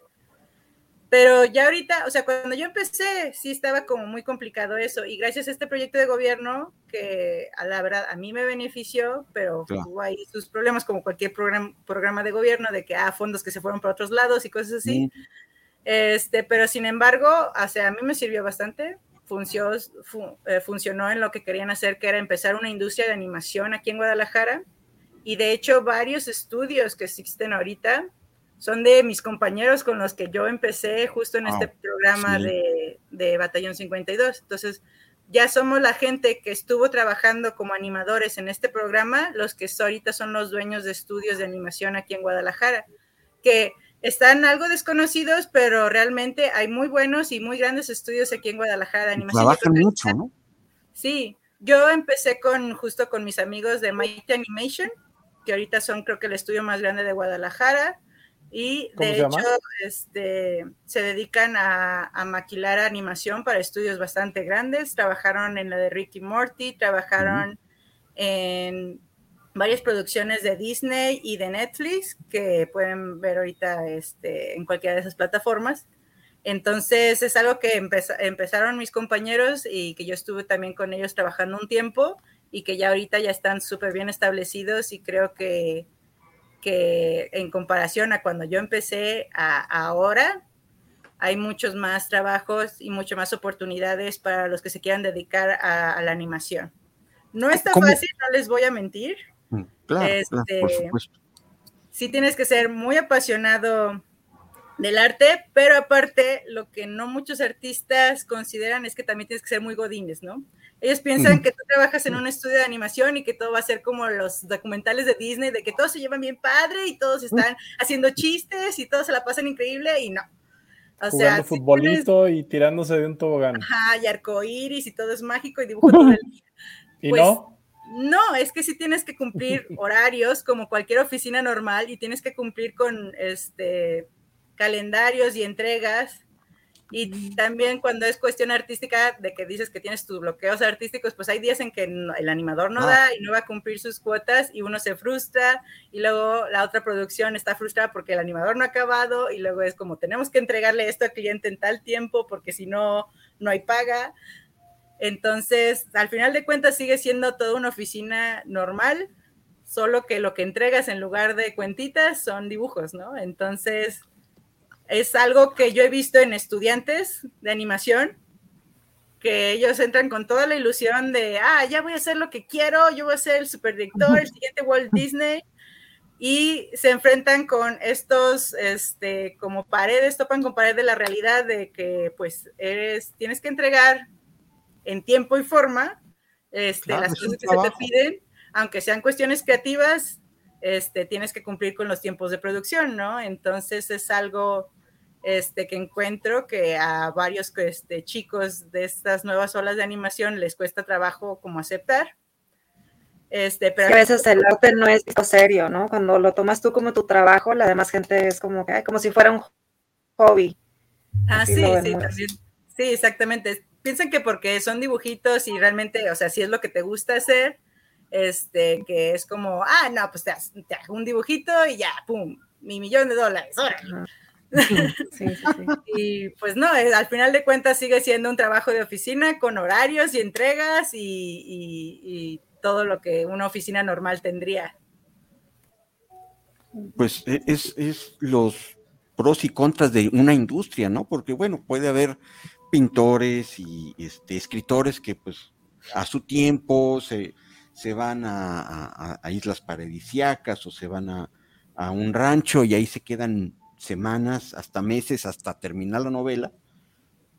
Pero ya ahorita, o sea, cuando yo empecé, sí estaba como muy complicado eso. Y gracias a este proyecto de gobierno, que a la verdad a mí me benefició, pero claro. hubo ahí sus problemas, como cualquier programa, programa de gobierno, de que, ah, fondos que se fueron para otros lados y cosas así. Mm. Este, pero sin embargo, o sea, a mí me sirvió bastante eh, funcionó en lo que querían hacer, que era empezar una industria de animación aquí en Guadalajara. Y de hecho, varios estudios que existen ahorita son de mis compañeros con los que yo empecé justo en este programa sí. de, de Batallón 52. Entonces, ya somos la gente que estuvo trabajando como animadores en este programa, los que ahorita son los dueños de estudios de animación aquí en Guadalajara, que están algo desconocidos, pero realmente hay muy buenos y muy grandes estudios aquí en Guadalajara de animación. Trabajan mucho, ¿no? Sí, yo empecé con justo con mis amigos de Mighty Animation, que ahorita son creo que el estudio más grande de Guadalajara y de hecho este, se dedican a, a, maquilar animación para estudios bastante grandes. Trabajaron en la de Ricky Morty, trabajaron uh -huh. en varias producciones de Disney y de Netflix que pueden ver ahorita este, en cualquiera de esas plataformas. Entonces es algo que empez empezaron mis compañeros y que yo estuve también con ellos trabajando un tiempo y que ya ahorita ya están súper bien establecidos y creo que, que en comparación a cuando yo empecé a, a ahora, hay muchos más trabajos y muchas más oportunidades para los que se quieran dedicar a, a la animación. No está ¿Cómo? fácil, no les voy a mentir. Claro, este, claro, por supuesto. Sí tienes que ser muy apasionado del arte, pero aparte lo que no muchos artistas consideran es que también tienes que ser muy godines, ¿no? Ellos piensan que tú trabajas en un estudio de animación y que todo va a ser como los documentales de Disney, de que todos se llevan bien padre y todos están haciendo chistes y todos se la pasan increíble y no. O Jugando sea, futbolito si tienes... y tirándose de un tobogán. Ajá, y arcoíris y todo es mágico y dibujo todo el día. *laughs* ¿Y pues, no? No, es que sí tienes que cumplir *laughs* horarios como cualquier oficina normal y tienes que cumplir con este calendarios y entregas. Y también cuando es cuestión artística, de que dices que tienes tus bloqueos artísticos, pues hay días en que el animador no ah. da y no va a cumplir sus cuotas y uno se frustra y luego la otra producción está frustrada porque el animador no ha acabado y luego es como tenemos que entregarle esto al cliente en tal tiempo porque si no, no hay paga. Entonces, al final de cuentas sigue siendo toda una oficina normal, solo que lo que entregas en lugar de cuentitas son dibujos, ¿no? Entonces, es algo que yo he visto en estudiantes de animación que ellos entran con toda la ilusión de, ah, ya voy a hacer lo que quiero, yo voy a ser el superdirector, el siguiente Walt Disney, y se enfrentan con estos, este, como paredes, topan con pared de la realidad de que, pues, eres, tienes que entregar en tiempo y forma este, las cosas que se te piden, aunque sean cuestiones creativas, este, tienes que cumplir con los tiempos de producción, ¿no? Entonces es algo este, que encuentro que a varios este, chicos de estas nuevas olas de animación les cuesta trabajo como aceptar. Este, pero a veces el arte no es serio, ¿no? Cuando lo tomas tú como tu trabajo, la demás gente es como que, como si fuera un hobby. Ah, sí, sí, también. Sí, exactamente. Piensan que porque son dibujitos y realmente, o sea, si es lo que te gusta hacer, este, que es como, ah, no, pues te, hago un dibujito y ya, pum, mi millón de dólares, órale. *laughs* Y pues no, eh, al final de cuentas sigue siendo un trabajo de oficina con horarios y entregas y, todo lo que una oficina normal tendría. Pues e, es, los pros y contras de una industria, ¿no? Porque bueno, puede haber pintores y este, escritores que pues a su tiempo se, se van a, islas paradisiacas o se van a, a un rancho y ahí se quedan semanas, hasta meses, hasta terminar la novela,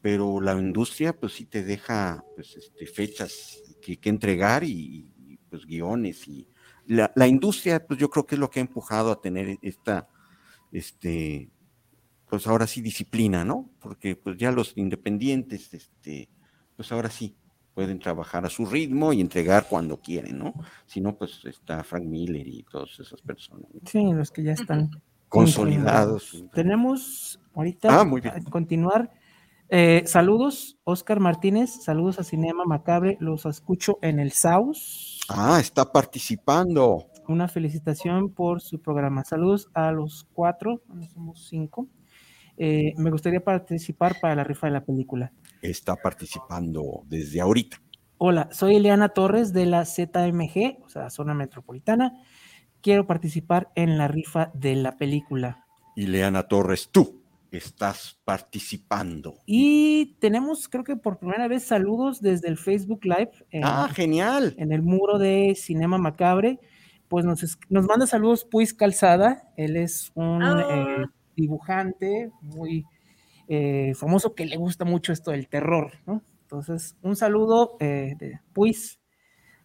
pero la industria pues sí te deja pues, este, fechas que, entregar y, pues guiones y la, la, industria pues yo creo que es lo que ha empujado a tener esta, este, pues ahora sí disciplina, ¿no? Porque pues ya los independientes, este, pues ahora sí pueden trabajar a su ritmo y entregar cuando quieren, ¿no? Si no, pues está Frank Miller y todas esas personas. Sí, los que ya están consolidados. Tenemos ahorita ah, continuar. Eh, saludos, Oscar Martínez, saludos a Cinema Macabre, los escucho en el SAUS. Ah, está participando. Una felicitación por su programa. Saludos a los cuatro, somos cinco. Eh, me gustaría participar para la rifa de la película. Está participando desde ahorita. Hola, soy Eliana Torres de la ZMG, o sea, zona metropolitana quiero participar en la rifa de la película. Y Leana Torres, tú estás participando. Y tenemos, creo que por primera vez, saludos desde el Facebook Live. ah, genial. En el muro de Cinema Macabre. Pues nos, nos manda saludos Puis Calzada. Él es un ah. eh, dibujante muy eh, famoso que le gusta mucho esto del terror, ¿no? Entonces, un saludo eh, de Puis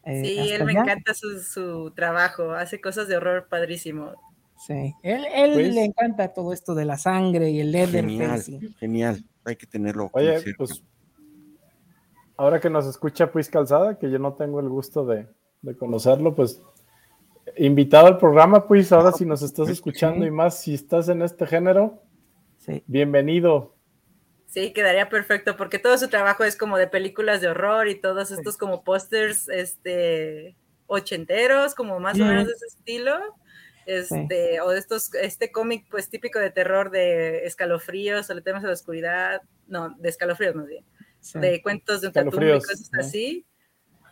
eh, sí, él me encanta su, trabajo, hace cosas de horror padrísimo. Sí, él, él pues le encanta todo esto de la sangre y el leather. Genial, genial, hay que tenerlo. Oye, pues ahora que nos escucha Puis Calzada, que yo no tengo el gusto de, conocerlo, pues invitado al programa, pues ahora si nos estás pues, escuchando y más si estás en este género, sí. bienvenido. Sí, quedaría perfecto, porque todo su trabajo es como de películas de horror y todos estos como pósters este, ochenteros, como más o menos de ese estilo. Este, o de estos, este cómic pues típico de terror de escalofríos, o le temas a la oscuridad, no, de escalofríos más bien, de cuentos de un tatú y cosas así.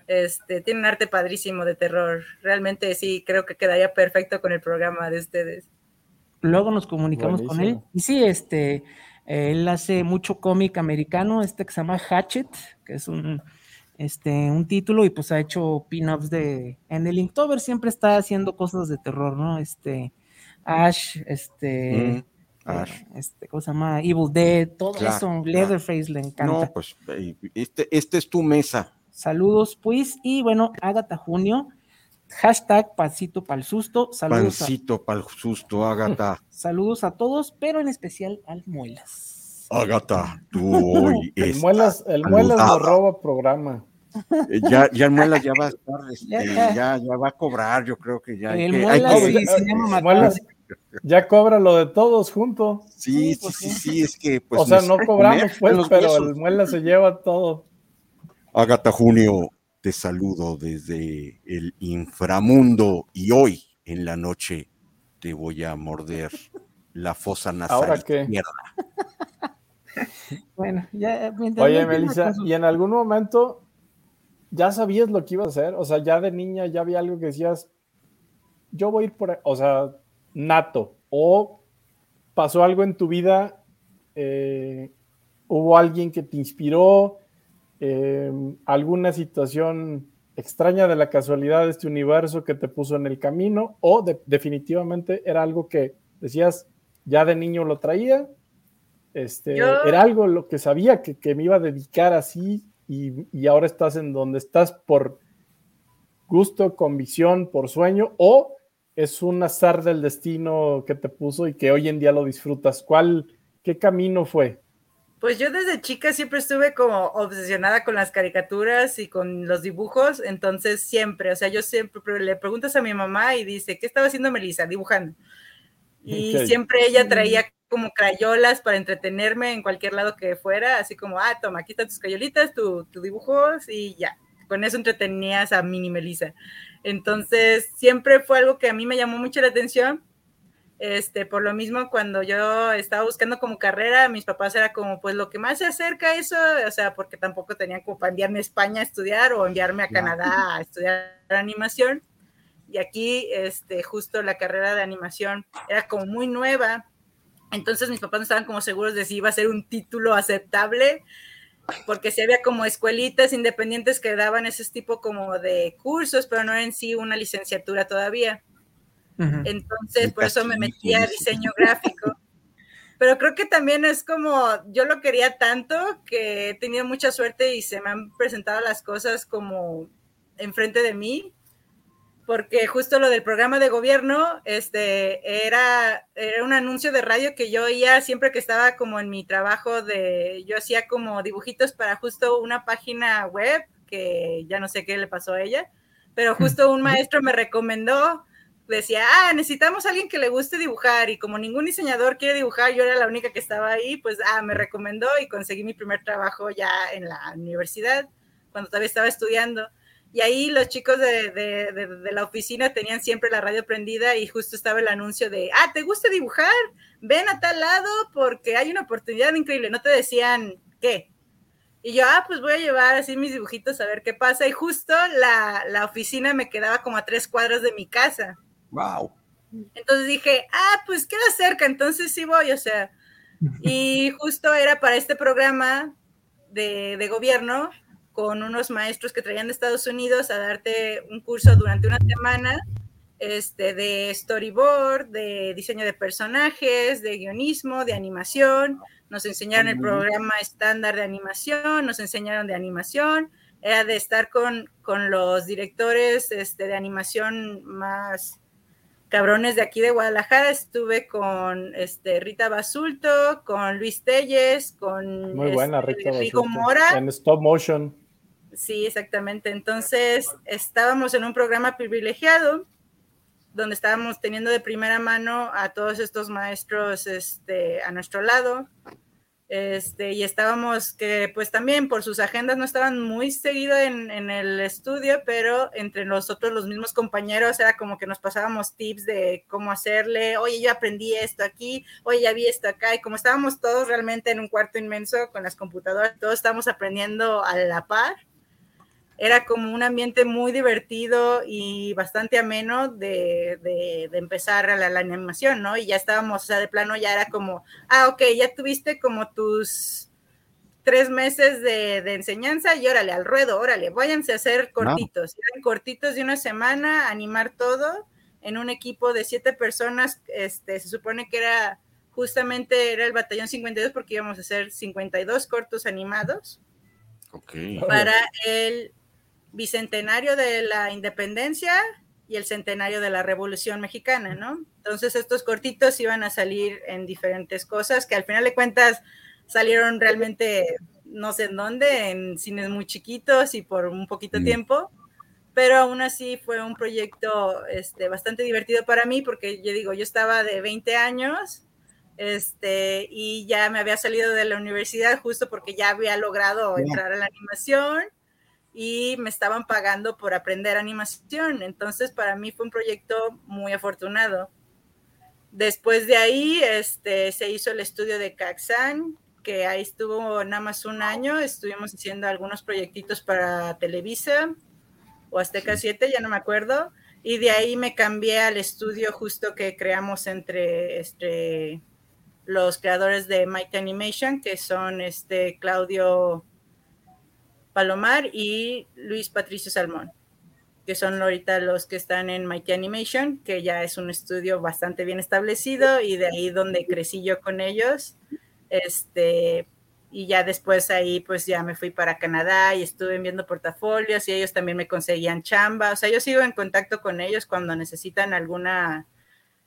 Este, tiene un arte padrísimo de terror. Realmente sí, creo que quedaría perfecto con el programa de ustedes. Luego nos comunicamos con él. Y sí, este, él hace mucho cómic americano, este que se llama Hatchet, que es un, este, un título, y pues ha hecho pin-ups de. En el Inktober siempre está haciendo cosas de terror, ¿no? Este. Ash, este. Mm, Ash. Este, ¿cómo se llama? Evil Dead, todo eso, Leatherface le encanta. No, pues este, este es tu mesa. Saludos, pues, y bueno, Agatha Junio, Hashtag pancito para el susto. Saludos pancito para el susto, Agata. *laughs* Saludos a todos, pero en especial al Muelas. Agata, tú hoy. *laughs* el Muelas, el Muelas nos roba programa. Eh, ya, ya el Muelas ya va a estar, *laughs* este, ya, ya, va a cobrar, yo creo que ya. El Muelas, ya cobra lo de todos juntos. Sí, sí, pues sí, sí, es que pues. O sea, no cobramos, pues, pero el Muelas se lleva todo. Agata Junio, te saludo desde el inframundo y hoy en la noche te voy a morder la fosa nasal. ¿Ahora qué? *laughs* bueno, ya. Oye, Melissa, ¿y en algún momento ya sabías lo que ibas a hacer? O sea, ya de niña ya había algo que decías, yo voy a ir por, ahí, o sea, nato, o pasó algo en tu vida, eh, hubo alguien que te inspiró, em, alguna situación extraña de la casualidad de este universo que te puso en el camino o definitivamente era algo que decías, ya de niño lo traía, este, era algo lo que sabía que, que me iba a dedicar así y, y, ahora estás en donde estás por gusto, convicción, por sueño o es un azar del destino que te puso y que hoy en día lo disfrutas. ¿Cuál, qué camino fue? Pues yo desde chica siempre estuve como obsesionada con las caricaturas y con los dibujos, entonces siempre, o sea, yo siempre le preguntas a mi mamá y dice, ¿qué estaba haciendo Melissa? Dibujando. *laughs* Y siempre ella traía como crayolas para entretenerme en cualquier lado que fuera, así como, ah, toma, aquí están tus crayolitas, tus tu dibujos y ya. Con eso entretenías a Mini Melissa. Entonces, siempre fue algo que a mí me llamó mucho la atención este, por lo mismo, cuando yo estaba buscando como carrera, mis papás era como, pues lo que más se acerca a eso, o sea, porque tampoco tenían como para enviarme a España a estudiar o enviarme a Canadá a estudiar animación. Y aquí, este, justo la carrera de animación era como muy nueva. Entonces mis papás no estaban como seguros de si iba a ser un título aceptable, porque si había como escuelitas independientes que daban ese tipo como de cursos, pero no en sí una licenciatura todavía. Entonces, por eso me metí a diseño gráfico. *laughs* Pero creo que también es como, yo lo quería tanto que he tenido mucha suerte y se me han presentado las cosas como enfrente de mí, porque justo lo del programa de gobierno, este, era, era un anuncio de radio que yo oía siempre que estaba como en mi trabajo de, yo hacía como dibujitos para justo una página web, que ya no sé qué le pasó a ella, pero justo un maestro me recomendó decía, ah, necesitamos a alguien que le guste dibujar y como ningún diseñador quiere dibujar, yo era la única que estaba ahí, pues, ah, me recomendó y conseguí mi primer trabajo ya en la universidad, cuando todavía estaba estudiando. Y ahí los chicos de, de, la oficina tenían siempre la radio prendida y justo estaba el anuncio de, ah, ¿te gusta dibujar? Ven a tal lado porque hay una oportunidad increíble. No te decían qué. Y yo, ah, pues voy a llevar así mis dibujitos a ver qué pasa. Y justo la, la oficina me quedaba como a tres cuadros de mi casa. Wow. Entonces dije, ah, pues queda cerca, entonces sí voy, o sea. *laughs* Y justo era para este programa de, de gobierno con unos maestros que traían de Estados Unidos a darte un curso durante una semana este, de storyboard, de diseño de personajes, de guionismo, de animación. Nos enseñaron el programa estándar de animación, nos enseñaron de animación. Era de estar con, con los directores este, de animación más cabrones de aquí de Guadalajara, estuve con este, Rita Basulto, con Luis Telles, con Muy buena, este, Rita Mora. En stop motion. Sí, exactamente. Entonces, estábamos en un programa privilegiado donde estábamos teniendo de primera mano a todos estos maestros este, a nuestro lado. Este, y estábamos que pues también por sus agendas no estaban muy seguido en, en, el estudio, pero entre nosotros los mismos compañeros era como que nos pasábamos tips de cómo hacerle, oye, yo aprendí esto aquí, oye, ya vi esto acá, y como estábamos todos realmente en un cuarto inmenso con las computadoras, todos estábamos aprendiendo a la par, era como un ambiente muy divertido y bastante ameno de, de, de empezar la, la, animación, ¿no? Y ya estábamos, o sea, de plano ya era como, ah, ok, ya tuviste como tus tres meses de, de enseñanza y órale, al ruedo, órale, váyanse a hacer cortitos, no. cortitos de una semana, animar todo en un equipo de siete personas, este, se supone que era justamente era el batallón 52 porque íbamos a hacer 52 cortos animados. Okay. Para el bicentenario de la independencia y el centenario de la Revolución Mexicana, ¿no? Entonces estos cortitos iban a salir en diferentes cosas que al final de cuentas salieron realmente no sé en dónde, en cines muy chiquitos y por un poquito mm. tiempo, pero aún así fue un proyecto este, bastante divertido para mí porque yo digo, yo estaba de 20 años este, y ya me había salido de la universidad justo porque ya había logrado entrar a la animación y me estaban pagando por aprender animación. Entonces, para mí fue un proyecto muy afortunado. Después de ahí, este, se hizo el estudio de Caxan, que ahí estuvo nada más un año. Estuvimos haciendo algunos proyectitos para Televisa o Azteca 7, ya no me acuerdo. Y de ahí me cambié al estudio justo que creamos entre, este, los creadores de Mighty Animation, que son este Claudio Palomar y Luis Patricio Salmón, que son ahorita los que están en Mighty Animation, que ya es un estudio bastante bien establecido y de ahí donde crecí yo con ellos. Este, y ya después ahí pues ya me fui para Canadá y estuve viendo portafolios y ellos también me conseguían chamba. O sea, yo sigo en contacto con ellos cuando necesitan alguna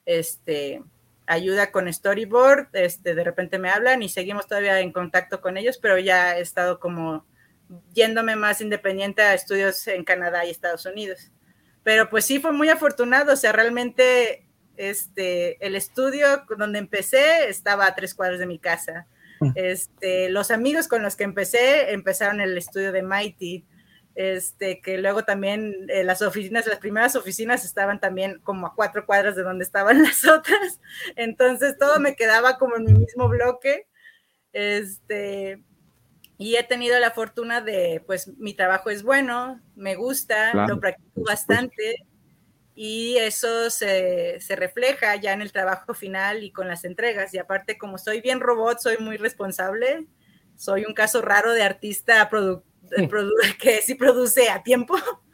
este, ayuda con storyboard, este, de repente me hablan y seguimos todavía en contacto con ellos, pero ya he estado como yéndome más independiente a estudios en Canadá y Estados Unidos. Pero pues sí fue muy afortunado, o sea, realmente este, el estudio donde empecé estaba a tres cuadros de mi casa. Este, los amigos con los que empecé empezaron el estudio de Mighty, este, que luego también eh, las oficinas, las primeras oficinas estaban también como a cuatro cuadras de donde estaban *laughs* las otras, entonces todo me quedaba como en mi mismo bloque, este, y he tenido la fortuna de, pues mi trabajo es bueno, me gusta, lo practico bastante, y eso se, refleja ya en el trabajo final y con las entregas. Y aparte, como soy bien robot, soy muy responsable, soy un caso raro de artista *laughs* que sí produce a tiempo. *laughs*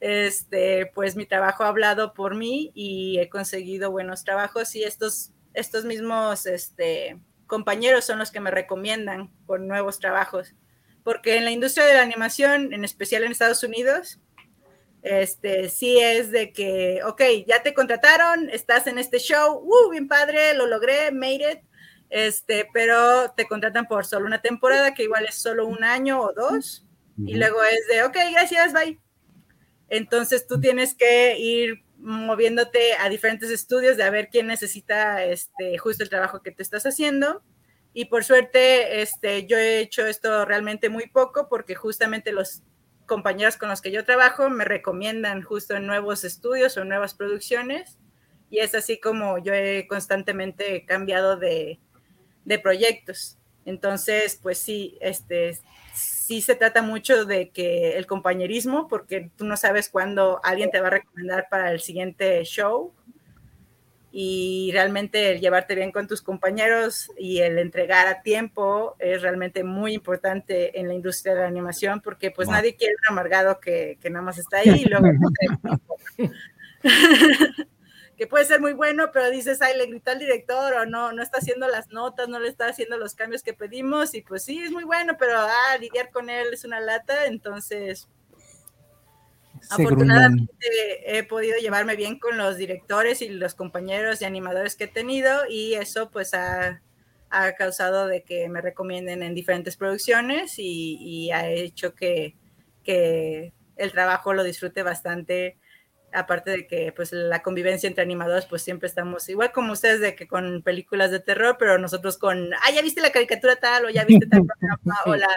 Este, pues mi trabajo ha hablado por mí y he conseguido buenos trabajos y estos, estos mismos este, compañeros son los que me recomiendan por nuevos trabajos. Porque en la industria de la animación, en especial en Estados Unidos, este, sí es de que, ok, ya te contrataron, estás en este show, uh, bien padre, lo logré, made it, este, pero te contratan por solo una temporada, que igual es solo un año o dos, y luego es de, ok, gracias, bye. Entonces tú tienes que ir moviéndote a diferentes estudios de a ver quién necesita este, justo el trabajo que te estás haciendo. Y por suerte, este, yo he hecho esto realmente muy poco porque justamente los compañeros con los que yo trabajo me recomiendan justo en nuevos estudios o nuevas producciones y es así como yo he constantemente cambiado de, de proyectos. Entonces, pues sí, este, sí se trata mucho de que el compañerismo, porque tú no sabes cuándo alguien te va a recomendar para el siguiente show. Y realmente el llevarte bien con tus compañeros y el entregar a tiempo es realmente muy importante en la industria de la animación porque pues nadie quiere un amargado que, que nada más está ahí y luego *laughs* *laughs* que puede ser muy bueno, pero dices, ay, le gritó al director o no, no está haciendo las notas, no le está haciendo los cambios que pedimos y pues sí, es muy bueno, pero ah, lidiar con él es una lata, entonces Afortunadamente he podido llevarme bien con los directores y los compañeros y animadores que he tenido y eso pues ha, causado de que me recomienden en diferentes producciones y, ha hecho que, el trabajo lo disfrute bastante aparte de que pues la convivencia entre animadores pues siempre estamos igual como ustedes de que con películas de terror pero nosotros con ah ya viste la caricatura tal o ya viste tal *laughs* programa o la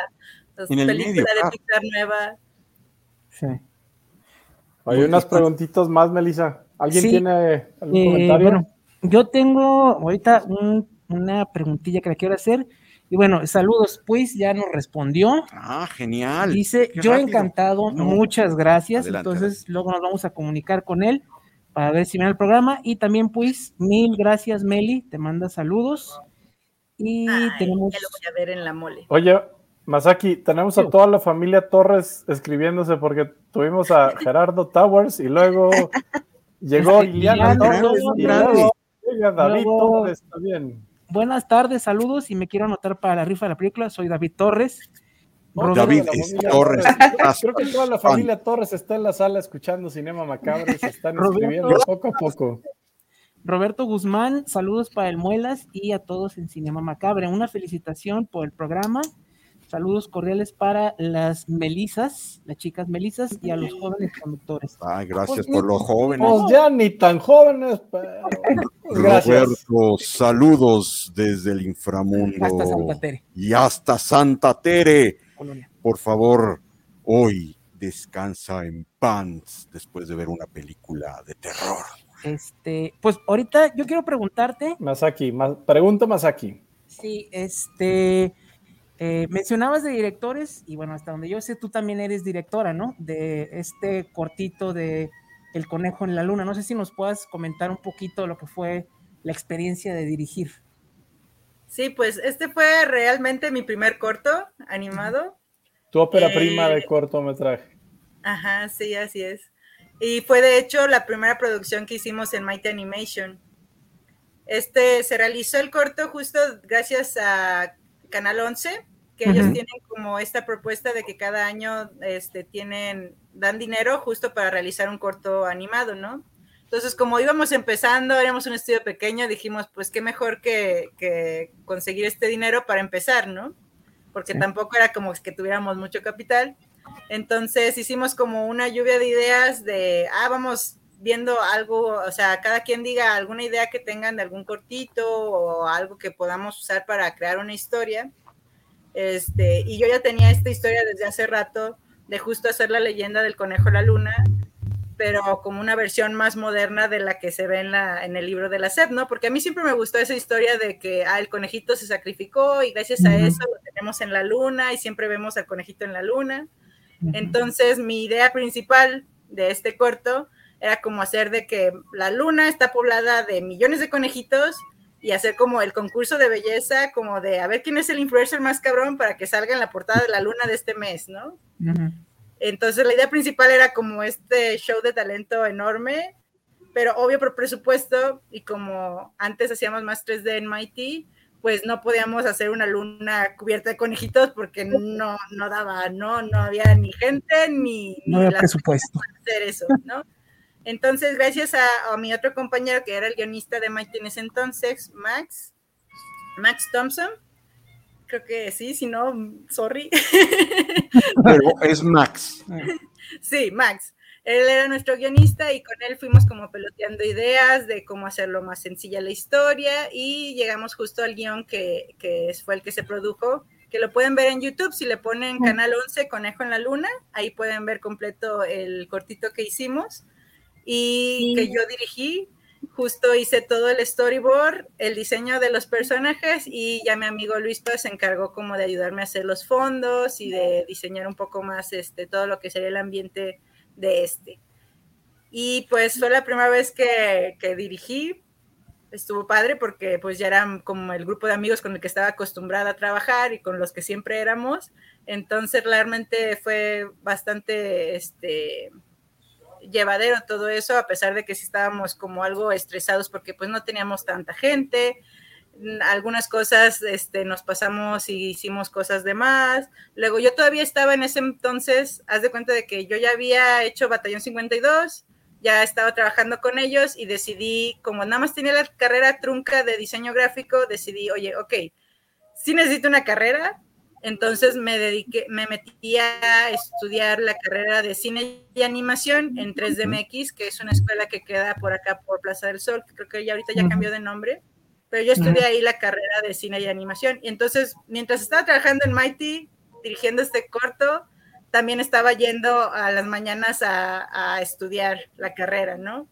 película de Pixar nueva sí hay unas preguntitas más, Melissa. ¿Alguien tiene algún eh, comentario? Bueno, yo tengo ahorita una preguntilla que le quiero hacer. Y bueno, saludos, pues ya nos respondió. Ah, genial. Dice, yo encantado, muchas gracias. Entonces, luego nos vamos a comunicar con él para ver si viene el programa. Y también, pues, mil gracias, Meli, te manda saludos. Y tenemos. Ya lo voy a ver en la mole. Oye, Masaki, tenemos a toda la familia Torres escribiéndose porque tuvimos a *laughs* Gerardo Towers y luego llegó Liliana Torres y luego David Torres también. Buenas tardes, saludos y me quiero anotar para la rifa de la película. Soy David Torres. David Torres. *laughs* Creo que toda la familia Torres está en la sala escuchando Cinema Macabro y se están escribiendo poco a poco. Roberto Guzmán, saludos para el Muelas y a todos en Cinema Macabre. Una felicitación por el programa Saludos cordiales para las melisas, las chicas melisas y a los jóvenes conductores. Ay, gracias por los jóvenes. Pues ya ni tan jóvenes, pero... Roberto, saludos desde el inframundo. Hasta Santa Tere. Y hasta Santa Tere. Por favor, hoy descansa en pants después de ver una película de terror. Este, pues ahorita yo quiero preguntarte. Masaki, más, pregunta Masaki. Sí, este, eh, mencionabas de directores, y bueno, hasta donde yo sé, tú también eres directora, ¿no? De este cortito de El conejo en la luna. No sé si nos puedas comentar un poquito lo que fue la experiencia de dirigir. Sí, pues este fue realmente mi primer corto animado. Tu ópera Eh, prima de cortometraje. Ajá, sí, así es. Y fue de hecho la primera producción que hicimos en Mighty Animation. Este se realizó el corto justo gracias a Canal 11, que ellos Ujú. tienen como esta propuesta de que cada año este, tienen, dan dinero justo para realizar un corto animado, ¿no? Entonces, como íbamos empezando, éramos un estudio pequeño, dijimos, pues qué mejor que, que conseguir este dinero para empezar, ¿no? Porque Sí. tampoco era como que tuviéramos mucho capital. Entonces hicimos como una lluvia de ideas de, ah, vamos viendo algo, o sea, cada quien diga alguna idea que tengan de algún cortito o algo que podamos usar para crear una historia. Este, y yo ya tenía esta historia desde hace rato de justo hacer la leyenda del conejo a la luna, pero como una versión más moderna de la que se ve en, la, en el libro de la SEP, ¿no? Porque a mí siempre me gustó esa historia de que ah, el conejito se sacrificó y gracias a eso lo tenemos en la luna y siempre vemos al conejito en la luna. Entonces, mi idea principal de este corto era como hacer de que la luna está poblada de millones de conejitos y hacer como el concurso de belleza, como de a ver quién es el influencer más cabrón para que salga en la portada de la luna de este mes, ¿no? Entonces, la idea principal era como este show de talento enorme, pero obvio por presupuesto y como antes hacíamos más 3D en Mighty, pues no podíamos hacer una luna cubierta de conejitos porque no, no daba, no, no había ni gente ni, No ni había presupuesto. hacer eso, ¿no? Entonces, gracias a, a mi otro compañero que era el guionista de Mighty en ese entonces, Max, Max Thompson, creo que sí, si no, sorry. *laughs* Pero es Max. Sí, Max. Él era nuestro guionista y con él fuimos como peloteando ideas de cómo hacerlo más sencilla la historia y llegamos justo al guion que, que fue el que se produjo, que lo pueden ver en YouTube, si le ponen Canal 11, Conejo en la Luna, ahí pueden ver completo el cortito que hicimos y que yo dirigí. Justo hice todo el storyboard, el diseño de los personajes y ya mi amigo Luis pues, se encargó como de ayudarme a hacer los fondos y de diseñar un poco más este, todo lo que sería el ambiente de este. Y pues fue la primera vez que, que dirigí, estuvo padre porque pues ya eran como el grupo de amigos con el que estaba acostumbrada a trabajar y con los que siempre éramos. Entonces realmente fue bastante este, llevadero todo eso, a pesar de que sí estábamos como algo estresados porque pues no teníamos tanta gente. Algunas cosas este, nos pasamos y hicimos cosas de más. Luego yo todavía estaba en ese entonces, haz de cuenta de que yo ya había hecho Batallón 52, ya estaba trabajando con ellos y decidí, como nada más tenía la carrera trunca de diseño gráfico, decidí, oye, ok, sí necesito una carrera, entonces me dediqué, me metí a estudiar la carrera de cine y animación en 3DMX, que es una escuela que queda por acá por Plaza del Sol, que creo que ya ahorita ya cambió de nombre, pero yo estudié ahí la carrera de cine y animación. Y entonces, mientras estaba trabajando en Mighty, dirigiendo este corto, también estaba yendo a las mañanas a, a estudiar la carrera, ¿no?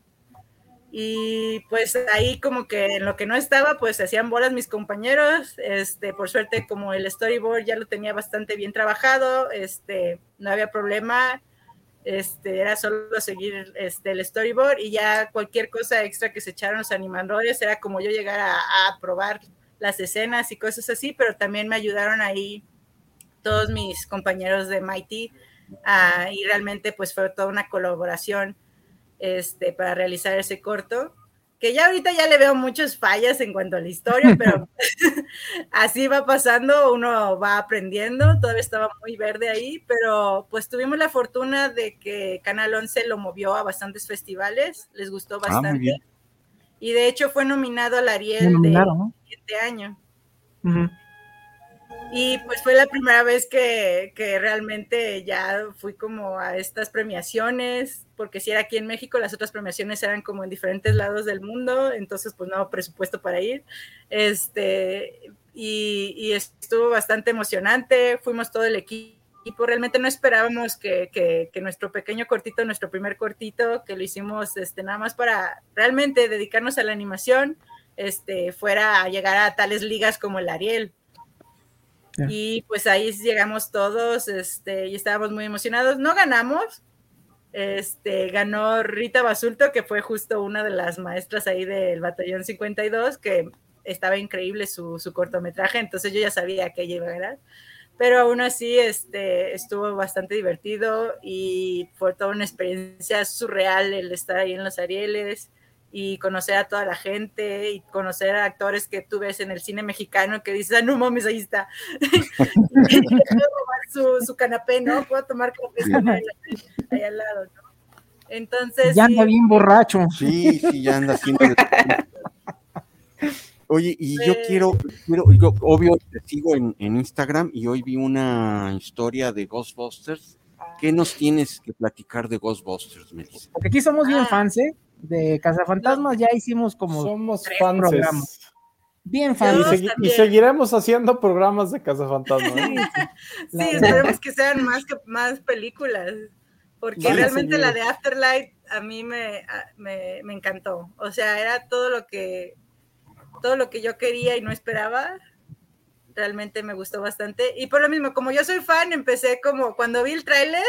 Y pues ahí como que en lo que no estaba, pues hacían bolas mis compañeros. Este, por suerte, como el storyboard ya lo tenía bastante bien trabajado, este, no había problema. Este, era solo seguir este, el storyboard y ya cualquier cosa extra que se echaron los animadores era como yo llegar a, a probar las escenas y cosas así, pero también me ayudaron ahí todos mis compañeros de Mighty uh, y realmente pues fue toda una colaboración este, para realizar ese corto, que ya ahorita ya le veo muchas fallas en cuanto a la historia, pero *laughs* *laughs* así va pasando, uno va aprendiendo, todavía estaba muy verde ahí, pero pues tuvimos la fortuna de que Canal 11 lo movió a bastantes festivales, les gustó bastante. Ah, y de hecho fue nominado al Ariel de ¿no? siguiente año. Uh -huh. Y pues fue la primera vez que, que, realmente ya fui como a estas premiaciones, porque si era aquí en México, las otras premiaciones eran como en diferentes lados del mundo, entonces pues no presupuesto para ir. Este, y, estuvo bastante emocionante, fuimos todo el equipo realmente no esperábamos que, que, que, nuestro pequeño cortito, nuestro primer cortito, que lo hicimos este, nada más para realmente dedicarnos a la animación, este, fuera a llegar a tales ligas como el Ariel. Y pues ahí llegamos todos este, y estábamos muy emocionados. No ganamos, este, ganó Rita Basulto, que fue justo una de las maestras ahí del Batallón 52, que estaba increíble su, su cortometraje, entonces yo ya sabía que ella iba a ganar. Pero aún así este, estuvo bastante divertido y fue toda una experiencia surreal el estar ahí en los Arieles y conocer a toda la gente y conocer a actores que tú ves en el cine mexicano que dices, ah, no mames, ahí está. *laughs* su, su canapé, ¿no? Puedo tomar café ahí, al lado, ¿no? Entonces. Ya anda bien borracho. Sí, sí, ya anda haciendo. Oye, y yo quiero, quiero yo obvio te sigo en, en, Instagram y hoy vi una historia de Ghostbusters. ¿Qué nos tienes que platicar de Ghostbusters, Melissa? Porque aquí somos bien fans, ¿eh? De Cazafantasmas, ya hicimos como somos fans. Programas. Bien fans. Y, segui y, seguiremos haciendo programas de Cazafantasmas. ¿eh? sí, esperemos que sean más, que, más películas. Porque realmente la de Afterlife a mí me, me, me encantó. O sea, era todo lo que todo lo que yo quería y no esperaba. Realmente me gustó bastante. Y por lo mismo, como yo soy fan, empecé como cuando vi el tráiler,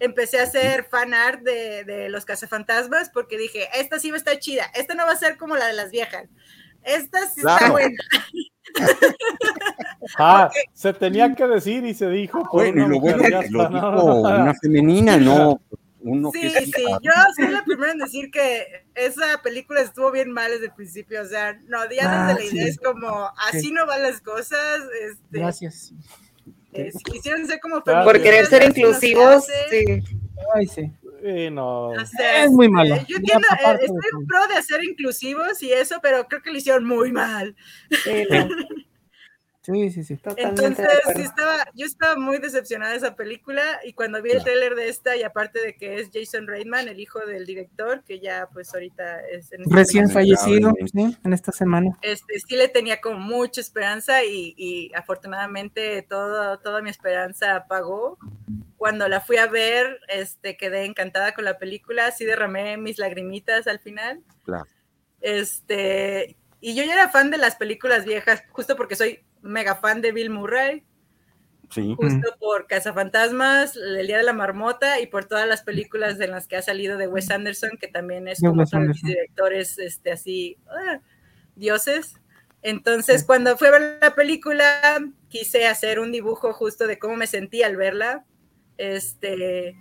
empecé a hacer fan art de, de, los cazafantasmas porque dije, esta sí va a estar chida, esta no va a ser como la de las viejas. Esta sí claro. está buena. *laughs* Ah, se tenía que decir y se dijo. Bueno, y lo bueno lo dijo una *laughs* femenina, no uno sí, que sí, yo soy la primera en decir que esa película estuvo bien mal desde el principio, o sea, no, ya ah, desde la idea sí. es como, así sí. no van las cosas. Este, Gracias. *laughs* Quisieron ser como Por querer ser inclusivos, sí. Ay, sí. No. O sea, es muy malo. Yo entiendo, eh, estoy un pro de ser inclusivos y eso, pero creo que lo hicieron muy mal. Sí, no. *laughs* Sí, sí, sí. Totalmente Entonces, sí estaba, yo estaba muy decepcionada de esa película y cuando vi el tráiler de esta y aparte de que es Jason Reitman, el hijo del director, que ya pues ahorita es... En Recién fallecido, ¿sí? En esta semana. Este, sí le tenía como mucha esperanza y, y afortunadamente todo, toda mi esperanza apagó. Cuando la fui a ver, este, quedé encantada con la película, sí derramé mis lagrimitas al final. Claro. Este, y yo ya era fan de las películas viejas, justo porque soy mega fan de Bill Murray. Sí. Justo por Cazafantasmas, El Día de la Marmota y por todas las películas en las que ha salido de Wes Anderson, que también es como uno de mis directores este, así, ah, dioses. Entonces, sí. cuando fui a ver la película, quise hacer un dibujo justo de cómo me sentí al verla. Este,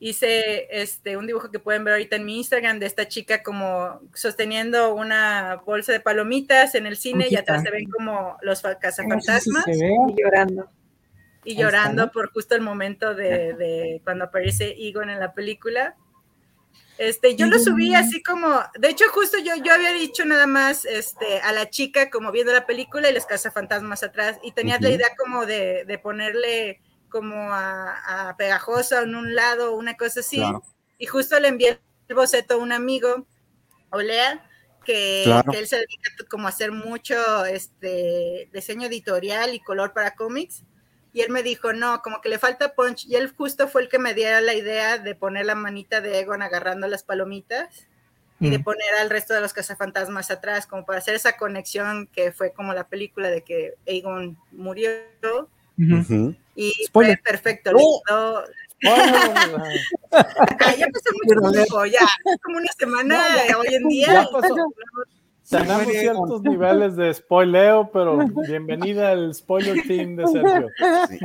hice este, un dibujo que pueden ver ahorita en mi Instagram de esta chica como sosteniendo una bolsa de palomitas en el cine y atrás se ven como los cazafantasmas sí, y llorando. Y llorando está, por justo el momento de, de, cuando aparece Egon en la película. Este, yo lo subí así como, de hecho justo yo, yo había dicho nada más este, a la chica como viendo la película y los cazafantasmas atrás y tenía uh -huh. la idea como de, de ponerle como a, a, pegajosa en un lado, una cosa así. Claro. Y justo le envié el boceto a un amigo, Olea, que, claro. que, él se dedica como a hacer mucho este diseño editorial y color para cómics. Y él me dijo, no, como que le falta punch. Y él justo fue el que me diera la idea de poner la manita de Egon agarrando las palomitas mm. y de poner al resto de los cazafantasmas atrás, como para hacer esa conexión que fue como la película de que Egon murió. Uh -huh. Y Spoiler. fue perfecto. Oh. ah, ya pasó mucho tiempo, ya, como una semana no, ya, hoy en día. Ya pasó. Tenemos ciertos niveles de spoileo, pero bienvenida al spoiler team de Sergio. Sí.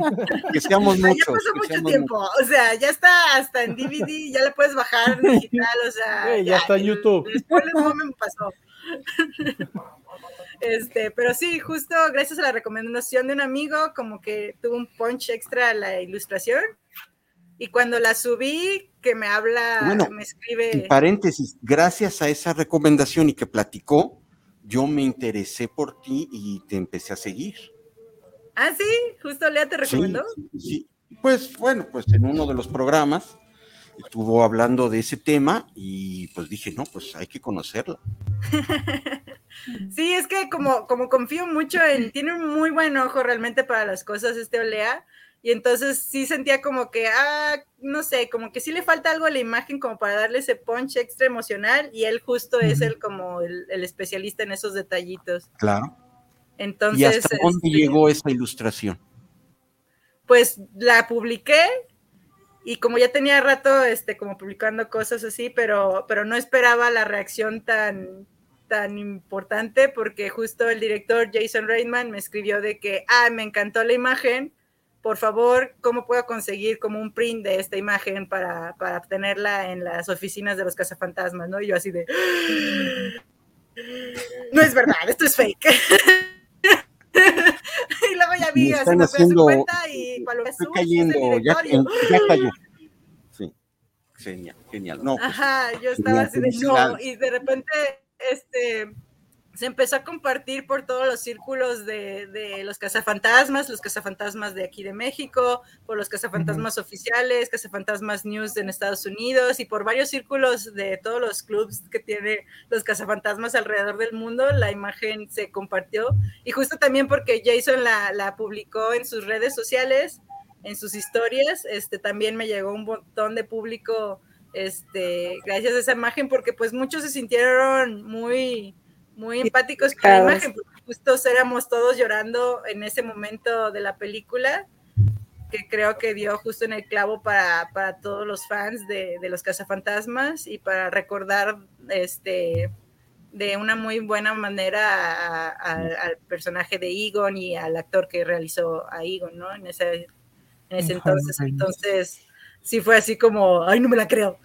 Que seamos muchos. Ya pasó mucho tiempo, mucho. o sea, ya está hasta en DVD, ya le puedes bajar digital, o sea. Sí, ya, ya, está en YouTube. El spoiler moment pasó. Este, pero sí, justo gracias a la recomendación de un amigo, como que tuvo un punch extra a la ilustración. Y cuando la subí, que me habla, bueno, me escribe. En paréntesis, gracias a esa recomendación y que platicó, yo me interesé por ti y te empecé a seguir. Ah, sí, justo Lea te recomendó. Sí, sí. Pues bueno, pues en uno de los programas estuvo hablando de ese tema y pues dije, no, pues hay que conocerla. *laughs* Sí, es que como, como confío mucho en, tiene un muy buen ojo realmente para las cosas este Olea, y entonces sí sentía como que, ah, no sé, como que sí le falta algo a la imagen como para darle ese punch extra emocional, y él justo es el como el, el, especialista en esos detallitos. Claro. Entonces. ¿Y hasta dónde este, llegó esa ilustración? Pues la publiqué y como ya tenía rato este como publicando cosas así, pero pero no esperaba la reacción tan tan importante porque justo el director Jason Reitman me escribió de que, ah, me encantó la imagen por favor, ¿cómo puedo conseguir como un print de esta imagen para, para tenerla en las oficinas de los cazafantasmas, ¿no? Y yo así de, no es verdad, esto es fake. *laughs* y vi, así me haciendo, cuenta y lo estoy cayendo, ya, ya cayó. *laughs* Sí, genial, genial. No, pues, Ajá, yo estaba así de, no, y de repente, este se empezó a compartir por todos los círculos de, de, los cazafantasmas, los cazafantasmas de aquí de México, por los cazafantasmas oficiales, cazafantasmas news en Estados Unidos y por varios círculos de todos los clubs que tiene los cazafantasmas alrededor del mundo. La imagen se compartió y justo también porque Jason la, la publicó en sus redes sociales, en sus historias, este, también me llegó un montón de público este, gracias a esa imagen porque pues muchos se sintieron muy muy empáticos con la imagen, porque justo éramos todos llorando en ese momento de la película, que creo que dio justo en el clavo para, para todos los fans de, de, los cazafantasmas y para recordar este de una muy buena manera al personaje de Egon y al actor que realizó a Egon, ¿no? En ese, en ese entonces. Entonces, sí fue así como, ay, no me la creo.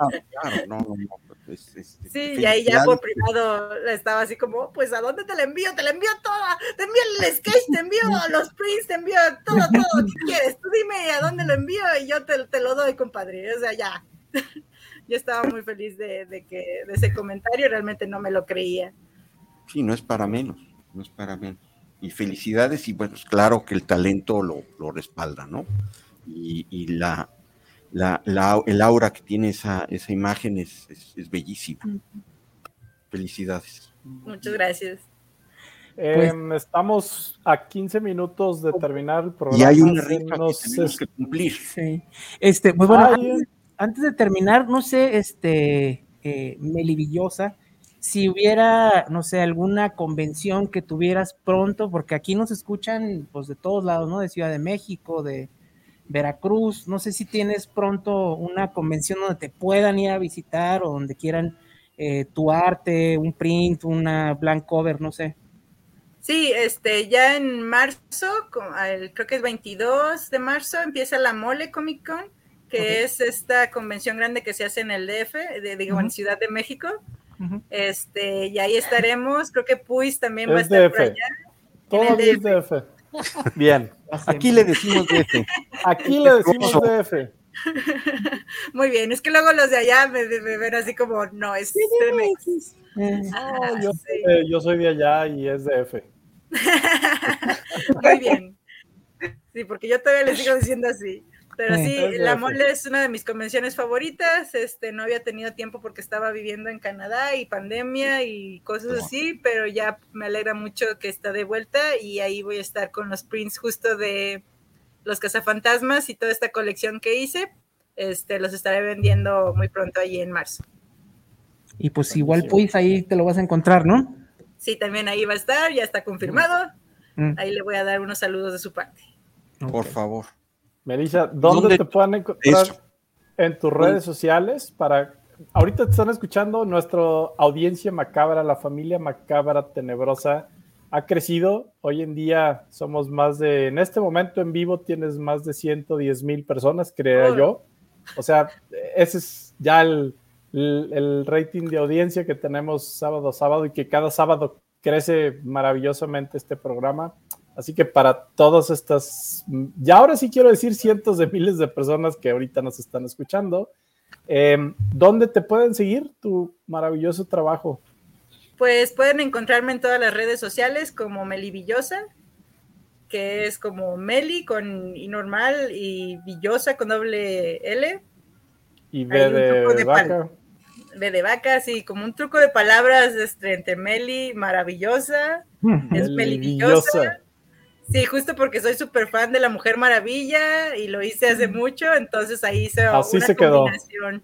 Ah, claro, no, no, no sí, y ahí ya por privado estaba así como, pues ¿a dónde te la envío? Te la envío toda, te envío el sketch, te envío los prints, te envío todo, todo, ¿qué quieres? Tú dime a dónde lo envío y yo te, te lo doy, compadre. O sea, ya. *laughs* yo estaba muy feliz de, de, que, de ese comentario, realmente no me lo creía. Sí, no es para menos, no es para menos. Y felicidades, y bueno, claro que el talento lo, lo respalda, ¿no? Y, y la, la, la, el aura que tiene esa, esa imagen es, es, bellísima. Felicidades. Muchas gracias. Pues, estamos a 15 minutos de terminar el programa. Y hay una regla que que cumplir. Sí. Este, pues bueno, antes, de terminar, no sé, este, eh, Melivillosa, si hubiera, no sé, alguna convención que tuvieras pronto, porque aquí nos escuchan, pues, de todos lados, ¿no? De Ciudad de México, de, Veracruz. No sé si tienes pronto una convención donde te puedan ir a visitar o donde quieran eh, tu arte, un print, una blank cover, no sé. Sí, este, ya en marzo, creo que es 22 de marzo, empieza la Mole Comic Con, que es esta convención grande que se hace en el DF, de, digo, en Ciudad de México. Este, y ahí estaremos. Creo que Puis también va a estar por allá. Todo es DF. Bien. Aquí le decimos DF. Aquí le decimos DF. Muy bien, es que luego los de allá me, ven así como, no, es CMX. Ah, yo, soy de allá y es DF. *laughs* Muy bien. Sí, porque yo todavía les sigo diciendo así. Pero sí, la mole es una de mis convenciones favoritas. Este, no había tenido tiempo porque estaba viviendo en Canadá y pandemia y cosas así, pero ya me alegra mucho que está de vuelta y ahí voy a estar con los prints justo de los cazafantasmas y toda esta colección que hice. Este, los estaré vendiendo muy pronto ahí en marzo. Y pues igual pues ahí te lo vas a encontrar, ¿no? Sí, también ahí va a estar, ya está confirmado. Mm. Ahí le voy a dar unos saludos de su parte. Por favor. Melissa, ¿dónde, te pueden encontrar en tus redes sociales para ahorita te están escuchando, nuestra audiencia macabra, la familia macabra tenebrosa ha crecido. Hoy en día somos más de, en este momento en vivo tienes más de 110 mil personas, creo yo. O sea, ese es ya el, el, rating de audiencia que tenemos sábado a sábado y que cada sábado crece maravillosamente este programa. Así que para todas estas, ya ahora sí quiero decir cientos de miles de personas que ahorita nos están escuchando, em, ¿dónde te pueden seguir tu maravilloso trabajo? Pues pueden encontrarme en todas las redes sociales como Melivillosa, que es como Meli con I normal y Villosa con doble L. Y B de, vaca. B de vaca, sí, como un truco de palabras este, entre Meli, maravillosa, es *laughs* Melivillosa Sí, justo porque soy súper fan de la Mujer Maravilla y lo hice hace mucho, entonces ahí hice Así una se combinación.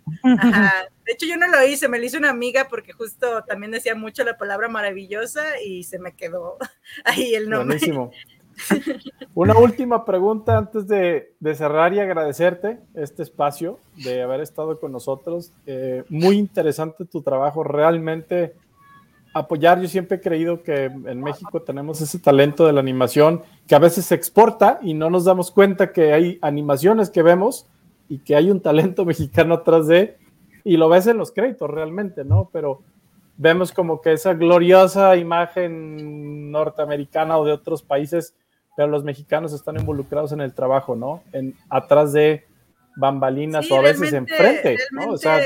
De hecho, yo no lo hice, me lo hizo una amiga porque justo también decía mucho la palabra maravillosa y se me quedó *laughs* ahí el nombre. Buenísimo. *laughs* Una última pregunta antes de, cerrar y agradecerte este espacio de haber estado con nosotros. Eh, muy interesante tu trabajo, realmente apoyar. Yo siempre he creído que en México tenemos ese talento de la animación que a veces se exporta y no nos damos cuenta que hay animaciones que vemos y que hay un talento *laughs* mexicano atrás de, y lo ves en los créditos realmente, ¿no? Pero vemos como que esa gloriosa imagen norteamericana o de otros países, pero los mexicanos están involucrados en el trabajo, ¿no? En, atrás de bambalinas Sí, o a veces enfrente, ¿no? O sea,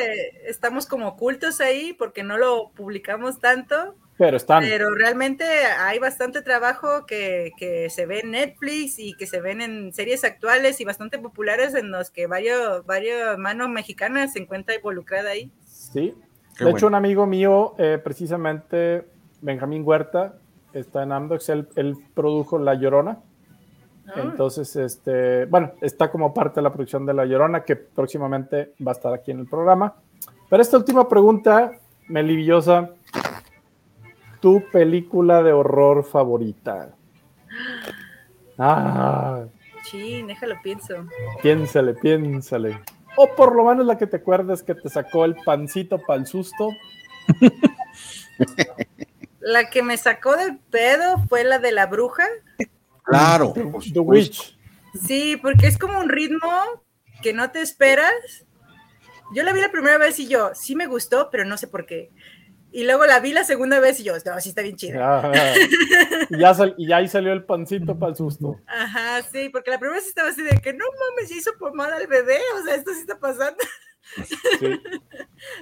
estamos como ocultos ahí porque no lo publicamos tanto, pero están. pero realmente hay bastante trabajo que, que se ve en Netflix y que se ven en series actuales y bastante populares en los que varios, varios manos mexicanas se encuentra involucrada ahí. Sí. Qué de bueno. hecho, un amigo mío, eh, precisamente Benjamín Huerta, está en Amdocs, él, él produjo La Llorona. Ah. Entonces, este, bueno, está como parte de la producción de La Llorona, que próximamente va a estar aquí en el programa. Pero esta última pregunta, Melivillosa, ¿tu película de horror favorita? *gasps* Ah, Sí, déjalo pienso. piénsale, piénsale. O por lo menos la que te acuerdas que te sacó el pancito para el susto. *laughs* La que me sacó del pedo fue la de la bruja. *laughs* Claro. The, por The. Witch. Sí, porque es como un ritmo que no te esperas. Yo la vi la primera vez y yo, sí me gustó, pero no sé por qué. Y luego la vi la segunda vez y yo, no, sí está bien chida. Y, ya sal- y ya ahí salió el pancito para el susto. Ajá, sí, porque la primera vez estaba así de que no mames, se hizo pomada al bebé, o sea, esto sí está pasando. Sí. *laughs*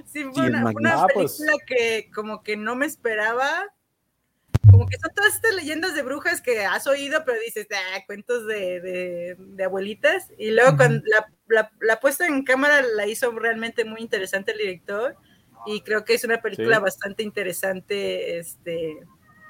Sí, fue una, una magnífico. Ah, pues. película que como que no me esperaba. Como que son todas estas leyendas de brujas que has oído, pero dices, ah, cuentos de, de- de abuelitas. Y luego cuando la, la- la puesta en cámara la hizo realmente muy interesante el director. Y creo que es una película Sí. bastante interesante este,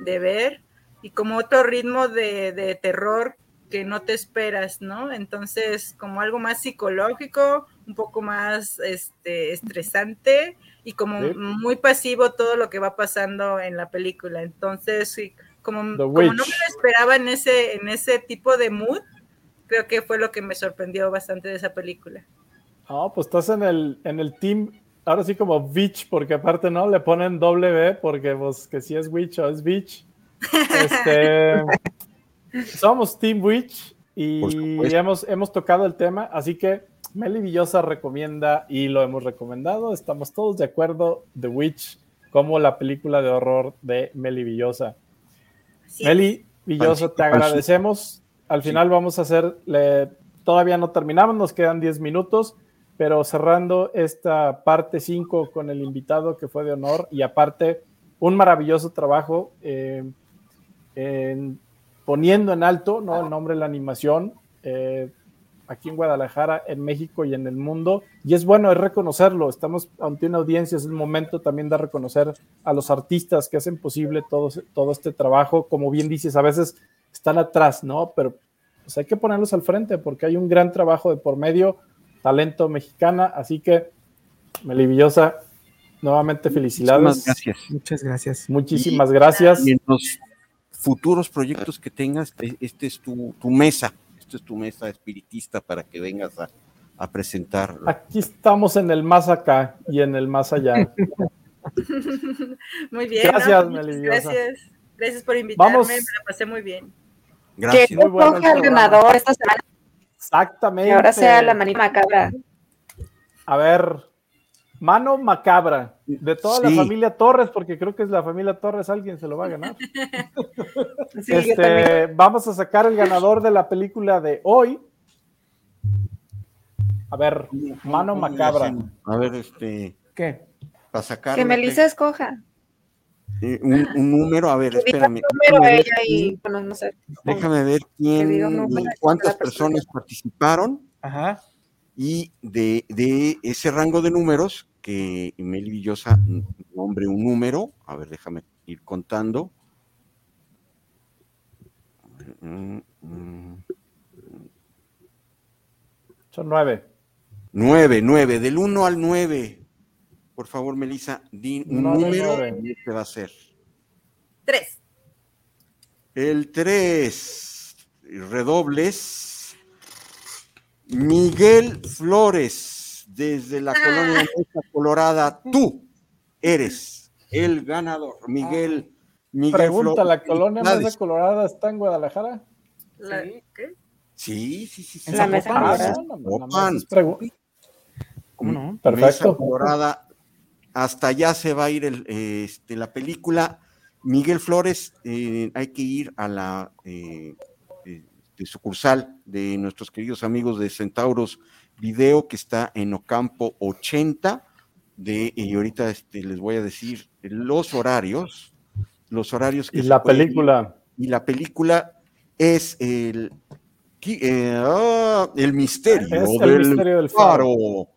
de ver. Y como otro ritmo de, de terror que no te esperas, ¿no? Entonces, como algo más psicológico, un poco más este, estresante y como Sí. muy pasivo todo lo que va pasando en la película. Entonces, sí, como, como no me lo esperaba en ese, en ese tipo de mood, creo que fue lo que me sorprendió bastante de esa película. No, pues estás en el, en el team, ahora sí como Witch, porque aparte no le ponen doble B, porque pues que si es Witch o es Witch. *laughs* Este, somos Team Witch y hemos, hemos tocado el tema, así que Meli Villosa recomienda y lo hemos recomendado. Estamos todos de acuerdo, The Witch, como la película de horror de Meli Villosa. Así Meli Villosa, te agradecemos. Al Sí. final vamos a hacer, le- todavía no terminamos, nos quedan 10 minutos, pero cerrando esta parte 5 con el invitado que fue de honor y aparte un maravilloso trabajo eh, en- poniendo en alto ¿no? el nombre de la animación eh, aquí en Guadalajara, en México y en el mundo. Y es bueno, es reconocerlo. Estamos ante una audiencia, es el momento también de reconocer a los artistas que hacen posible todo, todo este trabajo. Como bien dices, a veces están atrás, ¿no? Pero pues hay que ponerlos al frente porque hay un gran trabajo de por medio, talento mexicana. Así que, Melivillosa, nuevamente felicidades. Muchísimas gracias. Muchas gracias. Muchísimas gracias. Y en los futuros proyectos que tengas, e- este es tu, tu mesa, esta es tu mesa espiritista para que vengas a, a presentar. Aquí estamos en el más acá y en el más allá. *laughs* Muy bien. Gracias, ¿no? Gracias. Gracias por invitarme, Vamos. me la pasé muy bien. Gracias. Que Muy bueno el ganador esta semana, Exactamente. que ahora sea la manita macabra. A ver, mano macabra de toda Sí. la familia Torres, porque creo que es la familia Torres, alguien se lo va a ganar. *laughs* Sí, Este, vamos a sacar el ganador de la película de hoy. A ver, mano ¿Cómo le macabra. A ver, este, ¿Qué? para sacar Que Melissa escoja. un, un número, a ver, espérame. número déjame a ver ella y, quién- bueno, no sé. Déjame ver quién, cuántas personas participaron Ajá. Y de, de ese rango de números que Meli Villosa nombre un número. A ver, déjame ir contando. Mm, mm, Son nueve. Nueve, nueve, del 1 al 9. Por favor, Melissa, di un Nueve, número nueve. y este va a ser. Tres. El 3, redobles. Miguel Flores, desde la Ah. colonia Mesa Colorada. Tú eres el ganador, Miguel. Miguel Pregunta, Flores. ¿la colonia Felicidades. decolorada está en Guadalajara? La- Sí. ¿qué? Sí, sí, sí. sí. En la mesa Ah, colorada. ¿Cómo no? Perfecto. Mesa Colorada. Hasta allá se va a ir el, este, la película. Miguel Flores, eh, hay que ir a la eh, de sucursal de nuestros queridos amigos de Centauros Video, que está en Ocampo 80. De, y ahorita este, les voy a decir los horarios. Los horarios que Y la pueden película. Y la película es el, eh, ah, el misterio, Es el del, misterio del faro. faro.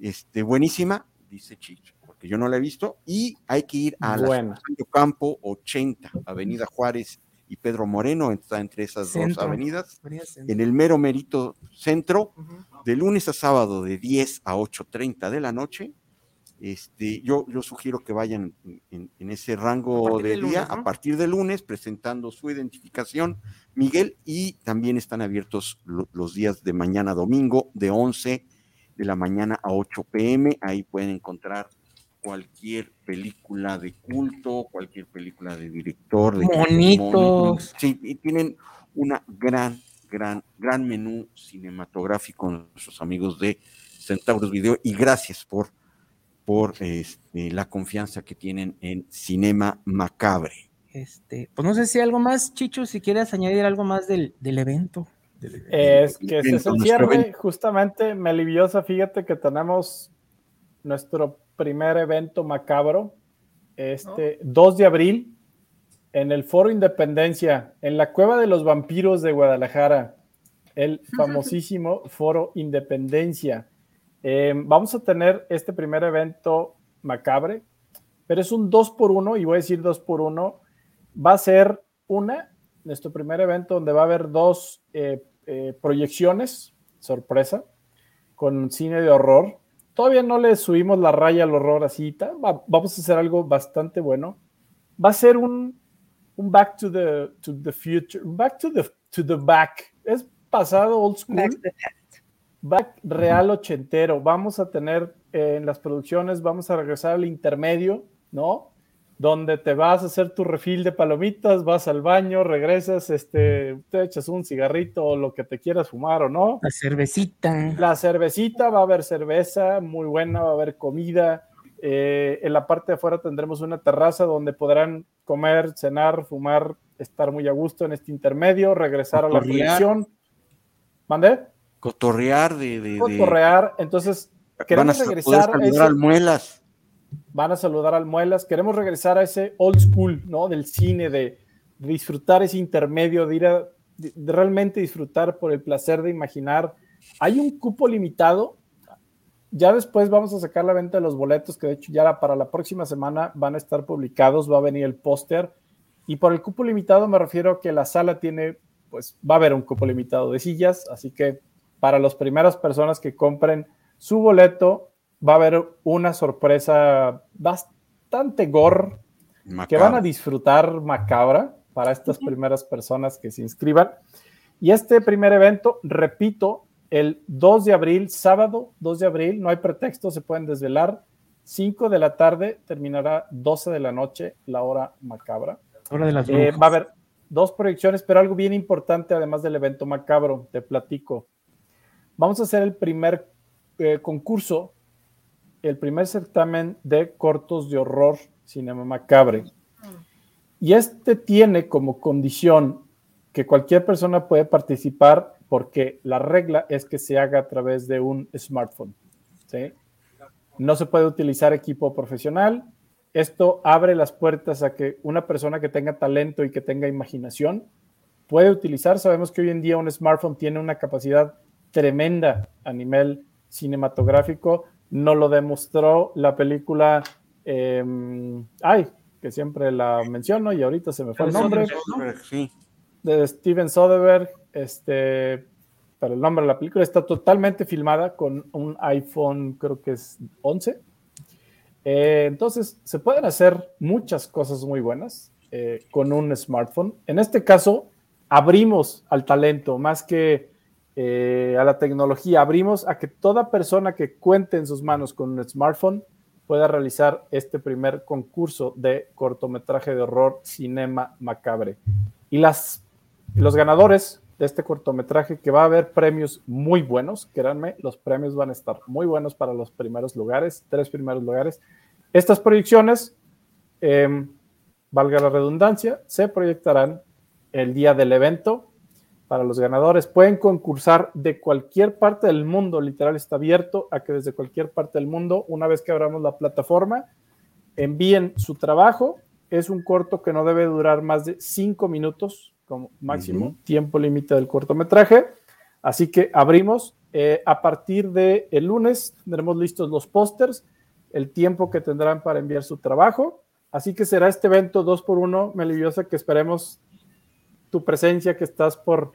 Este, buenísima, dice Chicho, porque yo no la he visto. Y hay que ir a la Buena. Medio Campo 80, Avenida Juárez y Pedro Moreno, está entre esas Centro. dos avenidas, en el mero merito centro, de lunes a sábado de 10 a 8.30 de la noche. Este, yo, yo sugiero que vayan en, ese rango de día lunes, ¿no? a partir de lunes, presentando su identificación, Miguel, y también están abiertos lo- los días de mañana domingo, de 11 de la mañana a 8 pm. Ahí pueden encontrar cualquier película de culto, cualquier película de director, de Monitos. Sí, y tienen una gran, gran, gran menú cinematográfico nuestros amigos de Centauros Video y gracias por, por este, la confianza que tienen en Cinema Macabre. Este, pues no sé si algo más, Chicho, si quieres añadir algo más del, del evento. Del. Es que ese es el Nuestro cierre. Justamente, Meliviosa, fíjate que tenemos nuestro primer evento macabro, este 2 de abril, en el Foro Independencia, en la Cueva de los Vampiros de Guadalajara, el *laughs* famosísimo Foro Independencia. Eh, vamos a tener este primer evento macabre, pero es un 2 por 1 y voy a decir 2 por 1 Va a ser una, nuestro primer evento donde va a haber dos eh, eh, proyecciones, sorpresa, con cine de horror. Todavía no le subimos la raya al horror así, va- vamos a hacer algo bastante bueno. Va a ser un, un back to the, to the future, back to the, to the back. Es pasado old school back real ochentero. Vamos a tener eh, en las producciones, vamos a regresar al intermedio, ¿no? Donde te vas a hacer tu refil de palomitas, vas al baño, regresas, este, te echas un cigarrito o lo que te quieras fumar o no. La cervecita. La cervecita, va a haber cerveza muy buena, va a haber comida. Eh, en la parte de afuera tendremos una terraza donde podrán comer, cenar, fumar, estar muy a gusto en este intermedio, regresar a la proyección. ¿Mande? Cotorrear de... de- de- Cotorrear. Entonces, van a queremos sa- poder regresar a ese- al Muelas. Van a saludar al Muelas. Queremos regresar a ese old school, ¿no? Del cine, de, disfrutar ese intermedio, de ir a realmente disfrutar por el placer de imaginar. Hay un cupo limitado. Ya después vamos a sacar la venta de los boletos, que de hecho ya para la próxima semana van a estar publicados, va a venir el póster. Y por el cupo limitado me refiero a que la sala tiene, pues va a haber un cupo limitado de sillas, así que para las primeras personas que compren su boleto, va a haber una sorpresa bastante gore que van a disfrutar macabra para estas primeras personas que se inscriban. Y este primer evento, repito, el 2 de abril, sábado 2 de abril, no hay pretexto, se pueden desvelar. 5 de la tarde, terminará 12 de la noche, la hora macabra. Hora de las Eh, va a haber dos proyecciones, pero algo bien importante, además del evento macabro, te platico. Vamos a hacer el primer eh, concurso, el primer certamen de cortos de horror cinema macabre. Y este tiene como condición que cualquier persona puede participar porque la regla es que se haga a través de un smartphone. No se puede utilizar equipo profesional. Esto abre las puertas a que una persona que tenga talento y que tenga imaginación puede utilizar. Sabemos que hoy en día un smartphone tiene una capacidad tremenda a nivel cinematográfico. No lo demostró la película, eh, ay, que siempre la menciono y ahorita se me fue el nombre Sí. de Steven Soderbergh, este, para el nombre de la película, está totalmente filmada con un iPhone, creo que es 11. Eh, entonces, se pueden hacer muchas cosas muy buenas eh, con un smartphone. En este caso, abrimos al talento más que eh, a la tecnología, abrimos a que toda persona que cuente en sus manos con un smartphone pueda realizar este primer concurso de cortometraje de horror Cinema Macabre. Y las, los ganadores de este cortometraje, que va a haber premios muy buenos, créanme, los premios van a estar muy buenos para los primeros lugares, tres primeros lugares. Estas proyecciones, eh, valga la redundancia, se proyectarán el día del evento para los ganadores. Pueden concursar de cualquier parte del mundo, literal está abierto a que desde cualquier parte del mundo, una vez que abramos la plataforma, envíen su trabajo. Es un corto que no debe durar más de cinco minutos como máximo tiempo límite del cortometraje. Así que abrimos. Eh, a partir de el lunes tendremos listos los pósters, el tiempo que tendrán para enviar su trabajo. Así que será este evento dos por uno, Meliviosa, que esperemos tu presencia, que estás por,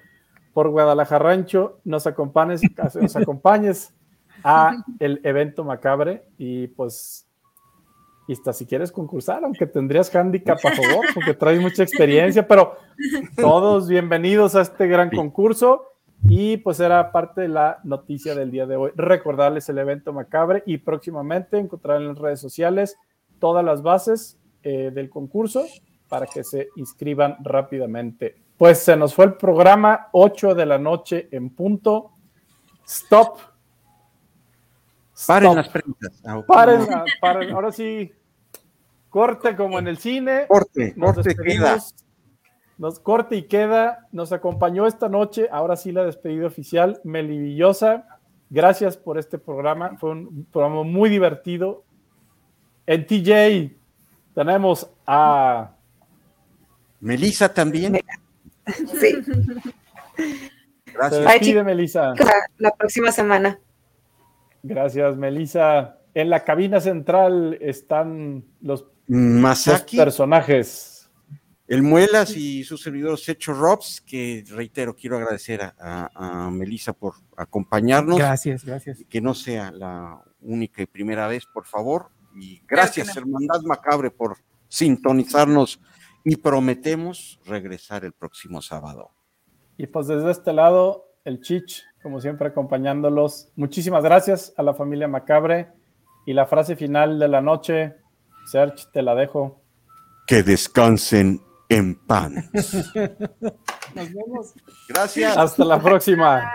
por Guadalajara Rancho, nos acompañes, nos acompañes a el evento macabre y pues y hasta si quieres concursar, aunque tendrías handicap a favor, porque traes mucha experiencia, pero todos bienvenidos a este gran concurso y pues era parte de la noticia del día de hoy. Recordarles el evento macabre y próximamente encontrarán en las redes sociales todas las bases eh, del concurso para que se inscriban rápidamente. Pues se nos fue el programa 8 de la noche en punto. Stop. Paren las preguntas. Ah, ok. Paren, paren. Ahora sí, corte como en el cine. Corte, Nos corte, despedimos. Nos corte y queda. Nos acompañó esta noche. Ahora sí la despedida oficial. Melivillosa. Gracias por este programa. Fue un programa muy divertido. En TJ tenemos a Melissa también. Sí, Se Gracias. Ay, despide, Melissa. la, la próxima semana. Gracias, Melissa. En la cabina central están los, los Masaki, personajes. el Muelas y su servidor Secho Robs, que reitero, quiero agradecer a, a, a Melissa por acompañarnos. Gracias, gracias. que no sea la única y primera vez, por favor. Y gracias, Hermandad Macabre, por sintonizarnos y prometemos regresar el próximo sábado. Y pues desde este lado, el Chich, como siempre, acompañándolos. Muchísimas gracias a la familia Macabre. Y la frase final de la noche, Serge, te la dejo. Que descansen en pan. *laughs* Nos vemos. Gracias. Hasta la próxima.